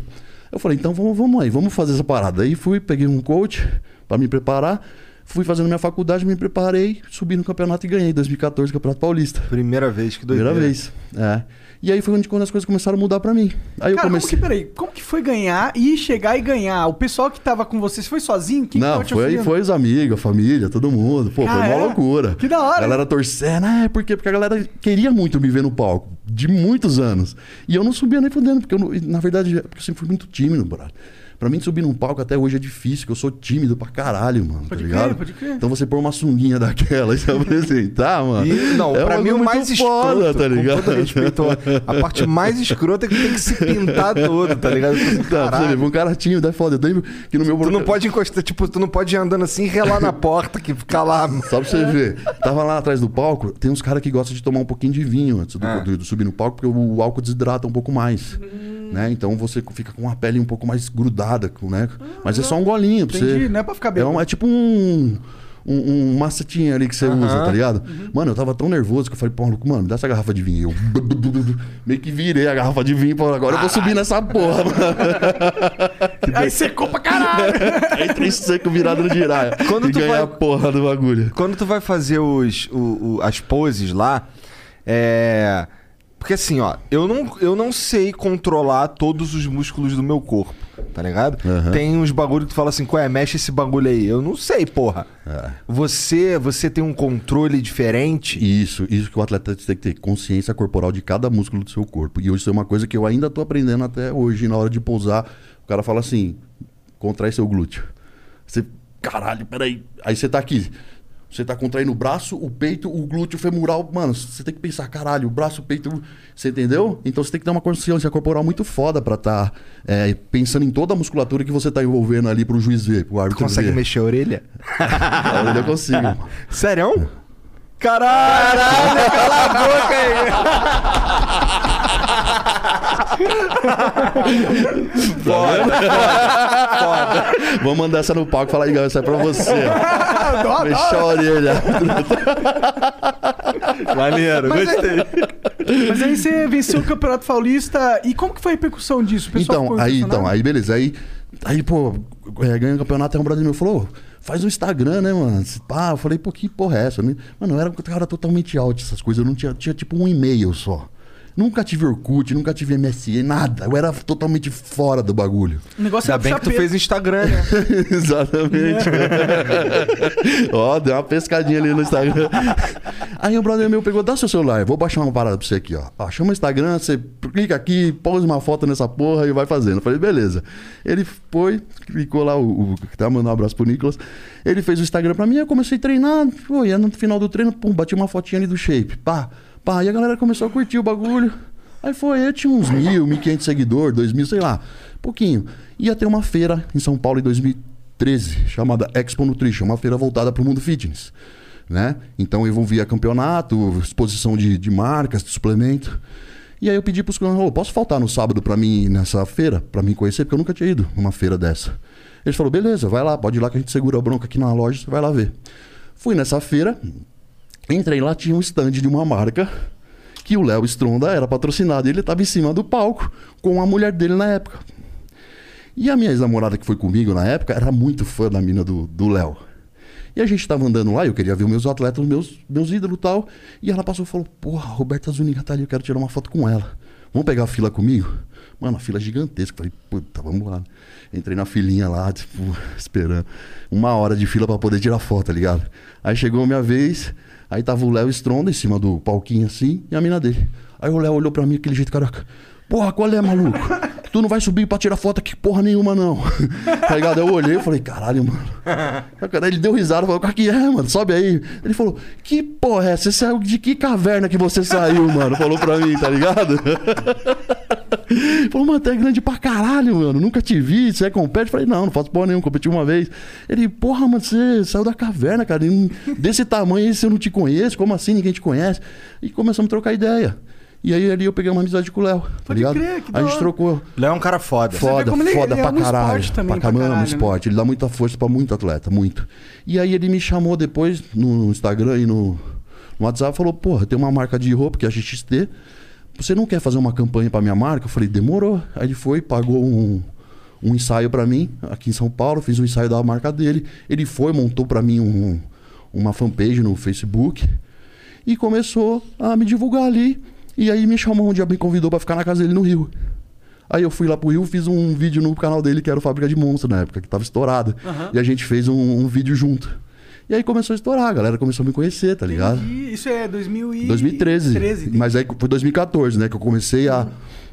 Speaker 3: Eu falei, então vamos, vamos aí, vamos fazer essa parada. Aí fui, peguei um coach pra me preparar, fui fazendo minha faculdade, me preparei, subi no campeonato e ganhei 2014 Campeonato Paulista.
Speaker 1: Primeira vez, que doideira.
Speaker 3: Primeira vez, é. E aí foi onde quando as coisas começaram a mudar pra mim. Aí eu
Speaker 2: Cara,
Speaker 3: comecei.
Speaker 2: como que, peraí, como que foi ganhar e chegar e ganhar? O pessoal que tava com você, você foi sozinho? Quem que
Speaker 3: Não,
Speaker 2: te
Speaker 3: foi, foi os amigos, a família, todo mundo. Pô,
Speaker 2: Ah,
Speaker 3: foi uma
Speaker 2: é?
Speaker 3: loucura.
Speaker 2: Que da hora,
Speaker 3: A galera torcendo, ah, é porque, porque a galera queria muito me ver no palco, de muitos anos. E eu não subia nem fudendo, porque eu, na verdade, porque eu sempre fui muito tímido, brother. Pra mim, subir num palco até hoje é difícil, porque eu sou tímido pra caralho, mano.
Speaker 2: Pode
Speaker 3: tá
Speaker 2: crer,
Speaker 3: ligado?
Speaker 2: pode crer.
Speaker 3: Então você pôr uma sunguinha daquela e se apresentar, mano.
Speaker 1: E, não,
Speaker 3: é um
Speaker 1: pra mim o mais
Speaker 3: foda,
Speaker 1: escroto,
Speaker 3: tá ligado?
Speaker 1: com todo respeito, a parte mais escrota é que tem que se pintar todo, tá ligado?
Speaker 3: Tá, pra você um cara tímido é foda. Eu lembro que no meu
Speaker 1: Tu não pode encostar, tipo, tu não pode ir andando assim e relar na porta, que ficar lá.
Speaker 3: Só pra você ver. Tava lá atrás do palco, tem uns caras que gostam de tomar um pouquinho de vinho antes do,
Speaker 1: Ah.
Speaker 3: do- do subir no palco, porque o, álcool desidrata um pouco mais. Né? Então você fica com a pele um pouco mais grudada, com- né? Mas é só um golinho pra
Speaker 2: Entendi,
Speaker 3: você.
Speaker 2: não é pra ficar
Speaker 3: é,
Speaker 2: bêbado.
Speaker 3: um- é tipo um. Um, um macetinho ali que você
Speaker 1: Aham.
Speaker 3: usa, tá ligado? Mano, eu tava tão nervoso que eu falei, pô, Maluco, mano, me dá essa garrafa de vinho. Eu meio que virei a garrafa de vinho, pô, agora eu vou subir nessa porra, mano.
Speaker 2: Aí secou pra caralho.
Speaker 3: Entrei seco virado no giraia.
Speaker 1: Quando
Speaker 3: e
Speaker 1: tu
Speaker 3: ganhei
Speaker 1: vai-
Speaker 3: a porra do bagulho.
Speaker 1: Quando tu vai fazer os, o- o- as poses lá, é. Porque assim, ó, eu não, eu não sei controlar todos os músculos do meu corpo, tá ligado? Tem uns bagulho que tu fala assim, qual é, mexe esse bagulho aí. Eu não sei, porra. Você, você tem um controle diferente.
Speaker 3: Isso, isso que o atleta tem que ter consciência corporal de cada músculo do seu corpo. E isso é uma coisa que eu ainda tô aprendendo até hoje, na hora de pousar. O cara fala assim: contrai seu glúteo. Você, caralho, peraí. Aí você tá aqui. Você tá contraindo o braço, o peito, o glúteo femoral. Mano, você tem que pensar, caralho, o braço, o peito. Você entendeu? Então você tem que ter uma consciência corporal muito foda pra tá é, pensando em toda a musculatura que você tá envolvendo ali pro juiz ver, pro
Speaker 1: Tu
Speaker 3: árbitro
Speaker 1: consegue
Speaker 3: ver.
Speaker 1: mexer a orelha?
Speaker 3: A orelha eu consigo.
Speaker 1: Sério? Caralho, cala a boca
Speaker 3: Vamos mandar essa no palco e falar aí, galera, isso é pra você. ó. Mexer a orelha.
Speaker 1: Maneiro,
Speaker 2: Mas
Speaker 1: gostei.
Speaker 2: Mas aí você venceu o Campeonato Paulista. E como que foi a repercussão disso?
Speaker 3: Então, aí, então, aí beleza. Aí, aí pô, é, ganhei o campeonato, aí um brother meu falou, faz um Instagram, né, mano? Pá, eu falei, pô, que porra é essa? Mano, eu era um cara totalmente out essas coisas, eu não tinha, tinha tipo um e-mail só. Nunca tive Orkut, nunca tive MSN, nada. Eu era totalmente fora do bagulho.
Speaker 2: O negócio
Speaker 1: Ainda
Speaker 2: é
Speaker 1: bem que tu fez Instagram, né?
Speaker 3: Exatamente. Ó, deu uma pescadinha ali no Instagram. Aí o brother meu pegou, dá seu celular, vou baixar uma parada pra você aqui, ó. ó chama o Instagram, você clica aqui, pôs uma foto nessa porra e vai fazendo. Eu falei, beleza. Ele foi, clicou lá, o, o que tá mandando um abraço pro Nicolas. Ele fez o Instagram pra mim, eu comecei a treinar. Pô, e aí no final do treino, pum, bati uma fotinha ali do shape. Pá, pá. E a galera começou a curtir o bagulho. Aí foi, eu tinha uns mil, mil quinhentos seguidores, dois mil, sei lá, pouquinho. Ia ter uma feira em São Paulo em 2013, chamada Expo Nutrition, uma feira voltada para o mundo fitness, né? Então envolvia campeonato, exposição de, de marcas, de suplemento. E aí eu pedi para os caras, posso faltar no sábado para mim nessa feira, para mim conhecer, porque eu nunca tinha ido numa feira dessa. Eles falaram, beleza, vai lá, pode ir lá que a gente segura a bronca aqui na loja, você vai lá ver. Fui nessa feira, Entrei lá, tinha um stand de uma marca que o Léo Stronda era patrocinado. e Ele estava em cima do palco com a mulher dele na época. E a minha ex-namorada que foi comigo na época era muito fã da mina do Léo. E a gente estava andando lá, eu queria ver os meus atletas, meus, meus ídolos e tal. E ela passou e falou: Porra, Roberta Zuniga tá ali, eu quero tirar uma foto com ela. Vamos pegar a fila comigo? Mano, a fila é gigantesca. Falei, puta, vamos lá. Entrei na filinha lá, tipo, esperando. Uma hora de fila pra poder tirar foto, tá ligado? Aí chegou a minha vez, aí tava o Léo Stronda em cima do palquinho assim, e a mina dele. Aí o Léo olhou pra mim, aquele jeito caraca. Porra, qual é, maluco? Tu não vai subir pra tirar foto aqui porra nenhuma, não. tá ligado? Eu olhei e falei, caralho, mano. Aí ele deu risada, falou, qual que é, mano? Sobe aí. Ele falou, que porra é essa? Você saiu de que caverna que você saiu, mano? Falou pra mim, tá ligado? Falou, mano, tu é grande pra caralho, mano. Nunca te vi. Você é compete? Falei, não, não faço porra nenhuma, competi uma vez. Ele, porra, mano, você saiu da caverna, cara. Desse tamanho aí, se eu não te conheço, como assim ninguém te conhece? E começamos a trocar ideia. E aí ali eu peguei uma amizade com o Léo, tá ligado?
Speaker 2: crer, que
Speaker 3: a gente trocou.
Speaker 1: Léo é um cara foda.
Speaker 3: Foda,
Speaker 2: como ele-
Speaker 3: foda
Speaker 2: ele
Speaker 3: pra
Speaker 2: ama o
Speaker 3: caralho.
Speaker 2: esporte também,
Speaker 3: pra
Speaker 2: pra
Speaker 3: caramba,
Speaker 2: caralho, né?
Speaker 3: esporte. Ele dá muita força pra muito atleta, muito. E aí ele me chamou depois no Instagram e no, no WhatsApp e falou: Porra, tem uma marca de roupa que é a XXT. Você não quer fazer uma campanha pra minha marca? Eu falei: Demorou. Aí ele foi, pagou um, um ensaio pra mim aqui em São Paulo. Fiz um ensaio da marca dele. Ele foi, montou pra mim um, uma fanpage no Facebook e começou a me divulgar ali. E aí me chamou um dia, me convidou pra ficar na casa dele no Rio. Aí eu fui lá pro Rio, fiz um vídeo no canal dele, que era o Fábrica de Monstros na época, que tava estourado.
Speaker 2: Aham.
Speaker 3: E a gente fez um, um vídeo junto. E aí começou a estourar, a galera começou a me conhecer, tá ligado?
Speaker 2: E isso é 2013.
Speaker 3: 2013.
Speaker 2: 13,
Speaker 3: mas aí foi 2014, né? Que eu comecei a,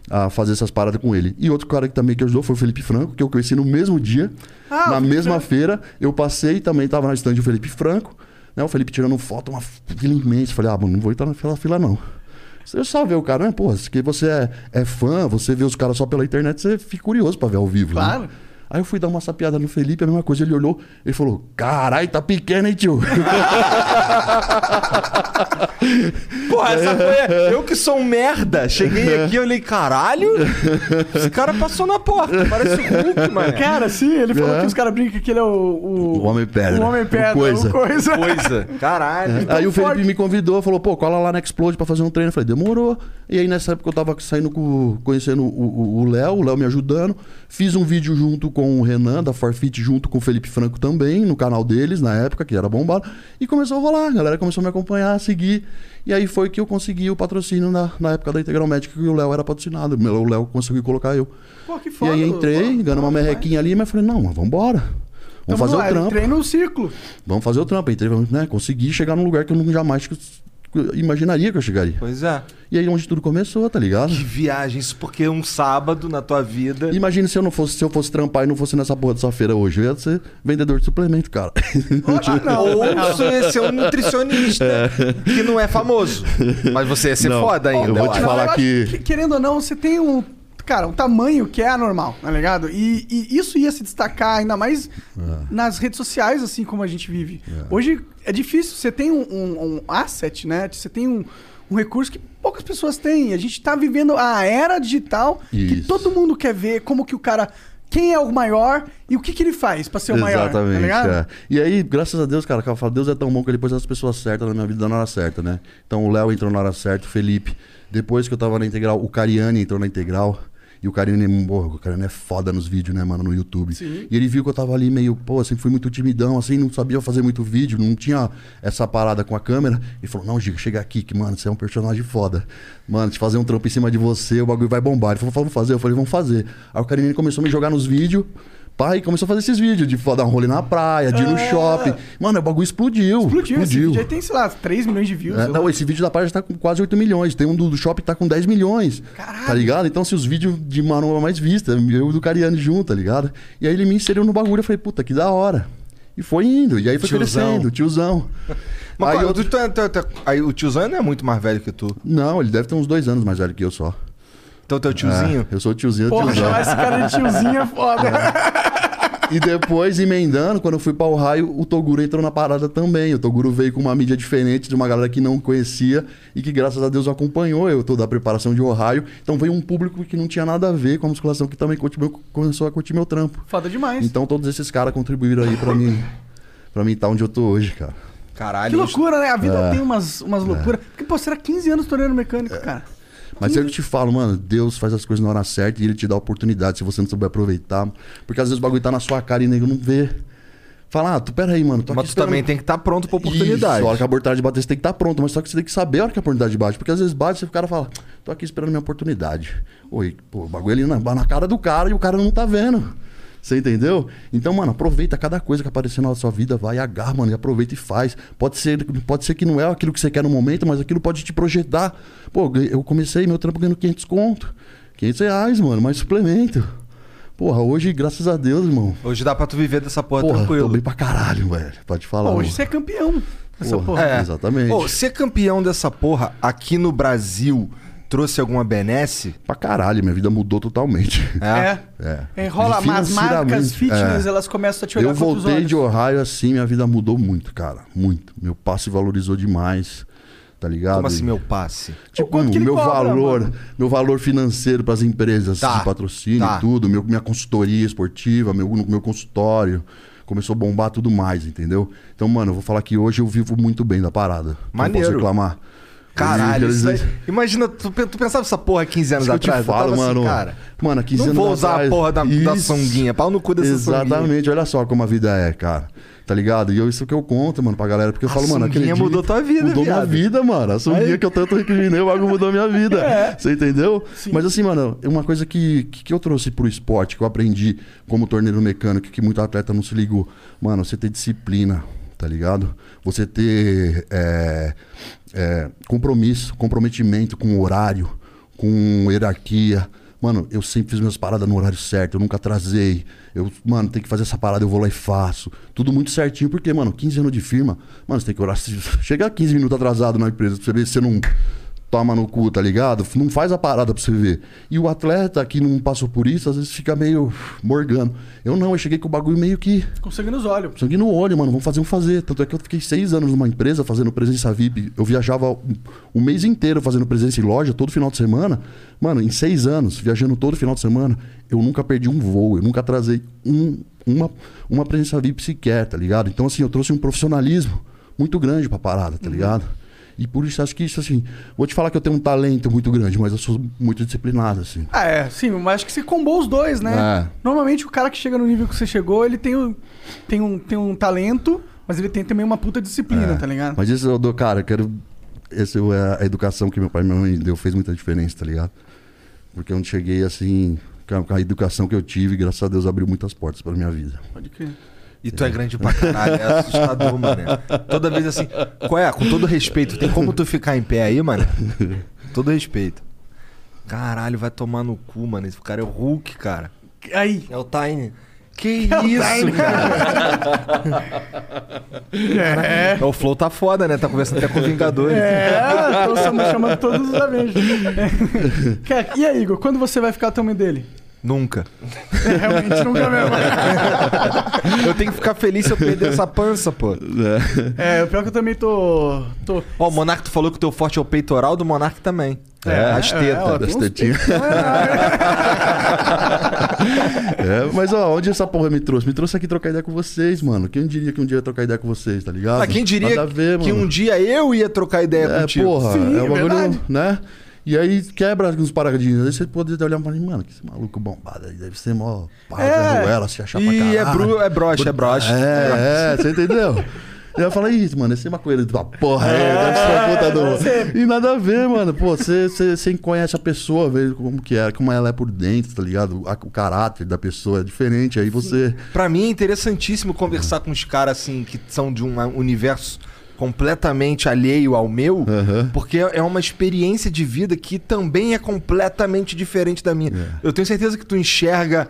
Speaker 3: a fazer essas paradas com ele. E outro cara que também que ajudou foi o Felipe Franco, que eu conheci no mesmo dia.
Speaker 2: Ah,
Speaker 3: na mesma
Speaker 2: Franco.
Speaker 3: feira, eu passei também tava na estande do Felipe Franco. Né? O Felipe tirando foto, uma fila imensa. Falei, ah, mano, não vou entrar naquela fila, não. Você só vê o cara, né? Porra, se que você é, é fã, você vê os caras só pela internet, você fica curioso pra ver ao vivo.
Speaker 2: Claro.
Speaker 3: Né? Aí eu fui dar uma sapiada no Felipe, a mesma coisa, ele olhou, ele falou, carai, tá pequeno, hein, tio?
Speaker 1: Porra, essa foi. Eu que sou um merda. Cheguei aqui e olhei, caralho. Esse cara passou na porta. Parece o Hulk, mano.
Speaker 2: Cara, sim, ele falou
Speaker 3: É.
Speaker 2: que os caras brincam que ele é o. O,
Speaker 3: O Homem Pedra.
Speaker 2: O Homem Pedra,
Speaker 3: O coisa.
Speaker 2: coisa.
Speaker 1: Coisa. Caralho.
Speaker 3: É. aí o Felipe me convidou, falou, pô, cola lá na Explode pra fazer um treino. Eu falei, demorou. E aí nessa época eu tava saindo com, conhecendo o- Léo, o Léo me ajudando. Fiz um vídeo junto com o Renan, da Forfeit, junto com o Felipe Franco também, no canal deles, na época, que era bombado. E começou a rolar, a galera começou a me acompanhar, a seguir. E aí foi que eu consegui o patrocínio na, na época da Integral Médica, que o Léo era patrocinado. O Léo conseguiu colocar eu.
Speaker 2: Pô, que
Speaker 3: E
Speaker 2: foda.
Speaker 3: aí entrei, ganhando uma merrequinha ali, mas falei, não, mas vambora. Vamos fazer o trampo.
Speaker 2: Treina o ciclo.
Speaker 3: Vamos fazer o trampo. Entrei, né? Consegui chegar num lugar que eu não jamais imaginaria que eu chegaria.
Speaker 1: Pois é.
Speaker 3: E aí onde tudo começou, tá ligado?
Speaker 1: Que viagem. Isso porque um sábado na tua vida.
Speaker 3: Imagina se eu não fosse, se eu fosse trampar e não fosse nessa porra dessa feira hoje. Eu ia ser vendedor de suplemento, cara.
Speaker 1: Ou você ia ser um nutricionista que não é famoso. Mas você ia ser
Speaker 3: Não,
Speaker 1: foda ainda.
Speaker 3: eu vou te falar que-
Speaker 2: Querendo ou não, você tem um. Cara, um tamanho que é anormal, tá ligado? E, e isso ia se destacar ainda mais nas redes sociais, assim como a gente vive. Hoje é difícil, você tem um, um- um asset, né? Você tem um, um recurso que poucas pessoas têm. A gente tá vivendo a era digital que
Speaker 3: Isso.
Speaker 2: todo mundo quer ver como que o cara. Quem é o maior e o que, que ele faz pra ser o maior. Tá
Speaker 3: Exatamente.
Speaker 2: ligado?
Speaker 3: é. E aí, graças a Deus, cara, que eu falo, Deus é tão bom que ele pôs as pessoas certas na minha vida na hora certa, né? Então o Léo entrou na hora certa, o Felipe. Depois que eu tava na integral, o Cariani entrou na integral. E o Cariani, porra, o Cariani é foda nos vídeos, né, mano, no YouTube.
Speaker 2: Sim.
Speaker 3: E ele viu que eu tava ali meio, pô, sempre fui muito timidão, assim, não sabia fazer muito vídeo, não tinha essa parada com a câmera. Ele falou, não, Giga, chega aqui, que, mano, você é um personagem foda. Mano, te fazer um trampo em cima de você, o bagulho vai bombar. Ele falou, vamos fazer. Eu falei, vamos fazer. Aí o Cariani começou a me jogar nos vídeos. Pai, começou a fazer esses vídeos de dar um rolê na praia, de ir no
Speaker 2: É.
Speaker 3: shopping. Mano, o bagulho explodiu.
Speaker 2: Explodiu. Esse vídeo aí tem, sei lá, 3 milhões de views.
Speaker 3: É, não, esse vídeo da página tá com quase 8 milhões. Tem um do, do shopping que tá com 10 milhões. Tá ligado? Então, se os vídeos de Maromba mais vistos, eu e do Cariani junto, tá ligado? E aí ele me inseriu no bagulho. Eu falei, puta, que da hora. E foi indo. E aí foi
Speaker 1: Tiozão.
Speaker 3: crescendo, tiozão.
Speaker 1: Mas
Speaker 3: aí
Speaker 1: qual-
Speaker 3: eu-
Speaker 1: tu- tu- tu- tu- aí o tiozão não é muito mais velho que tu.
Speaker 3: Não, ele deve ter uns dois anos mais velho que eu só.
Speaker 1: Então teu tiozinho?
Speaker 3: É, eu sou o tiozinho,
Speaker 2: Porra,
Speaker 3: tiozão.
Speaker 2: chamar esse cara de tiozinho é foda.
Speaker 3: E depois, emendando, quando eu fui para o raio, o Toguro entrou na parada também. O Toguro veio com uma mídia diferente de uma galera que não conhecia e que, graças a Deus, acompanhou eu toda a preparação de Ohio. Então veio um público que não tinha nada a ver com a musculação, que também começou a curtir meu trampo.
Speaker 2: Foda demais.
Speaker 3: Então todos esses caras contribuíram aí para mim, para mim estar onde eu tô hoje, cara.
Speaker 1: Caralho.
Speaker 2: Que loucura, né? A vida
Speaker 3: É.
Speaker 2: tem umas, umas loucuras. Porque, pô, será 15 anos torneiro mecânico, cara?
Speaker 3: Mas eu te falo, mano, Deus faz as coisas na hora certa e ele te dá a oportunidade se você não souber aproveitar. Porque às vezes o bagulho tá na sua cara e nego não vê. Fala, ah, tu pera aí, mano.
Speaker 1: Mas tu também tem que estar pronto pra oportunidade.
Speaker 3: Isso, a hora que a oportunidade bater, você tem que estar pronto. Mas só que você tem que saber a hora que a oportunidade bate. Porque às vezes bate e o cara fala, tô aqui esperando minha oportunidade. Oi, pô, o bagulho ali na, na cara do cara e o cara não tá vendo. Você entendeu? Então, mano, aproveita cada coisa que aparecer na sua vida, vai, agarra, mano, e aproveita e faz. Pode ser, pode ser que não é aquilo que você quer no momento, mas aquilo pode te projetar. Pô, eu comecei meu trampo ganhando 500 conto. 500 reais, mano, mais suplemento. Porra, hoje, graças a Deus, irmão.
Speaker 1: Hoje dá pra tu viver dessa porra,
Speaker 3: Porra,
Speaker 1: tranquilo.
Speaker 3: tô bem pra caralho, velho. Pode falar.
Speaker 2: Pô, hoje
Speaker 3: mano.
Speaker 2: você é campeão dessa
Speaker 3: Porra,
Speaker 2: porra.
Speaker 1: É.
Speaker 3: Exatamente.
Speaker 1: Pô, ser campeão dessa porra aqui no Brasil trouxe alguma benesse?
Speaker 3: Pra caralho, minha vida mudou totalmente.
Speaker 2: É.
Speaker 3: É.
Speaker 2: É, rola, as marcas fitness,
Speaker 3: é.
Speaker 2: elas começam a te olhar
Speaker 3: Eu voltei
Speaker 2: olhos.
Speaker 3: de Ohio assim, minha vida mudou muito, cara. Muito. Meu passe valorizou demais. Tá ligado?
Speaker 1: Como assim, meu passe?
Speaker 3: Tipo,
Speaker 2: ele
Speaker 3: meu
Speaker 2: cobra,
Speaker 3: valor,
Speaker 2: mano?
Speaker 3: meu valor financeiro para as empresas
Speaker 1: Tá,
Speaker 3: de patrocínio
Speaker 1: tá.
Speaker 3: e tudo, meu, minha consultoria esportiva, meu, meu consultório, começou a bombar tudo mais, entendeu? Então, mano, eu vou falar que hoje eu vivo muito bem da parada.
Speaker 1: Maneiro.
Speaker 3: Não posso reclamar.
Speaker 1: Caralho, isso aí- imagina, tu, tu pensava essa porra 15 anos
Speaker 3: Isso que eu te
Speaker 1: atrás?
Speaker 3: falo,
Speaker 1: tava assim,
Speaker 3: mano.
Speaker 1: cara,
Speaker 3: Mano, há 15
Speaker 1: não
Speaker 3: anos
Speaker 1: vou usar
Speaker 3: atrás-
Speaker 1: a porra da, da
Speaker 3: Isso.
Speaker 1: sunguinha, pau no cu dessa.
Speaker 3: Exatamente, olha só como a vida é, cara. Tá ligado? E eu, isso que eu conto, mano, pra galera. Porque eu
Speaker 1: A
Speaker 3: falo, mano, aquele dia
Speaker 1: mudou tua vida,
Speaker 3: Mudou minha
Speaker 1: viado.
Speaker 3: vida, mano. A sunguinha
Speaker 1: Aí.
Speaker 3: que eu tanto recriminei, o bagulho mudou minha vida.
Speaker 1: É.
Speaker 3: Você entendeu? Mas assim, mano, uma coisa que, que, que eu trouxe pro esporte, que eu aprendi como torneiro mecânico, que muito atleta não se ligou. Mano, você ter disciplina, tá ligado? Você ter é, é, compromisso, comprometimento com horário, com hierarquia. Mano, eu sempre fiz minhas paradas no horário certo, eu nunca atrasei. Eu, mano, tem que fazer essa parada, eu vou lá e faço. Tudo muito certinho, porque, mano, 15 anos de firma, mano, você tem que orar. Chega 15 minutos atrasado na empresa, pra você ver se você não toma no cu, tá ligado? Não faz a parada pra você ver. E o atleta que não passou por isso, às vezes fica meio morgando. Eu não, eu cheguei com o bagulho meio que
Speaker 2: Com sangue nos olhos.
Speaker 3: Sangue no olho, mano. Vamos fazer um fazer. Tanto é que eu fiquei seis anos numa empresa fazendo presença VIP. Eu viajava um, mês inteiro fazendo presença em loja, todo final de semana. Mano, em seis anos, viajando todo final de semana, eu nunca perdi um voo. Eu nunca atrasei um, uma, uma presença VIP sequer, tá ligado? Então, assim, eu trouxe um profissionalismo muito grande pra parada, tá ligado? E por isso, acho que isso, assim... Vou te falar que eu tenho um talento muito grande, mas eu sou muito disciplinado, assim.
Speaker 2: Ah, é, sim, mas acho que você combou os dois, né?
Speaker 3: É.
Speaker 2: Normalmente o cara que chega no nível que você chegou, ele tem, um- tem, um, tem um talento, mas ele tem também uma puta disciplina,
Speaker 3: É.
Speaker 2: tá ligado?
Speaker 3: Mas isso eu dou, cara, eu quero. Essa é a educação que meu pai e minha mãe deu fez muita diferença, tá ligado? Porque onde cheguei assim, com a, com a educação que eu tive, graças a Deus abriu muitas portas pra minha vida.
Speaker 2: Pode crer.
Speaker 1: E tu é grande pra caralho, é assustador, mano. Toda vez assim, qual é? Com todo respeito, tem como tu ficar em pé aí, mano? Todo respeito. Caralho, vai tomar no cu, mano. Esse cara é o Hulk, cara.
Speaker 2: Aí.
Speaker 4: É o Tiny.
Speaker 1: Que
Speaker 2: É o
Speaker 1: isso, cara?
Speaker 2: É.
Speaker 1: O Flow tá foda, né? Tá conversando até com Vingadores.
Speaker 2: É, tô só- chamando todos os. É. Cara, E aí, Igor, quando você vai ficar tamanho dele?
Speaker 1: Nunca.
Speaker 2: É, realmente, nunca mesmo.
Speaker 1: Eu tenho que ficar feliz se eu perder essa pança, pô.
Speaker 2: É, o pior que eu também tô. tô...
Speaker 1: Ó, o Monark, tu falou que o teu forte é o peitoral, do Monark também.
Speaker 2: É,
Speaker 1: As
Speaker 2: é,
Speaker 1: tetas.
Speaker 2: ó, tem
Speaker 3: Das
Speaker 2: uns
Speaker 3: tetinhas. É, mas ó, onde essa porra me trouxe? Me trouxe aqui trocar ideia com vocês, mano. Quem diria que um dia ia trocar ideia com vocês, tá ligado?
Speaker 1: Ah, quem diria
Speaker 3: ver,
Speaker 1: que
Speaker 3: mano.
Speaker 1: um dia eu ia trocar ideia
Speaker 3: É,
Speaker 1: contigo?
Speaker 3: porra,
Speaker 2: Sim,
Speaker 3: é um bagulho,
Speaker 2: verdade.
Speaker 3: né? E aí quebra uns paradigmas. Aí você pode olhar e falar, mano, que esse maluco bombado aí deve ser mó pá,
Speaker 2: É.
Speaker 3: Ruela, se achar pra
Speaker 1: E
Speaker 3: caralho.
Speaker 1: é, bru, é broche, é broche.
Speaker 3: É, é, você entendeu? E eu falo, isso, mano, esse é maconheiro da porra aí, deve ser uma puta do... E nada a ver, mano. Pô, você, você, você conhece a pessoa, vê como que é, como ela é por dentro, tá ligado? O caráter da pessoa é diferente. Aí você.
Speaker 1: Pra mim é interessantíssimo conversar com os caras assim que são de um universo completamente alheio ao meu, porque é uma experiência de vida que também é completamente diferente da minha. Eu tenho certeza que tu enxerga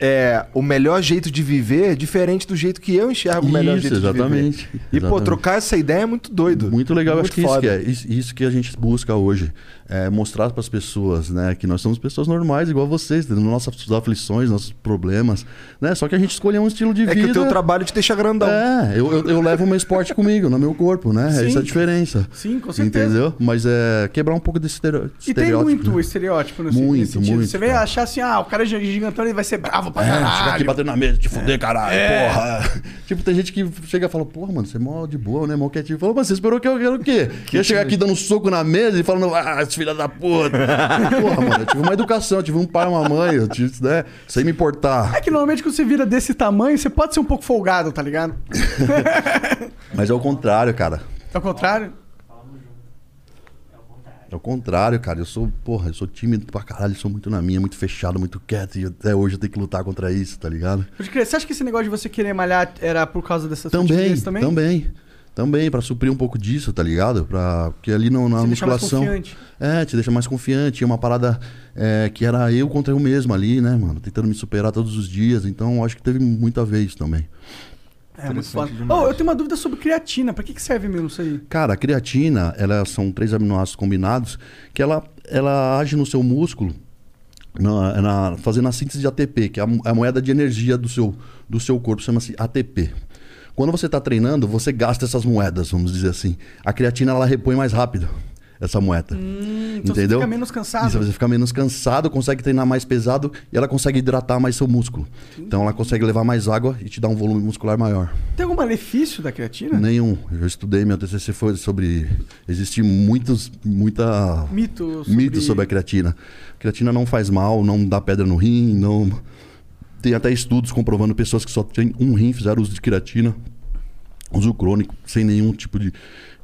Speaker 1: é, o melhor jeito de viver diferente do jeito que eu enxergo o melhor jeito de
Speaker 3: exatamente.
Speaker 1: viver. E, pô,
Speaker 3: Exatamente.
Speaker 1: trocar essa ideia é muito doido.
Speaker 3: Muito legal, eu acho que isso que é isso que a gente busca hoje. É mostrar para as pessoas, né, que nós somos pessoas normais, igual vocês, tendo nossas aflições, nossos problemas, né? Só que a gente escolheu um estilo de
Speaker 1: É
Speaker 3: vida.
Speaker 1: que o teu trabalho te deixa grandão.
Speaker 3: É, eu, eu, eu levo o meu esporte comigo, no meu corpo, né?
Speaker 2: Sim.
Speaker 3: Essa é a diferença.
Speaker 2: Sim, com certeza.
Speaker 3: Entendeu? Mas é quebrar um pouco desse estereo-
Speaker 2: E tem
Speaker 3: estereótipo.
Speaker 2: muito
Speaker 3: né?
Speaker 2: estereótipo nesse,
Speaker 3: Muito,
Speaker 2: nesse sentido.
Speaker 3: muito,
Speaker 2: Você
Speaker 3: cara.
Speaker 2: achar assim, ah, o cara é gigantão, ele vai ser bravo, pra
Speaker 3: É,
Speaker 2: caralho.
Speaker 3: aqui batendo na mesa, te fuder, caralho,
Speaker 2: É.
Speaker 3: porra. Tipo, tem gente que chega e fala, porra, mano, você é mó de boa, né? Mó quietinho. Fala, mas você esperou que eu quero o quê? Que ia chegar aqui dando um soco na mesa e falando, ah, filha da puta. porra, mano, eu tive uma educação, eu tive um pai e uma mãe, eu tive, né? Sem me importar.
Speaker 2: É que normalmente quando você vira desse tamanho, você pode ser um pouco folgado, tá ligado?
Speaker 3: Mas é o contrário, cara.
Speaker 2: É o contrário.
Speaker 3: É o contrário, cara. Eu sou, porra, eu sou tímido pra caralho, sou muito na minha, muito fechado, muito quieto. E até hoje eu tenho que lutar contra isso, tá ligado?
Speaker 2: Pode crer. Você acha que esse negócio de você querer malhar era por causa dessa sua
Speaker 3: Também,
Speaker 2: também?
Speaker 3: também. Também, pra suprir um pouco disso, tá ligado? Pra... Porque ali no, na
Speaker 2: Te deixa mais
Speaker 3: musculação.
Speaker 2: confiante.
Speaker 3: É, te deixa mais confiante. É uma parada é, que era eu contra eu mesmo ali, né, mano? Tentando me superar todos os dias. Então, eu acho que teve muito a ver isso também.
Speaker 2: É, muito foda. Oh, eu tenho uma dúvida sobre creatina. Pra que, que serve mesmo isso aí?
Speaker 3: Cara, a creatina, ela são três aminoácidos combinados que ela, ela age no seu músculo na, na- fazendo a síntese de ATP, que é a, mo- a moeda de energia do seu, do seu corpo, chama-se ATP. Quando você está treinando, você gasta essas moedas, vamos dizer assim. A creatina, ela repõe mais rápido essa moeda.
Speaker 2: então você
Speaker 3: entendeu?
Speaker 2: fica menos cansado.
Speaker 3: Isso, você fica menos cansado, consegue treinar mais pesado e ela consegue hidratar mais seu músculo. Então ela consegue levar mais água e te dar um volume muscular maior.
Speaker 2: Tem algum malefício da creatina?
Speaker 3: Nenhum. Eu estudei, meu TCC foi sobre. Existem muitos, muita.
Speaker 2: Mito sobre-
Speaker 3: Mitos sobre a creatina. creatina não faz mal, não dá pedra no rim, não. Tem até estudos comprovando pessoas que só têm um rim fizeram uso de creatina, uso crônico, sem nenhum tipo de,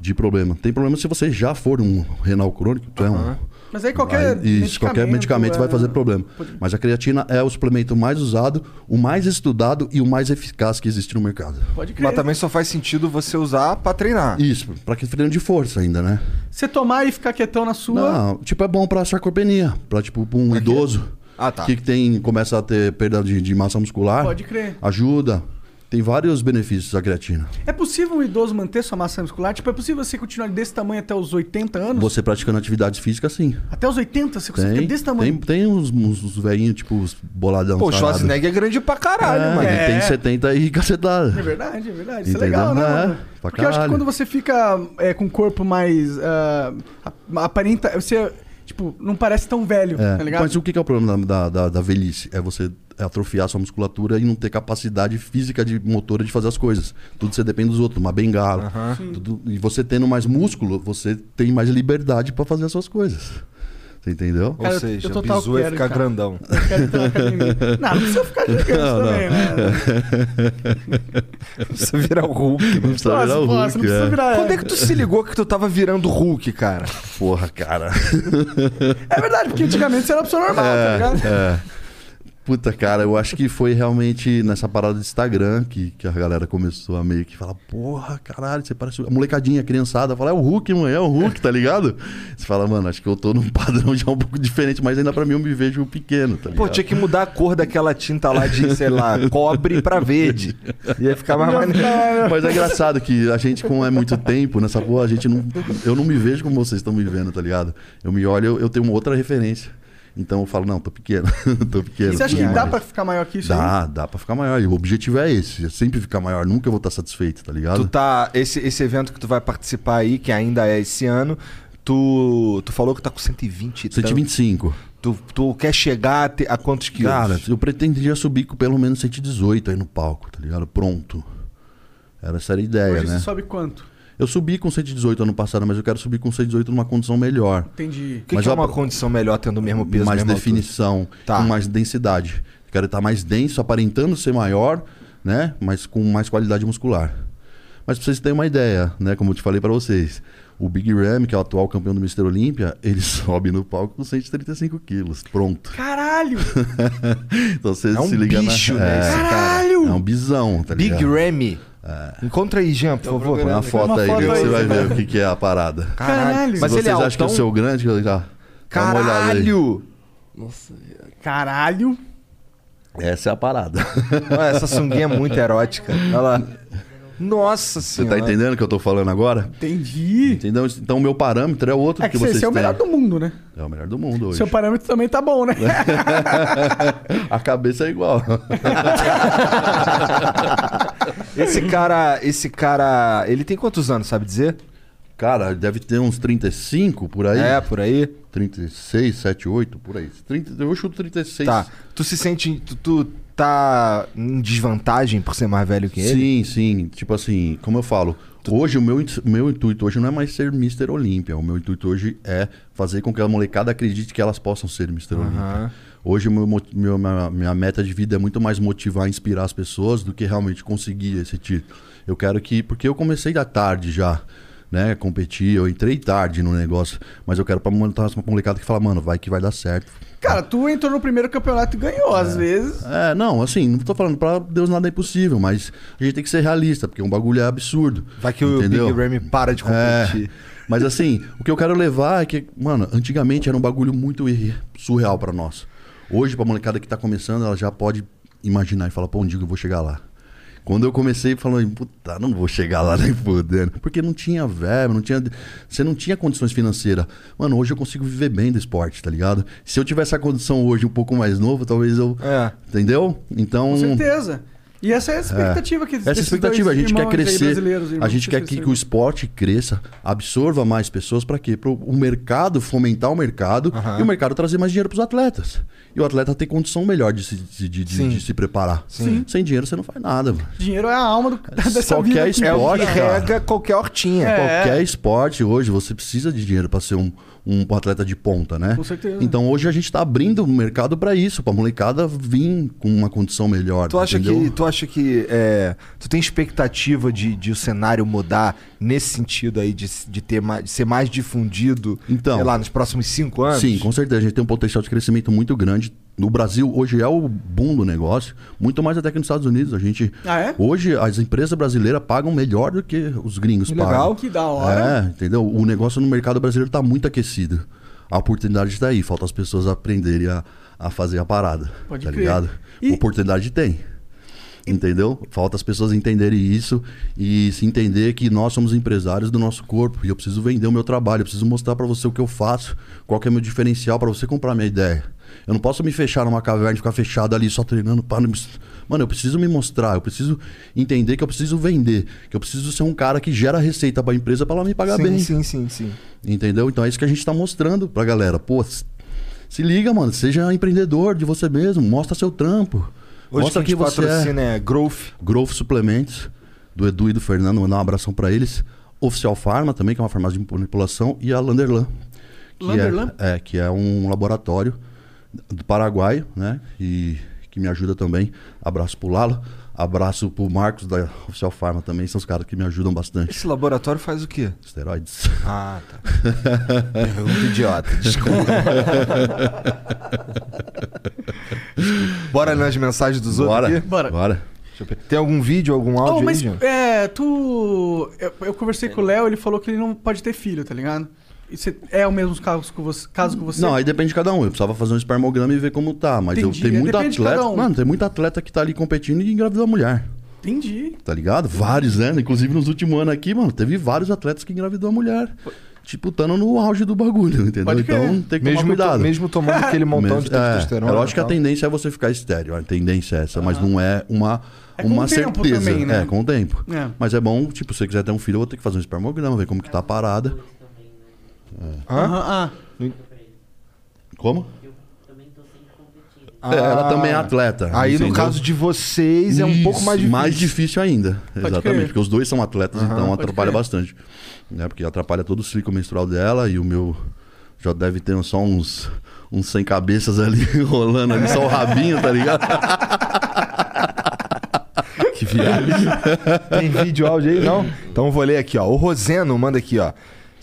Speaker 3: de problema. Tem problema se você já for um renal crônico, tu é um.
Speaker 2: Mas aí qualquer
Speaker 3: Vai- isso, qualquer medicamento vai
Speaker 2: é-
Speaker 3: fazer problema. Mas a creatina é o suplemento mais usado, o mais estudado e o mais eficaz que existe no mercado.
Speaker 2: Pode crer.
Speaker 1: Mas também só faz sentido você usar pra treinar.
Speaker 3: Isso, pra que treino de força ainda, né?
Speaker 2: Você tomar e ficar quietão na sua.
Speaker 3: Não, tipo, é bom pra sarcopenia. Pra, tipo, pra um idoso
Speaker 1: Ah, tá.
Speaker 3: que tem, começa a ter perda de, de massa muscular.
Speaker 2: Pode crer.
Speaker 3: Ajuda. Tem vários benefícios a creatina.
Speaker 2: É possível um idoso manter sua massa muscular? Tipo, é possível você continuar desse tamanho até os 80 anos?
Speaker 3: Você praticando atividades físicas, sim.
Speaker 2: Até os 80 você consegue
Speaker 3: Tem,
Speaker 2: ficar desse tamanho?
Speaker 3: tem, tem uns, uns, uns velhinhos, tipo, os boladão.
Speaker 1: Pô, o
Speaker 3: sarado.
Speaker 1: Schwarzenegger é grande pra caralho,
Speaker 3: É,
Speaker 1: mano.
Speaker 3: ele tem 70 e cacetada.
Speaker 2: É verdade, é verdade. Isso
Speaker 3: Entendeu?
Speaker 2: é legal, né?
Speaker 3: É,
Speaker 2: mano? Porque eu acho que quando você fica é, com o corpo mais. ah, aparenta. Você, tipo, não parece tão velho,
Speaker 3: É,
Speaker 2: tá ligado?
Speaker 3: Mas o que é o problema da, da, da velhice? É você atrofiar sua musculatura e não ter capacidade física de motora de fazer as coisas. Tudo você depende dos outros, uma bengala. Tudo- e você tendo mais músculo, você tem mais liberdade pra fazer as suas coisas. Você entendeu?
Speaker 1: Ou seja, o bizu ia ficar grandão.
Speaker 2: Eu quero ter uma academia. Não, não precisa ficar gigante
Speaker 3: Não, não.
Speaker 2: também, né?
Speaker 1: Você virar o Hulk.
Speaker 3: Não precisa
Speaker 2: Nossa,
Speaker 3: virar o Hulk,
Speaker 2: não precisa
Speaker 3: é.
Speaker 2: virar-
Speaker 1: Quando é que tu se ligou que tu tava virando Hulk, cara?
Speaker 3: Porra, cara.
Speaker 2: É verdade, porque antigamente você era uma pessoa normal, tá ligado?
Speaker 3: É. Puta, cara, eu acho que foi realmente nessa parada do Instagram que, que a galera começou a meio que falar, porra, caralho, você parece. A molecadinha, a criançada, fala, é o Hulk, mãe, é o Hulk, tá ligado? Você fala, mano, acho que eu tô num padrão já um pouco diferente, mas ainda pra mim eu me vejo pequeno, tá ligado?
Speaker 1: Pô, tinha que mudar a cor daquela tinta lá de, sei lá, cobre pra verde. Ia ficar mais maneiro.
Speaker 3: Mas é engraçado que a gente, como é muito tempo nessa porra, a gente não. Eu não me vejo como vocês estão me vendo, tá ligado? Eu me olho, eu, eu tenho uma outra referência. Então eu falo, não, tô pequeno. tô pequeno.
Speaker 2: E você acha que dá pra ficar maior que isso aí?
Speaker 3: Dá, dá pra ficar maior. E o objetivo é esse, é sempre ficar maior. Nunca vou estar satisfeito, tá ligado?
Speaker 1: Tu tá. Esse, esse evento que tu vai participar aí, que ainda é esse ano, tu, tu falou que tá com 120 e tanto.
Speaker 3: 125.
Speaker 1: Tu, tu quer chegar a, ter- a quantos quilos?
Speaker 3: Cara, eu pretendia subir com pelo menos 118 aí no palco, tá ligado? Pronto. Era essa era a ideia,
Speaker 2: Hoje
Speaker 3: né?
Speaker 2: você sobe quanto?
Speaker 3: Eu subi com 118 ano passado, mas eu quero subir com 118 numa condição melhor.
Speaker 2: Entendi.
Speaker 1: O que, que é uma condição melhor tendo o mesmo peso?
Speaker 3: mais definição,
Speaker 1: Tá.
Speaker 3: com mais densidade. Quero estar mais denso, aparentando ser maior, né? Mas com mais qualidade muscular. Mas pra vocês terem uma ideia, né? Como eu te falei pra vocês, o Big Ram, que é o atual campeão do Mister Olímpia, ele sobe no palco com 135 quilos. Pronto.
Speaker 2: Caralho!
Speaker 3: então você
Speaker 1: É um
Speaker 3: se liga
Speaker 1: bicho,
Speaker 3: na...
Speaker 1: né, cara?
Speaker 2: Caralho!
Speaker 3: É um bisão, tá
Speaker 1: Big
Speaker 3: ligado?
Speaker 1: Ramy. Encontra aí, Jean, por favor.
Speaker 3: Põe uma foto
Speaker 2: Uma
Speaker 3: aí,
Speaker 2: foto
Speaker 3: que
Speaker 2: aí,
Speaker 3: você vai ver o que, que é a parada.
Speaker 2: Caralho!
Speaker 3: Se
Speaker 1: Mas
Speaker 3: vocês
Speaker 1: ele é
Speaker 3: acham que eu
Speaker 1: altão?
Speaker 3: sou grande. Dá olhada aí.
Speaker 1: Caralho!
Speaker 2: Caralho!
Speaker 3: Essa é a parada.
Speaker 1: Essa sunguinha é muito erótica. Olha lá. Nossa
Speaker 3: Você
Speaker 1: senhora.
Speaker 3: tá entendendo o que eu tô falando agora?
Speaker 2: Entendi.
Speaker 3: Entendeu? Então o meu parâmetro é outro
Speaker 2: É que
Speaker 3: que
Speaker 2: você,
Speaker 3: vocês
Speaker 2: você é o
Speaker 3: têm.
Speaker 2: melhor do mundo, né?
Speaker 3: É o melhor do mundo hoje.
Speaker 2: Seu parâmetro também tá bom, né?
Speaker 3: A cabeça é igual.
Speaker 1: Esse cara, esse cara, ele tem quantos anos, sabe dizer?
Speaker 3: Cara, deve ter uns 35 por aí.
Speaker 1: É, por aí.
Speaker 3: 36, 7, 8, por aí. 30, eu chuto 36.
Speaker 1: Tá. Tu se sente, tu, tu tá em desvantagem por ser mais velho que ele?
Speaker 3: Sim, sim. Tipo assim, como eu falo, hoje o meu, meu intuito hoje não é mais ser Mr. Olímpia. O meu intuito hoje é fazer com que a molecada acredite que elas possam ser Mr.
Speaker 1: Aham.
Speaker 3: Olímpia. Hoje meu, meu- minha, minha meta de vida é muito mais motivar e inspirar as pessoas do que realmente conseguir esse título. Eu quero que. Porque eu comecei da tarde já. Né, competir, eu entrei tarde no negócio, mas eu quero pra montar uma molecada que fala, mano, vai que vai dar certo.
Speaker 2: Cara, tu entrou no primeiro campeonato e ganhou, às vezes.
Speaker 3: É, não, assim, não tô falando pra Deus nada é impossível, mas a gente tem que ser realista, porque um bagulho é absurdo.
Speaker 1: Vai que o
Speaker 3: entendeu?
Speaker 1: Big Ramy para de competir.
Speaker 3: É, mas assim, o que eu quero levar é que, mano, antigamente era um bagulho muito surreal pra nós. Hoje, pra molecada que tá começando, ela já pode imaginar e falar, pô, um dia eu vou chegar lá. Quando eu comecei falando, puta, não vou chegar lá nem fudendo. Porque não tinha verba, não tinha. Você não tinha condições financeiras. Mano, hoje eu consigo viver bem do esporte, tá ligado? Se eu tivesse a condição hoje um pouco mais novo, talvez eu.
Speaker 1: É.
Speaker 3: Entendeu? Então.
Speaker 2: Com certeza. E essa é a expectativa que
Speaker 3: Essa
Speaker 2: desses
Speaker 3: expectativa, a gente quer crescer,
Speaker 2: brasileiros,
Speaker 3: a gente quer que, que o esporte cresça, absorva mais pessoas para quê? Para o mercado fomentar o mercado e o mercado trazer mais dinheiro para os atletas. E o atleta ter condição melhor de se, de, de- de- se preparar.
Speaker 2: Sim.
Speaker 3: Sem dinheiro você não faz nada. Mano.
Speaker 2: Dinheiro é a alma do, dessa vida.
Speaker 3: Qualquer
Speaker 2: aqui.
Speaker 3: esporte, cara.
Speaker 1: Rega qualquer hortinha.
Speaker 2: É.
Speaker 3: Qualquer esporte hoje você precisa de dinheiro para ser um, um atleta de ponta, né?
Speaker 2: Com certeza.
Speaker 3: Então hoje a gente tá abrindo o mercado para isso, para molecada vir com uma condição melhor.
Speaker 1: Tu acha
Speaker 3: entendeu?
Speaker 1: que, tu acha que é, tu tem expectativa de, de o cenário mudar nesse sentido aí, de, de, ter mais, de ser mais difundido,
Speaker 3: Então.
Speaker 1: sei lá, nos próximos cinco anos?
Speaker 3: Sim, com certeza. A gente tem um potencial de crescimento muito grande. No Brasil, hoje é o boom do negócio, muito mais até que nos Estados Unidos. A gente.
Speaker 2: Ah, é?
Speaker 3: Hoje, as empresas brasileiras pagam melhor do que os gringos
Speaker 2: Que
Speaker 3: pagam.
Speaker 2: legal. Que da hora.
Speaker 3: É, entendeu? O negócio no mercado brasileiro está muito aquecido. A oportunidade está aí, falta as pessoas aprenderem a, a fazer a parada.
Speaker 2: Pode
Speaker 3: tá
Speaker 2: crer.
Speaker 3: ligado? Oportunidade tem. Entendeu? Falta as pessoas entenderem isso e se entender que nós somos empresários do nosso corpo e eu preciso vender o meu trabalho, eu preciso mostrar pra você o que eu faço, qual que é o meu diferencial pra você comprar minha ideia. Eu não posso me fechar numa caverna e ficar fechado ali só treinando. Pá, não me- Mano, eu preciso me mostrar, eu preciso entender que eu preciso vender, que eu preciso ser um cara que gera receita pra empresa pra ela me pagar
Speaker 1: sim,
Speaker 3: bem.
Speaker 1: sim, sim, sim.
Speaker 3: Entendeu? Então é isso que a gente tá mostrando pra galera. Pô, se liga, mano. Seja empreendedor de você mesmo. Mostra seu trampo.
Speaker 1: Hoje
Speaker 3: mostra que
Speaker 1: te
Speaker 3: você
Speaker 1: patrocina
Speaker 3: é.
Speaker 1: é Growth.
Speaker 3: Growth Suplementos, do Edu e do Fernando. Mandar um abração pra eles. Oficial Pharma também, que é uma farmácia de manipulação. E a Landerlan. Que
Speaker 2: Landerlan?
Speaker 3: É, é, que é um laboratório do Paraguai, né? E que me ajuda também. Abraço pro Lalo. Abraço pro Marcos da Oficial Pharma também. São os caras que me ajudam bastante.
Speaker 1: Esse laboratório faz o quê?
Speaker 3: Esteroides.
Speaker 1: Ah, tá. Pergunta idiota, desculpa. Bora nas mensagens dos outros
Speaker 3: Bora,
Speaker 1: aqui?
Speaker 2: Bora.
Speaker 3: Bora.
Speaker 1: Tem algum vídeo, algum áudio
Speaker 2: Oh, mas
Speaker 1: aí,
Speaker 2: é, tu. Eu, eu conversei com o Léo, ele falou que ele não pode ter filho, tá ligado? Você- é o mesmo caso com você? Caso com você?
Speaker 3: Não, aí depende de cada um. Eu precisava fazer um espermograma e ver como tá. Mas
Speaker 2: Entendi,
Speaker 3: eu tenho
Speaker 2: é,
Speaker 3: muito
Speaker 2: depende de
Speaker 3: atleta.
Speaker 2: um.
Speaker 3: Mano, tem muito atleta que tá ali competindo e engravidou a mulher.
Speaker 2: Entendi.
Speaker 3: Tá ligado? Vários, né? Inclusive nos últimos anos aqui, mano, teve vários atletas que engravidou a mulher. Tipo, estando no auge do bagulho, entendeu? Então tem que
Speaker 1: Mesmo
Speaker 3: tomar
Speaker 1: to-
Speaker 3: cuidado.
Speaker 1: mesmo tomando aquele montão de
Speaker 3: é,
Speaker 1: testosterona
Speaker 3: É
Speaker 1: e
Speaker 3: lógico que a tendência é você ficar estéreo. A tendência é essa, mas não é uma,
Speaker 2: É com
Speaker 3: uma
Speaker 2: o tempo
Speaker 3: certeza.
Speaker 2: também, né?
Speaker 3: É, com o tempo.
Speaker 2: É.
Speaker 3: Mas é bom, tipo, se você quiser ter um filho, eu vou ter que fazer um espermograma, ver como que tá a parada. É.
Speaker 2: Aham, ah.
Speaker 3: Como? É, ela também é atleta.
Speaker 1: Ah. Aí no
Speaker 3: entendeu?
Speaker 1: caso de vocês é um pouco mais
Speaker 3: Isso,
Speaker 1: difícil.
Speaker 3: Mais difícil ainda.
Speaker 1: Pode
Speaker 3: Exatamente,
Speaker 1: crer.
Speaker 3: porque os dois são atletas,
Speaker 1: Aham.
Speaker 3: então atrapalha
Speaker 1: crer.
Speaker 3: bastante. Né? Porque atrapalha todo o ciclo menstrual dela e o meu já deve ter só uns, uns 100 cabeças ali rolando ali, só o rabinho, tá ligado?
Speaker 1: Que viagem. Tem vídeo, áudio aí? Não? Então eu vou ler aqui, ó. O Roseno manda aqui, ó.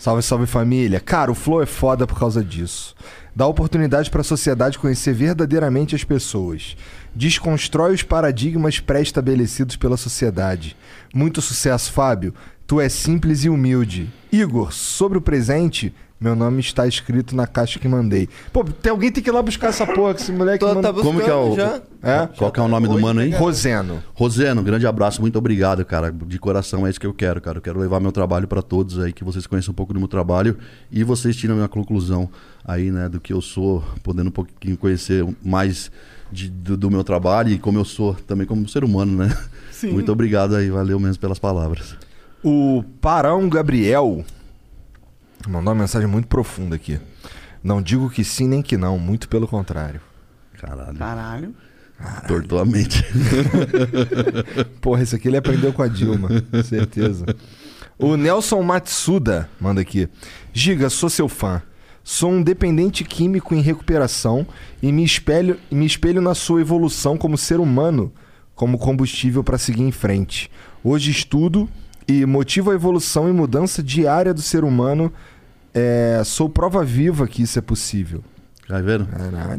Speaker 1: Salve, salve família. Cara, o Flow é foda por causa disso. Dá oportunidade pra sociedade conhecer verdadeiramente as pessoas. Desconstrói os paradigmas pré-estabelecidos pela sociedade. Muito sucesso, Fábio. Tu é simples e humilde. Igor, sobre o presente, meu nome está escrito na caixa que mandei. Pô, tem alguém tem que ir lá buscar essa porra, que esse moleque manda...
Speaker 3: Como que é o.
Speaker 1: É?
Speaker 3: Qual que é o nome do mano aí?
Speaker 1: Roseno.
Speaker 3: Roseno, grande abraço, muito obrigado, cara. De coração é isso que eu quero, cara. Eu quero levar meu trabalho pra todos aí, que vocês conheçam um pouco do meu trabalho e vocês tiram a minha conclusão aí, né, do que eu sou, podendo um pouquinho conhecer mais de- do, do meu trabalho e como eu sou também como ser humano, né?
Speaker 2: Sim.
Speaker 3: Muito obrigado aí, valeu mesmo pelas palavras.
Speaker 1: O Parão Gabriel mandou uma mensagem muito profunda aqui. Não digo que sim nem que não, muito pelo contrário.
Speaker 3: Caralho.
Speaker 2: Caralho.
Speaker 3: Tortou a mente.
Speaker 1: Porra, esse aqui ele aprendeu com a Dilma, certeza. O Nelson Matsuda manda aqui. Giga, sou seu fã. Sou um dependente químico em recuperação e me espelho, e me espelho na sua evolução como ser humano, como combustível para seguir em frente. Hoje estudo e motivo a evolução e mudança diária do ser humano. É, sou prova viva que isso é possível.
Speaker 3: Tá vendo?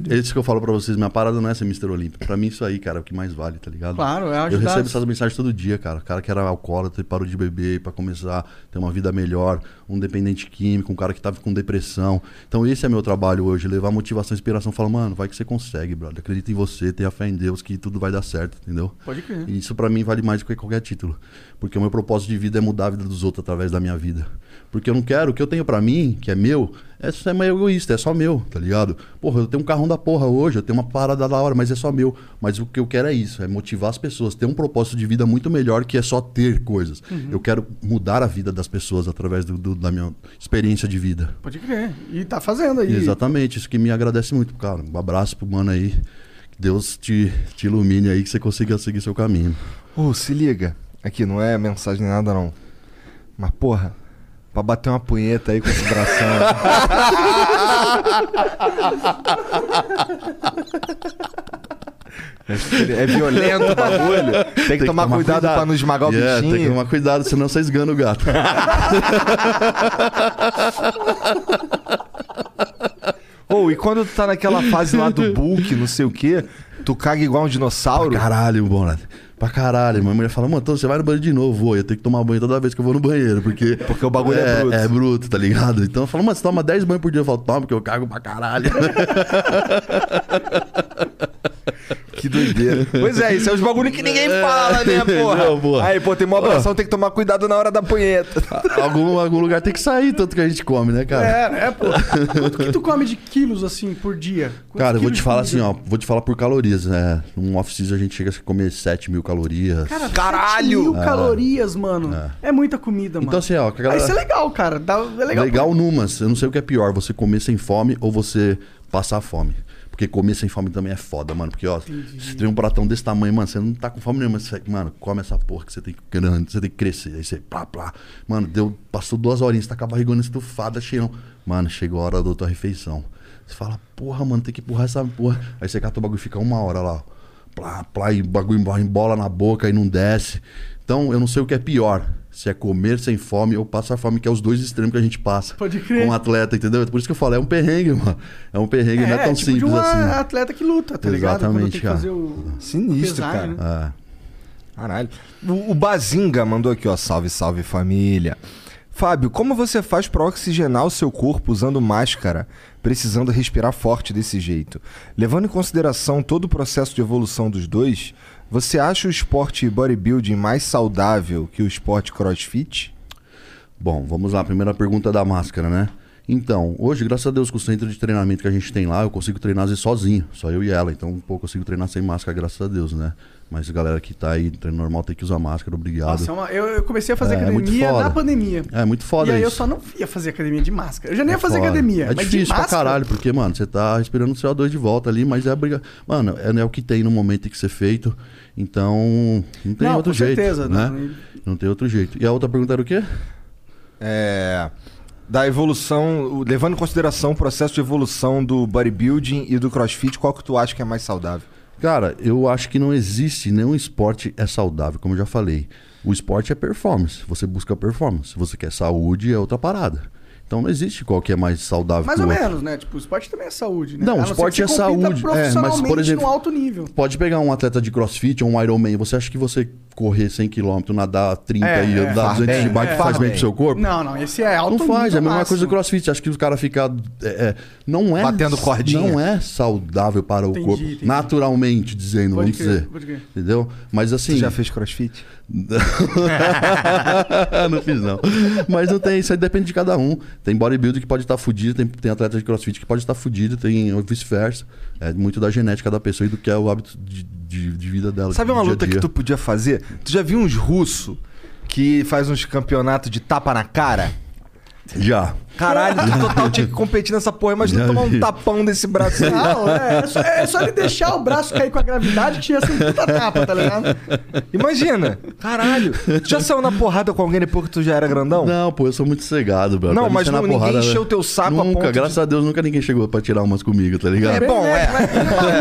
Speaker 3: É isso que eu falo pra vocês. Minha parada não é ser Mr. Olímpio. Pra mim, isso aí, cara, é o que mais vale, tá ligado?
Speaker 2: Claro, é
Speaker 3: Eu
Speaker 2: ajudar-
Speaker 3: recebo essas mensagens todo dia, cara. O cara que era alcoólatra e parou de beber pra começar a ter uma vida melhor. Um dependente químico, um cara que tava com depressão. Então, esse é meu trabalho hoje. Levar motivação, inspiração. Falar, mano, vai que você consegue, brother. Acredita em você, tenha fé em Deus que tudo vai dar certo, entendeu?
Speaker 2: Pode crer.
Speaker 3: E isso pra mim vale mais do que qualquer título. Porque o meu propósito de vida é mudar a vida dos outros através da minha vida. Porque eu não quero, o que eu tenho pra mim, que é meu, é só é meio egoísta, é só meu, tá ligado? Porra, eu tenho um carrão da porra hoje, eu tenho uma parada da hora, mas é só meu. Mas o que eu quero é isso, é motivar as pessoas, ter um propósito de vida muito melhor que é só ter coisas.
Speaker 2: Uhum.
Speaker 3: Eu quero mudar a vida das pessoas através do- do- da minha experiência de vida.
Speaker 2: Pode crer. E tá fazendo aí.
Speaker 3: Exatamente, isso que me agradece muito, cara. Um abraço pro mano aí. Que Deus te, te ilumine aí, que você consiga seguir seu caminho.
Speaker 1: Ô, se liga. Aqui, não é mensagem nem nada, não. Mas, porra, pra bater uma punheta aí com esse bração. É violento o bagulho. Tem que, tomar, cuidado, pra não esmagar o
Speaker 3: Yeah,
Speaker 1: bichinho.
Speaker 3: Tem que tomar cuidado, senão você esgana o gato.
Speaker 1: Ou e quando tu tá naquela fase lá do bulk, não sei o quê, tu caga igual um dinossauro?
Speaker 3: Caralho, bom, Pra caralho. Minha mulher fala, mano, então você vai no banheiro de novo? Vou, eu tenho que tomar banho toda vez que eu vou no banheiro, porque...
Speaker 1: Porque o bagulho é bruto.
Speaker 3: É bruto, tá ligado? Então eu falo, mano, você toma 10 banhos por dia? Eu falo, toma, porque eu cago pra caralho.
Speaker 1: Que doideira. Pois é, isso é os bagulho que ninguém fala, né, porra?
Speaker 3: Não, porra.
Speaker 1: Aí, pô, tem uma abração, tem que tomar cuidado na hora da punheta.
Speaker 3: algum, algum lugar tem que sair, tanto que a gente come, né, cara?
Speaker 2: É, né, pô? Quanto que tu come de quilos, assim, por dia? Quantos
Speaker 3: Cara, eu vou te falar assim,
Speaker 2: comida?
Speaker 3: ó. Vou te falar por calorias. É, num off-season a gente chega a comer 7 mil calorias.
Speaker 2: Cara, caralho! mil
Speaker 3: É.
Speaker 2: calorias, mano. É. muita comida, mano.
Speaker 3: Então, assim, ó,
Speaker 2: isso é legal, cara. Dá, é legal.
Speaker 3: Legal, numas. Eu não sei o que é pior, você comer sem fome ou você passar fome. Porque comer sem fome também é foda, mano. Porque, ó, você tem um pratão desse tamanho, mano, você não tá com fome nenhuma. Você, mano, come essa porra que você tem que grande, você tem que crescer. Aí você, plá, plá. Mano, deu, passou duas horinhas, você tá com a barrigona estufada, cheirão. Mano, chegou a hora da tua refeição. Você fala, porra, mano, tem que empurrar essa porra. Aí você cata o bagulho e fica uma hora lá, ó. Plá, plá, e o bagulho embola na boca e não desce. Então, eu não sei o que é pior. Se é comer sem fome ou passar fome, que é os dois extremos que a gente passa.
Speaker 2: Pode crer.
Speaker 3: Com um atleta, entendeu? Por isso que eu falo, é um perrengue, mano. É um perrengue, não é tão
Speaker 2: tipo
Speaker 3: simples
Speaker 2: de uma
Speaker 3: assim.
Speaker 2: atleta que luta, tá ligado?
Speaker 3: Exatamente,
Speaker 2: tem que
Speaker 3: cara.
Speaker 2: fazer o...
Speaker 1: Sinistro,
Speaker 2: pesar,
Speaker 1: cara.
Speaker 2: né?
Speaker 3: É.
Speaker 1: Caralho. O, o Bazinga mandou aqui, ó. Salve, salve família. Fábio, como você faz pra oxigenar o seu corpo usando máscara, precisando respirar forte desse jeito? Levando em consideração todo o processo de evolução dos dois, você acha o esporte bodybuilding mais saudável que o esporte crossfit?
Speaker 3: Bom, vamos lá. Primeira pergunta da máscara, né? Então, hoje, graças a Deus, com o centro de treinamento que a gente tem lá, eu consigo treinar às vezes sozinho, só eu e ela. Então, pô, eu consigo treinar sem máscara, graças a Deus, né? Mas a galera que tá aí, treino normal, tem que usar máscara, obrigado.
Speaker 2: Nossa, é uma- eu, eu comecei a fazer
Speaker 3: É, é
Speaker 2: academia
Speaker 3: foda.
Speaker 2: na pandemia.
Speaker 3: É muito foda
Speaker 2: E aí eu só não ia fazer academia de máscara. Eu já nem
Speaker 3: É
Speaker 2: ia fazer
Speaker 3: foda.
Speaker 2: academia.
Speaker 3: É
Speaker 2: mas de
Speaker 3: difícil pra caralho, porque, mano, você tá respirando o CO2 de volta ali, mas é a briga. Mano, é, é o que tem no momento tem que ser feito. Então, não tem
Speaker 2: Não,
Speaker 3: outro
Speaker 2: com
Speaker 3: jeito.
Speaker 2: certeza,
Speaker 3: né?
Speaker 2: não.
Speaker 3: Não tem outro jeito. E a outra pergunta era o quê?
Speaker 1: É. Da evolução, levando em consideração o processo de evolução do bodybuilding e do crossfit, qual que tu acha que é mais saudável?
Speaker 3: Cara, eu acho que não existe nenhum esporte é saudável, como eu já falei. O esporte é performance. Você busca performance. Se você quer saúde, é outra parada. Então não existe qual que é mais saudável
Speaker 2: Mais ou
Speaker 3: o outro.
Speaker 2: menos, né? Tipo, o esporte também é saúde, né?
Speaker 3: Não,
Speaker 2: A
Speaker 3: o
Speaker 2: não ser
Speaker 3: esporte é
Speaker 2: você
Speaker 3: saúde. É, mas, por
Speaker 2: profissionalmente
Speaker 3: exemplo,
Speaker 2: no alto nível.
Speaker 3: Pode pegar um atleta de crossfit ou um Ironman. Você acha que você correr 100 km, nadar 30
Speaker 2: É,
Speaker 3: e
Speaker 2: é.
Speaker 3: andar
Speaker 2: Faz
Speaker 3: 200 de
Speaker 2: bem,
Speaker 3: bike
Speaker 2: é.
Speaker 3: faz bem
Speaker 2: bem.
Speaker 3: pro seu corpo?
Speaker 2: Não, não, esse é alto
Speaker 3: Não faz, é a mesma
Speaker 2: máximo.
Speaker 3: coisa do crossfit. Acho que o cara fica. é, é, não é.
Speaker 1: Batendo cordinha.
Speaker 3: Não é saudável para o
Speaker 2: Entendi,
Speaker 3: corpo.
Speaker 2: entendi.
Speaker 3: Naturalmente dizendo,
Speaker 2: Pode
Speaker 3: vamos
Speaker 2: crer,
Speaker 3: dizer. Entendeu? Mas assim.
Speaker 1: Tu já fez crossfit?
Speaker 3: não fiz, não. Mas não tem, isso aí depende de cada um. Tem bodybuilder que pode estar fudido, tem, tem atleta de crossfit que pode estar fudido, tem vice-versa. É muito da genética da pessoa e do que é o hábito de, de, de vida dela.
Speaker 1: Sabe uma luta que tu podia fazer? Tu já viu uns russos que faz uns campeonatos de tapa na cara?
Speaker 3: Já.
Speaker 1: Caralho, tu total tinha que competir nessa porra. Imagina
Speaker 3: Já
Speaker 1: tomar um
Speaker 3: vi.
Speaker 1: tapão desse braço aí.
Speaker 2: Não, é, é, só, é só ele deixar o braço cair com a gravidade que tinha sido um puta tapa, tá ligado?
Speaker 1: Imagina. Caralho. Tu já saiu na porrada com alguém depois que tu já era grandão?
Speaker 3: Não, pô, eu sou muito cegado, bro.
Speaker 1: Não,
Speaker 3: Pra
Speaker 1: mas não- ninguém
Speaker 3: porrada,
Speaker 1: encheu
Speaker 3: velho.
Speaker 1: o teu saco a
Speaker 3: Nunca,
Speaker 1: ponto de-
Speaker 3: graças a Deus, nunca ninguém chegou pra tirar umas comigo, tá ligado?
Speaker 1: É bom, é.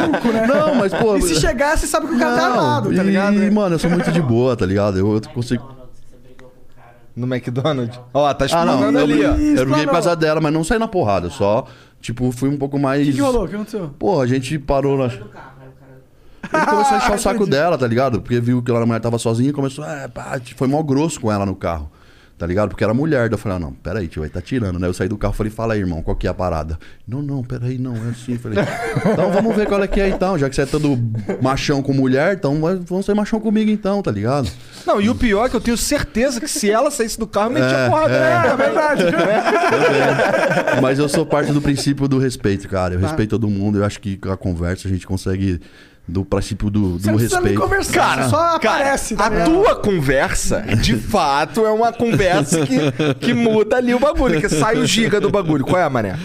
Speaker 2: Maluco, né?
Speaker 3: Não, mas, pô...
Speaker 2: E se chegar, você sabe que o cara tá armado, tá
Speaker 3: e,
Speaker 2: ligado?
Speaker 3: E, mano, eu sou muito de boa, tá ligado? Eu, eu consigo...
Speaker 1: No McDonald's? Ó, tá
Speaker 3: Ah, não,
Speaker 1: ali, ó.
Speaker 3: eu por
Speaker 2: Explanou.
Speaker 3: causa dela, mas não saí na porrada, só, tipo, fui um pouco mais...
Speaker 2: O que, que rolou? O que aconteceu?
Speaker 3: Pô, a gente parou na... Ele começou a encher o saco dela, tá ligado? Porque viu que a mulher tava sozinha e começou, é, pá, foi mal grosso com ela no carro. Tá ligado? Porque era mulher. Daí eu falei, ah, não, peraí, tio, vai tá tirando, né? Eu saí do carro e falei, fala aí, irmão, qual que é a parada? Não, não, peraí, não, é assim. Falei, então vamos ver qual é que é então. Já que você é todo machão com mulher, então vamos ser machão comigo então, tá ligado?
Speaker 1: Não, e o pior é que eu tenho certeza que se ela saísse do carro, metia
Speaker 3: É,
Speaker 1: porrada.
Speaker 3: é.
Speaker 1: né?
Speaker 2: É verdade.
Speaker 3: Mas eu sou parte do princípio do respeito, cara. Eu
Speaker 2: Tá.
Speaker 3: respeito todo mundo. Eu acho que com a conversa a gente consegue. Do princípio do, do
Speaker 2: Você não
Speaker 3: respeito.
Speaker 2: conversar,
Speaker 1: Cara,
Speaker 2: você só
Speaker 1: cara,
Speaker 2: aparece. tá
Speaker 1: a tua conversa, de fato, é uma conversa que, que muda ali o bagulho, que sai o giga do bagulho. Qual é, mané?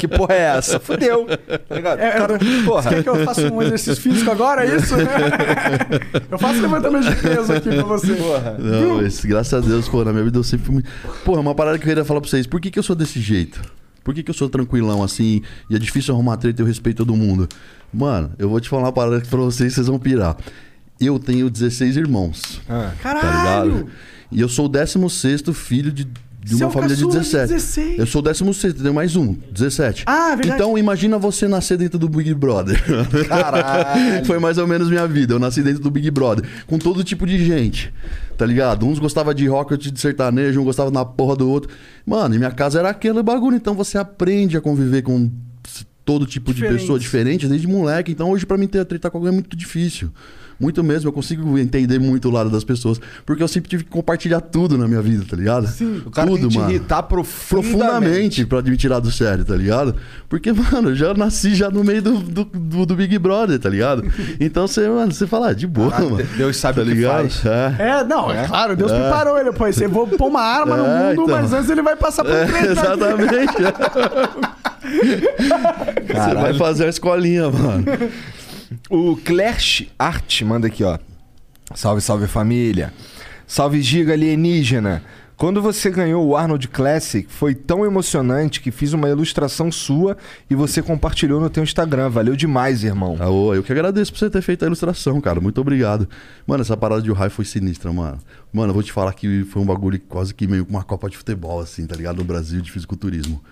Speaker 1: Que porra é essa? Fudeu. Tá ligado?
Speaker 2: É,
Speaker 1: Cara, porra.
Speaker 2: Quer que eu faça um exercício físico agora? É isso? eu faço levantamento de peso aqui pra você.
Speaker 3: Não, mas graças a Deus, pô, na minha vida eu sempre fui muito. Porra, uma parada que eu queria falar pra vocês. Por que, que eu sou desse jeito? Por que, que eu sou tranquilão assim e é difícil arrumar treta e eu respeito todo mundo? Mano, eu vou te falar uma parada que pra vocês vocês vão pirar. Eu tenho 16 irmãos.
Speaker 1: Ah.
Speaker 3: Tá
Speaker 2: Caralho!
Speaker 3: ligado? E eu sou o 16 filho de, de
Speaker 2: é
Speaker 3: uma família de
Speaker 2: caçula de
Speaker 3: 17.
Speaker 2: 16.
Speaker 3: Eu sou o 16, tenho mais um, 17.
Speaker 2: Ah, verdade.
Speaker 3: Então imagina você nascer dentro do Big Brother.
Speaker 1: Caralho.
Speaker 3: Foi mais ou menos minha vida. Eu nasci dentro do Big Brother, com todo tipo de gente. Tá ligado? Uns gostavam de rock, outros de sertanejo, um gostava na porra do outro. Mano, e minha casa era aquele bagulho. Então você aprende a conviver com todo tipo de
Speaker 2: Diferentes.
Speaker 3: pessoa diferente desde moleque. Então hoje pra mim ter a treta com alguém é muito difícil. Muito mesmo, eu consigo entender muito o lado das pessoas. Porque eu sempre tive que compartilhar tudo na minha vida, tá ligado?
Speaker 2: Sim.
Speaker 1: O cara
Speaker 3: tudo,
Speaker 1: tem que te
Speaker 3: mano.
Speaker 1: irritar profundamente.
Speaker 3: Profundamente pra me tirar do sério, tá ligado? Porque, mano, eu já nasci já no meio do, do, do- do Big Brother, tá ligado? Então você, mano, você fala, ah, de boa, mano.
Speaker 1: Deus sabe
Speaker 3: tá
Speaker 1: o que
Speaker 3: ligado?
Speaker 1: faz.
Speaker 3: É.
Speaker 2: É, não, é, claro, Deus
Speaker 3: É.
Speaker 2: preparou ele. Pô, você vou pôr uma arma no
Speaker 3: É,
Speaker 2: mundo,
Speaker 3: então.
Speaker 2: mas antes ele vai passar por
Speaker 3: É,
Speaker 2: treta.
Speaker 3: exatamente. Você vai fazer a escolinha, mano.
Speaker 1: O Clash Art manda aqui, ó. Salve, salve família. Salve Giga Alienígena. Quando você ganhou o Arnold Classic, foi tão emocionante que fiz uma ilustração sua e você compartilhou no teu Instagram. Valeu demais, irmão.
Speaker 3: Ah, ô, eu que agradeço por você ter feito a ilustração, cara. Muito obrigado. Mano, essa parada de raio foi sinistra, mano. Mano, eu vou te falar que foi um bagulho quase que meio uma Copa de futebol, assim, tá ligado? No Brasil, de fisiculturismo.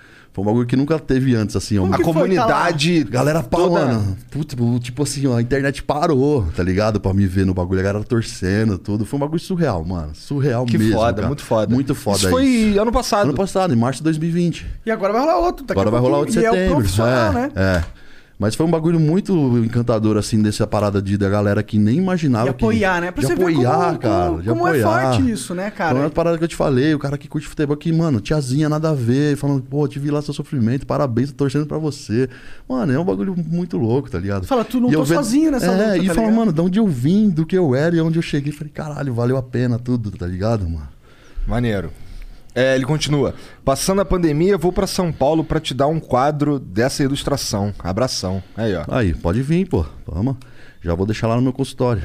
Speaker 3: Foi um bagulho que nunca teve antes, assim. ó.
Speaker 1: a comunidade.
Speaker 3: Galera
Speaker 1: toda-
Speaker 3: parando. Putz, tipo assim, ó, a internet parou, tá ligado? Pra me ver no bagulho, a galera torcendo, tudo. Foi um bagulho surreal, mano. Surreal
Speaker 1: Que
Speaker 3: mesmo.
Speaker 1: foda,
Speaker 3: cara.
Speaker 1: muito foda.
Speaker 3: Muito foda
Speaker 1: Isso foi ano passado.
Speaker 3: Ano passado, em março de 2020.
Speaker 2: E agora vai rolar outro. daqui a
Speaker 3: Agora vai rolar outro
Speaker 2: pouquinho.
Speaker 3: setembro.
Speaker 2: E é o profissional,
Speaker 3: é,
Speaker 2: né?
Speaker 3: é. Mas foi um bagulho muito encantador, assim, dessa parada de, da galera que nem imaginava
Speaker 2: E apoiar,
Speaker 3: que...
Speaker 2: né? Pra
Speaker 3: de
Speaker 2: você ver
Speaker 3: apoiar,
Speaker 2: como-
Speaker 3: cara.
Speaker 2: como-
Speaker 3: de
Speaker 2: como é
Speaker 3: apoiar.
Speaker 2: forte isso, né, cara?
Speaker 3: Então é uma parada que eu te falei, o cara que curte futebol aqui, mano, tiazinha, nada a ver, falando, pô, te vi lá seu sofrimento, parabéns, tô torcendo pra você. Mano, é um bagulho muito louco, tá ligado?
Speaker 2: Fala, tu não
Speaker 3: E
Speaker 2: tô
Speaker 3: vendo-
Speaker 2: sozinho nessa
Speaker 3: é,
Speaker 2: luta,
Speaker 3: e
Speaker 2: tá
Speaker 3: fala,
Speaker 2: ligado?
Speaker 3: mano, de onde eu vim, do que eu era e onde eu cheguei. Falei, caralho, valeu a pena tudo, tá ligado, mano?
Speaker 1: Maneiro. É, ele continua. Passando a pandemia, vou pra São Paulo pra te dar um quadro dessa ilustração. Abração. Aí, ó.
Speaker 3: Aí, pode vir, pô. Vamos. Já vou deixar lá no meu consultório.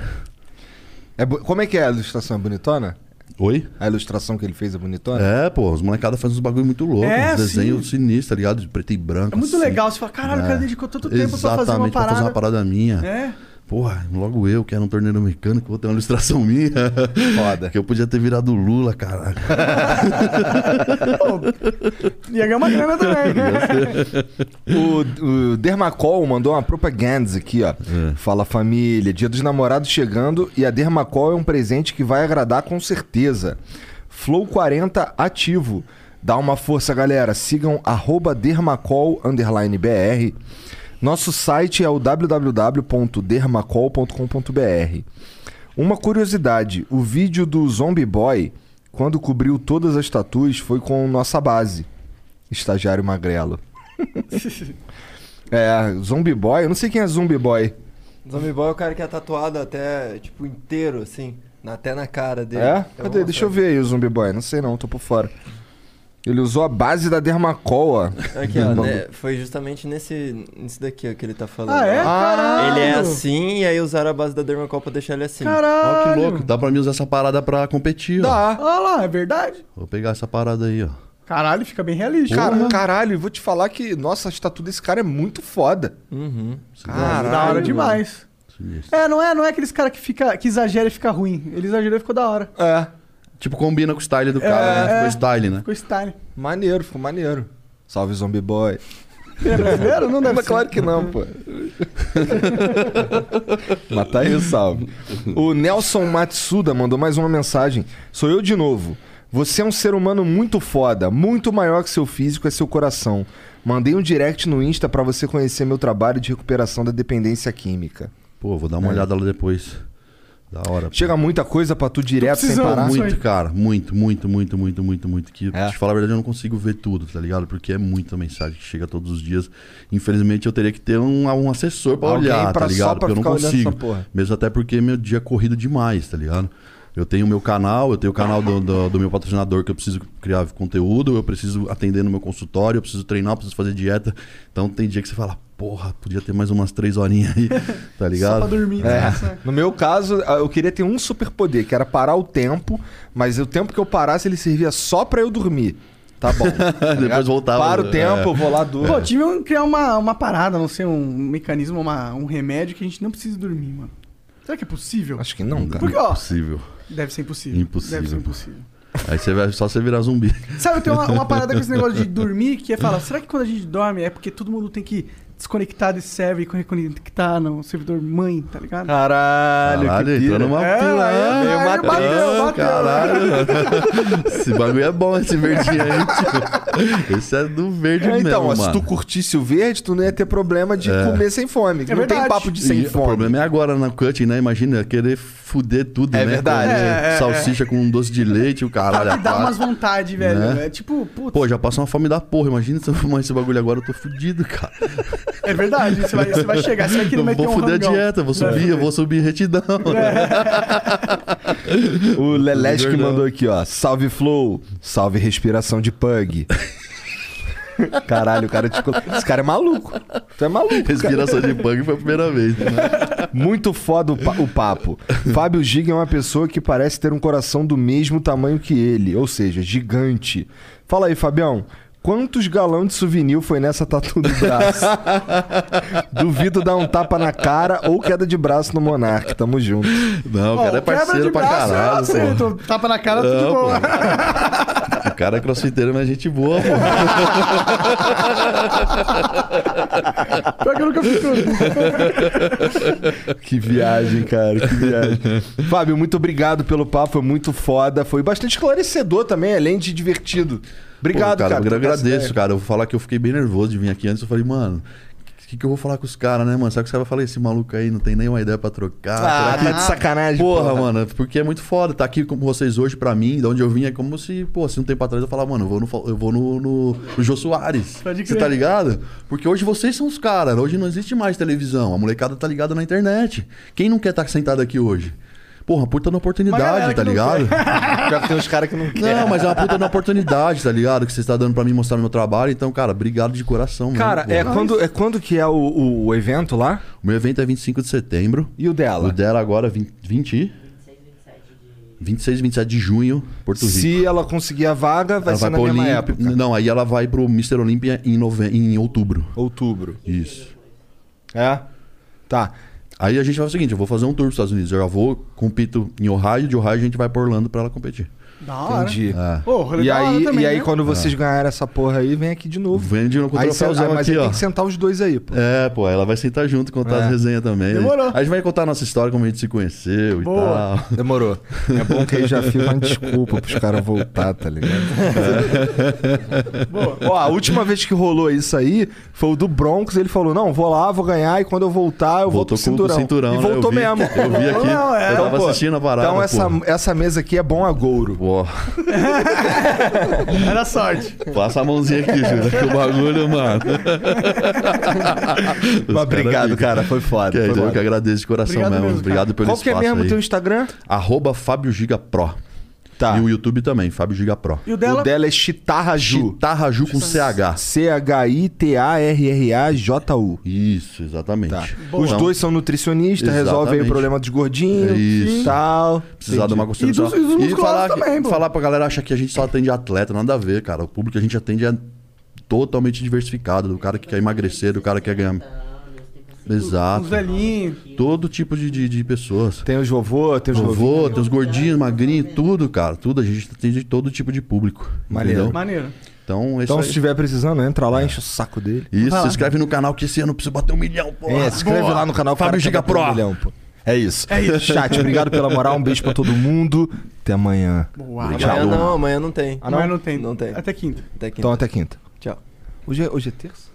Speaker 1: É Como é que é a ilustração? É bonitona?
Speaker 3: Oi?
Speaker 1: A ilustração que ele fez é bonitona?
Speaker 3: É, pô, os molecadas fazem uns bagulho muito louco,
Speaker 2: É,
Speaker 3: uns desenhos
Speaker 2: sim.
Speaker 3: sinistros, tá ligado? De preto e branco.
Speaker 2: É muito
Speaker 3: assim.
Speaker 2: legal. Você fala, caralho, o cara
Speaker 3: É.
Speaker 2: dedicou tanto tempo pra fazer uma
Speaker 3: Exatamente, pra
Speaker 2: parada.
Speaker 3: fazer uma parada minha.
Speaker 2: É.
Speaker 3: Porra, logo eu, que era um torneiro mecânico, vou ter uma ilustração minha.
Speaker 1: Foda.
Speaker 3: que eu podia ter virado Lula, caralho.
Speaker 2: Ia ganhar uma grana também.
Speaker 1: O, o Dermacol mandou uma propaganda aqui, ó.
Speaker 3: É.
Speaker 1: Fala família, dia dos namorados chegando e a Dermacol é um presente que vai agradar com certeza. Flow 40 ativo. Dá uma força, galera. Sigam arroba Dermacol underline BR. Nosso site é o www.dermacol.com.br. Uma curiosidade: o vídeo do Zombie Boy, quando cobriu todas as tatuas, foi com nossa base. Estagiário Magrelo. é, Zombie Boy, eu não sei quem é Zombie Boy.
Speaker 4: Zombie Boy é o cara que é tatuado até, tipo, inteiro, assim. Até na cara dele.
Speaker 1: É?
Speaker 4: Eu
Speaker 1: Cadê? Deixa eu ver aí o Zombie Boy. Não sei não, tô por fora. Ele usou a base da Dermacol, ó.
Speaker 4: Aqui, ó, né, foi justamente nesse, nesse daqui ó, que ele tá falando.
Speaker 2: Ah, é?
Speaker 4: ó.
Speaker 2: Caralho!
Speaker 4: Ele é assim e aí usaram a base da Dermacol pra deixar ele assim.
Speaker 3: Ó,
Speaker 2: Caralho.
Speaker 3: que louco. Dá pra mim usar essa parada pra competir, ó.
Speaker 1: Dá.
Speaker 2: Olha lá, é verdade.
Speaker 3: Vou pegar essa parada aí, ó.
Speaker 2: Caralho, fica bem realista.
Speaker 1: Cara, caralho, vou te falar que, nossa, a estatura desse cara é muito foda.
Speaker 4: Uhum.
Speaker 1: Caralho.
Speaker 2: da hora
Speaker 1: mano.
Speaker 2: demais. É, não é, não é aqueles cara que fica que exagera e fica ruim. Ele exagerou e ficou da hora.
Speaker 1: É.
Speaker 3: Tipo, combina com o style do
Speaker 2: É,
Speaker 3: cara, né?
Speaker 2: é.
Speaker 3: Ficou style, né?
Speaker 2: Ficou style.
Speaker 1: Maneiro, ficou maneiro. Salve, Zombie Boy.
Speaker 2: Ele é brasileiro? Não deve
Speaker 1: Mas
Speaker 2: ser.
Speaker 1: claro que não, pô. Mas tá aí o salve. O Nelson Matsuda mandou mais uma mensagem. Sou eu de novo. Você é um ser humano muito foda, muito maior que seu físico é seu coração. Mandei um direct no Insta pra você conhecer meu trabalho de recuperação da dependência química.
Speaker 3: Pô, vou dar uma
Speaker 1: É.
Speaker 3: olhada lá depois. Da hora.
Speaker 1: Chega muita coisa pra tu direto sem parar.
Speaker 2: muito.
Speaker 3: Muito, cara. Muito, muito, muito, muito, muito, muito. Que,
Speaker 1: É.
Speaker 3: te falar a verdade, eu não consigo ver tudo, tá ligado? Porque é muita mensagem que chega todos os dias. Infelizmente, eu teria que ter um, um assessor pra
Speaker 1: Alguém
Speaker 3: olhar,
Speaker 1: pra-
Speaker 3: tá
Speaker 1: só
Speaker 3: ligado?
Speaker 1: pra
Speaker 3: Porque eu não consigo. Mesmo até porque meu dia é corrido demais, tá ligado? Eu tenho o meu canal, eu tenho o canal do, do, do meu patrocinador que eu preciso criar conteúdo, eu preciso atender no meu consultório, eu preciso treinar, eu preciso fazer dieta. Então tem dia que você fala, porra, podia ter mais umas três horinhas aí, tá ligado?
Speaker 2: Só pra dormir,
Speaker 1: É.
Speaker 2: né?
Speaker 1: No meu caso, eu queria ter um superpoder, que era parar o tempo, mas o tempo que eu parasse, ele servia só pra eu dormir. Tá bom. tá
Speaker 3: Depois voltava,
Speaker 1: Para o tempo,
Speaker 3: é.
Speaker 1: eu vou lá durmo.
Speaker 2: Pô, tive que criar uma, uma parada, não sei, um mecanismo, uma, um remédio que a gente não precisa dormir, mano. Será que é possível?
Speaker 1: Acho que não, cara.
Speaker 2: Porque, ó,
Speaker 3: Impossível.
Speaker 2: deve ser impossível.
Speaker 3: Impossível.
Speaker 2: Deve ser impossível.
Speaker 3: Aí você vai só você virar zumbi.
Speaker 2: Sabe, eu tenho uma, uma parada com esse negócio de dormir que é falar, será que quando a gente dorme é porque todo mundo tem que desconectar desse server e reconectar no servidor mãe, tá ligado?
Speaker 1: Caralho,
Speaker 3: Caralho,
Speaker 1: que
Speaker 3: entrou
Speaker 1: pira.
Speaker 3: numa
Speaker 2: É,
Speaker 3: pila.
Speaker 2: aí-
Speaker 3: né?
Speaker 2: aí
Speaker 1: Matheus.
Speaker 2: bateu, bateu.
Speaker 3: Caralho. esse bagulho é bom, esse verdinho aí, tio. Esse é do verde
Speaker 1: É,
Speaker 3: mesmo,
Speaker 1: então, ó, se
Speaker 3: mano.
Speaker 1: tu curtisse o verde, tu não ia ter problema de comer sem fome. não tem
Speaker 2: verdade.
Speaker 1: papo de sem
Speaker 3: E
Speaker 1: fome.
Speaker 3: O problema é agora na cutting, né? Imagina, querer fuder tudo,
Speaker 1: É
Speaker 3: né?
Speaker 1: verdade.
Speaker 3: Com
Speaker 2: É, é,
Speaker 3: salsicha com um doce de leite, o caralho.
Speaker 2: Sabe, dá umas
Speaker 3: quatro.
Speaker 2: vontades, velho.
Speaker 3: Né?
Speaker 2: É tipo, putz,
Speaker 3: Pô, já passou uma fome da porra. Imagina se eu fumar esse bagulho agora, eu tô fudido, cara.
Speaker 2: É verdade. Você vai, você vai chegar, você vai querer
Speaker 3: Eu
Speaker 2: meter
Speaker 3: vou
Speaker 2: um
Speaker 3: fuder a dieta, eu vou subir, eu vou subir retidão.
Speaker 1: O Lelesh que mandou aqui, ó. Salve Flow, salve respiração de pug. Caralho, o cara te... Esse cara é maluco. Tu é maluco. cara.
Speaker 3: Respiração de punk foi a primeira vez. Né?
Speaker 1: Muito foda o, pa- o papo. Fábio Giga é uma pessoa que parece ter um coração do mesmo tamanho que ele, ou seja, gigante. Fala aí, Fabião. Quantos galão de souvenir foi nessa tatu do braço? Duvido dar um tapa na cara ou queda de braço no Monark. Tamo junto.
Speaker 3: Não, o cara é parceiro
Speaker 2: de
Speaker 3: pra
Speaker 2: braço, eu
Speaker 3: caralho.
Speaker 2: aceito. Tapa na cara, tudo boa.
Speaker 3: pô. O cara é crossfiteiro, mas é gente boa, pô.
Speaker 2: Pior que eu nunca tudo.
Speaker 1: Que viagem, cara, que viagem. Fábio, muito obrigado pelo papo, foi muito foda. Foi bastante esclarecedor também, além de divertido. Obrigado,
Speaker 3: Pô, cara.
Speaker 1: cara.
Speaker 3: Eu
Speaker 1: essa
Speaker 3: agradeço, cara. Eu vou falar que eu fiquei bem nervoso de vir aqui antes. Eu falei, mano, o que, que eu vou falar com os caras, né, mano? Sabe que os caras falam, esse maluco aí não tem nenhuma ideia pra trocar.
Speaker 1: Ah,
Speaker 3: que-
Speaker 1: tá de sacanagem,
Speaker 3: Porra,
Speaker 1: porra.
Speaker 3: mano, porque é muito foda. Tá aqui com vocês hoje, pra mim, de onde eu vim, é como se, pô, se um tempo atrás eu falava, mano, eu vou no, eu vou no, no, no Jô Soares.
Speaker 2: Pode
Speaker 3: Você
Speaker 2: crer.
Speaker 3: tá ligado? Porque hoje vocês são os caras. Hoje não existe mais televisão. A molecada tá ligada na internet. Quem não quer estar sentado aqui hoje? Porra, puta na oportunidade, tá ligado?
Speaker 1: Pior que tem uns caras que não querem.
Speaker 3: Não, mas é uma puta na oportunidade, tá ligado? Que você está dando pra mim mostrar meu trabalho. Então, cara, obrigado de coração.
Speaker 1: Cara,
Speaker 3: pô.
Speaker 1: é quando, é quando que é o, o, o evento lá?
Speaker 3: O meu evento é 25 de setembro.
Speaker 1: E o dela?
Speaker 3: O dela agora, 20, 20 26 e 27 de junho, Porto Rico.
Speaker 1: Se ela conseguir a vaga, vai
Speaker 3: ela
Speaker 1: ser
Speaker 3: vai
Speaker 1: na mesma
Speaker 3: Olímpia.
Speaker 1: época.
Speaker 3: Não, aí ela vai pro Mr. Olímpia em, nove... em outubro.
Speaker 1: Outubro.
Speaker 3: Isso.
Speaker 1: É? Tá.
Speaker 3: Aí a gente vai o seguinte: eu vou fazer um tour pros Estados Unidos. Eu já vou, compito em Ohio, de Ohio a gente vai pra Orlando pra ela competir.
Speaker 2: Da hora.
Speaker 1: Entendi.
Speaker 3: É.
Speaker 2: Rolê
Speaker 1: E
Speaker 2: da hora
Speaker 1: aí,
Speaker 2: também,
Speaker 1: e aí
Speaker 2: né?
Speaker 1: quando vocês ganharem essa porra aí, vem aqui de novo.
Speaker 3: Vem de novo com o
Speaker 1: Aí
Speaker 3: troféuzão
Speaker 1: ah, mas
Speaker 3: aqui,
Speaker 1: aí
Speaker 3: ó.
Speaker 1: tem que sentar os dois aí, pô.
Speaker 3: É, pô, ela vai sentar junto e contar
Speaker 1: É.
Speaker 3: as resenhas também.
Speaker 2: Demorou.
Speaker 3: A gente vai contar a nossa história, como a gente se conheceu
Speaker 2: Boa.
Speaker 3: e tal.
Speaker 1: Demorou. É bom que aí já fica uma desculpa pros caras voltar, tá ligado? Ó, a última vez que rolou isso aí foi o do Broncos. Ele falou: Não, vou lá, vou ganhar e quando eu voltar, eu
Speaker 3: Voltou
Speaker 1: volto
Speaker 3: com
Speaker 1: com
Speaker 3: o
Speaker 1: cinturão.
Speaker 3: cinturão,
Speaker 1: e
Speaker 3: né?
Speaker 1: voltou
Speaker 3: Eu vi.
Speaker 1: mesmo.
Speaker 3: Eu vi aqui.
Speaker 2: Não, é.
Speaker 3: Eu tava
Speaker 1: pô,
Speaker 3: assistindo a parada.
Speaker 1: Então essa,
Speaker 3: pô.
Speaker 1: essa mesa aqui é bom a Gouro.
Speaker 2: Era sorte.
Speaker 3: passa a mãozinha aqui, Júlio, que o bagulho, mano.
Speaker 1: Mas obrigado, cara. Foi foda.
Speaker 3: Que é,
Speaker 1: foi
Speaker 3: eu
Speaker 1: foda.
Speaker 3: que agradeço de coração
Speaker 2: Obrigado
Speaker 3: mesmo.
Speaker 2: mesmo,
Speaker 3: Obrigado pelo
Speaker 1: Qual que é
Speaker 3: espaço
Speaker 1: mesmo o teu Instagram?
Speaker 3: Arroba Fábio Giga Pro.
Speaker 1: Tá.
Speaker 3: E o YouTube também, Fábio Giga Pro.
Speaker 2: E o dela?
Speaker 1: O dela é Chitarraju.
Speaker 3: Chitarraju com CH.
Speaker 1: C-H-I-T-A-R-R-A-J-U.
Speaker 3: Isso, exatamente.
Speaker 1: Tá. Os dois são nutricionistas, resolvem o problema dos gordinhos
Speaker 3: É isso.
Speaker 1: tal.
Speaker 3: Precisar
Speaker 1: Entendi.
Speaker 3: de uma consulta.
Speaker 2: E dos- e musculados
Speaker 3: falar,
Speaker 2: também, pô.
Speaker 3: falar pra galera achar que a gente só atende atleta, nada a ver, cara. O público que a gente atende é totalmente diversificado. Do cara que quer emagrecer, do cara que quer ganhar. Exato.
Speaker 2: Os velhinhos.
Speaker 3: Todo tipo de, de, de pessoas.
Speaker 1: Tem os vovô, tem os
Speaker 3: Vovô, tem os gordinhos, magrinhos, tudo, cara. Tudo. A gente atende todo tipo de público.
Speaker 1: Maneiro.
Speaker 3: entendeu?
Speaker 2: Maneiro.
Speaker 3: Então, é
Speaker 1: Então, se estiver precisando, entra lá, enche o saco dele.
Speaker 3: Isso,
Speaker 2: Vai lá.
Speaker 3: se inscreve no canal que esse ano eu preciso bater um milhão, pô.
Speaker 1: É, se inscreve lá no canal
Speaker 3: Fábio Giga Pro.
Speaker 1: um milhão, pô. É isso. É isso. Chat, obrigado pela moral. Um beijo pra todo mundo. Até amanhã.
Speaker 2: Boa.
Speaker 4: Amanhã não, amanhã não tem.
Speaker 1: Ah, não?
Speaker 2: Mas não tem.
Speaker 4: Não tem.
Speaker 2: Até quinta.
Speaker 4: Até quinta.
Speaker 1: Então até quinta.
Speaker 4: Tchau.
Speaker 1: Hoje é, hoje é terça? É.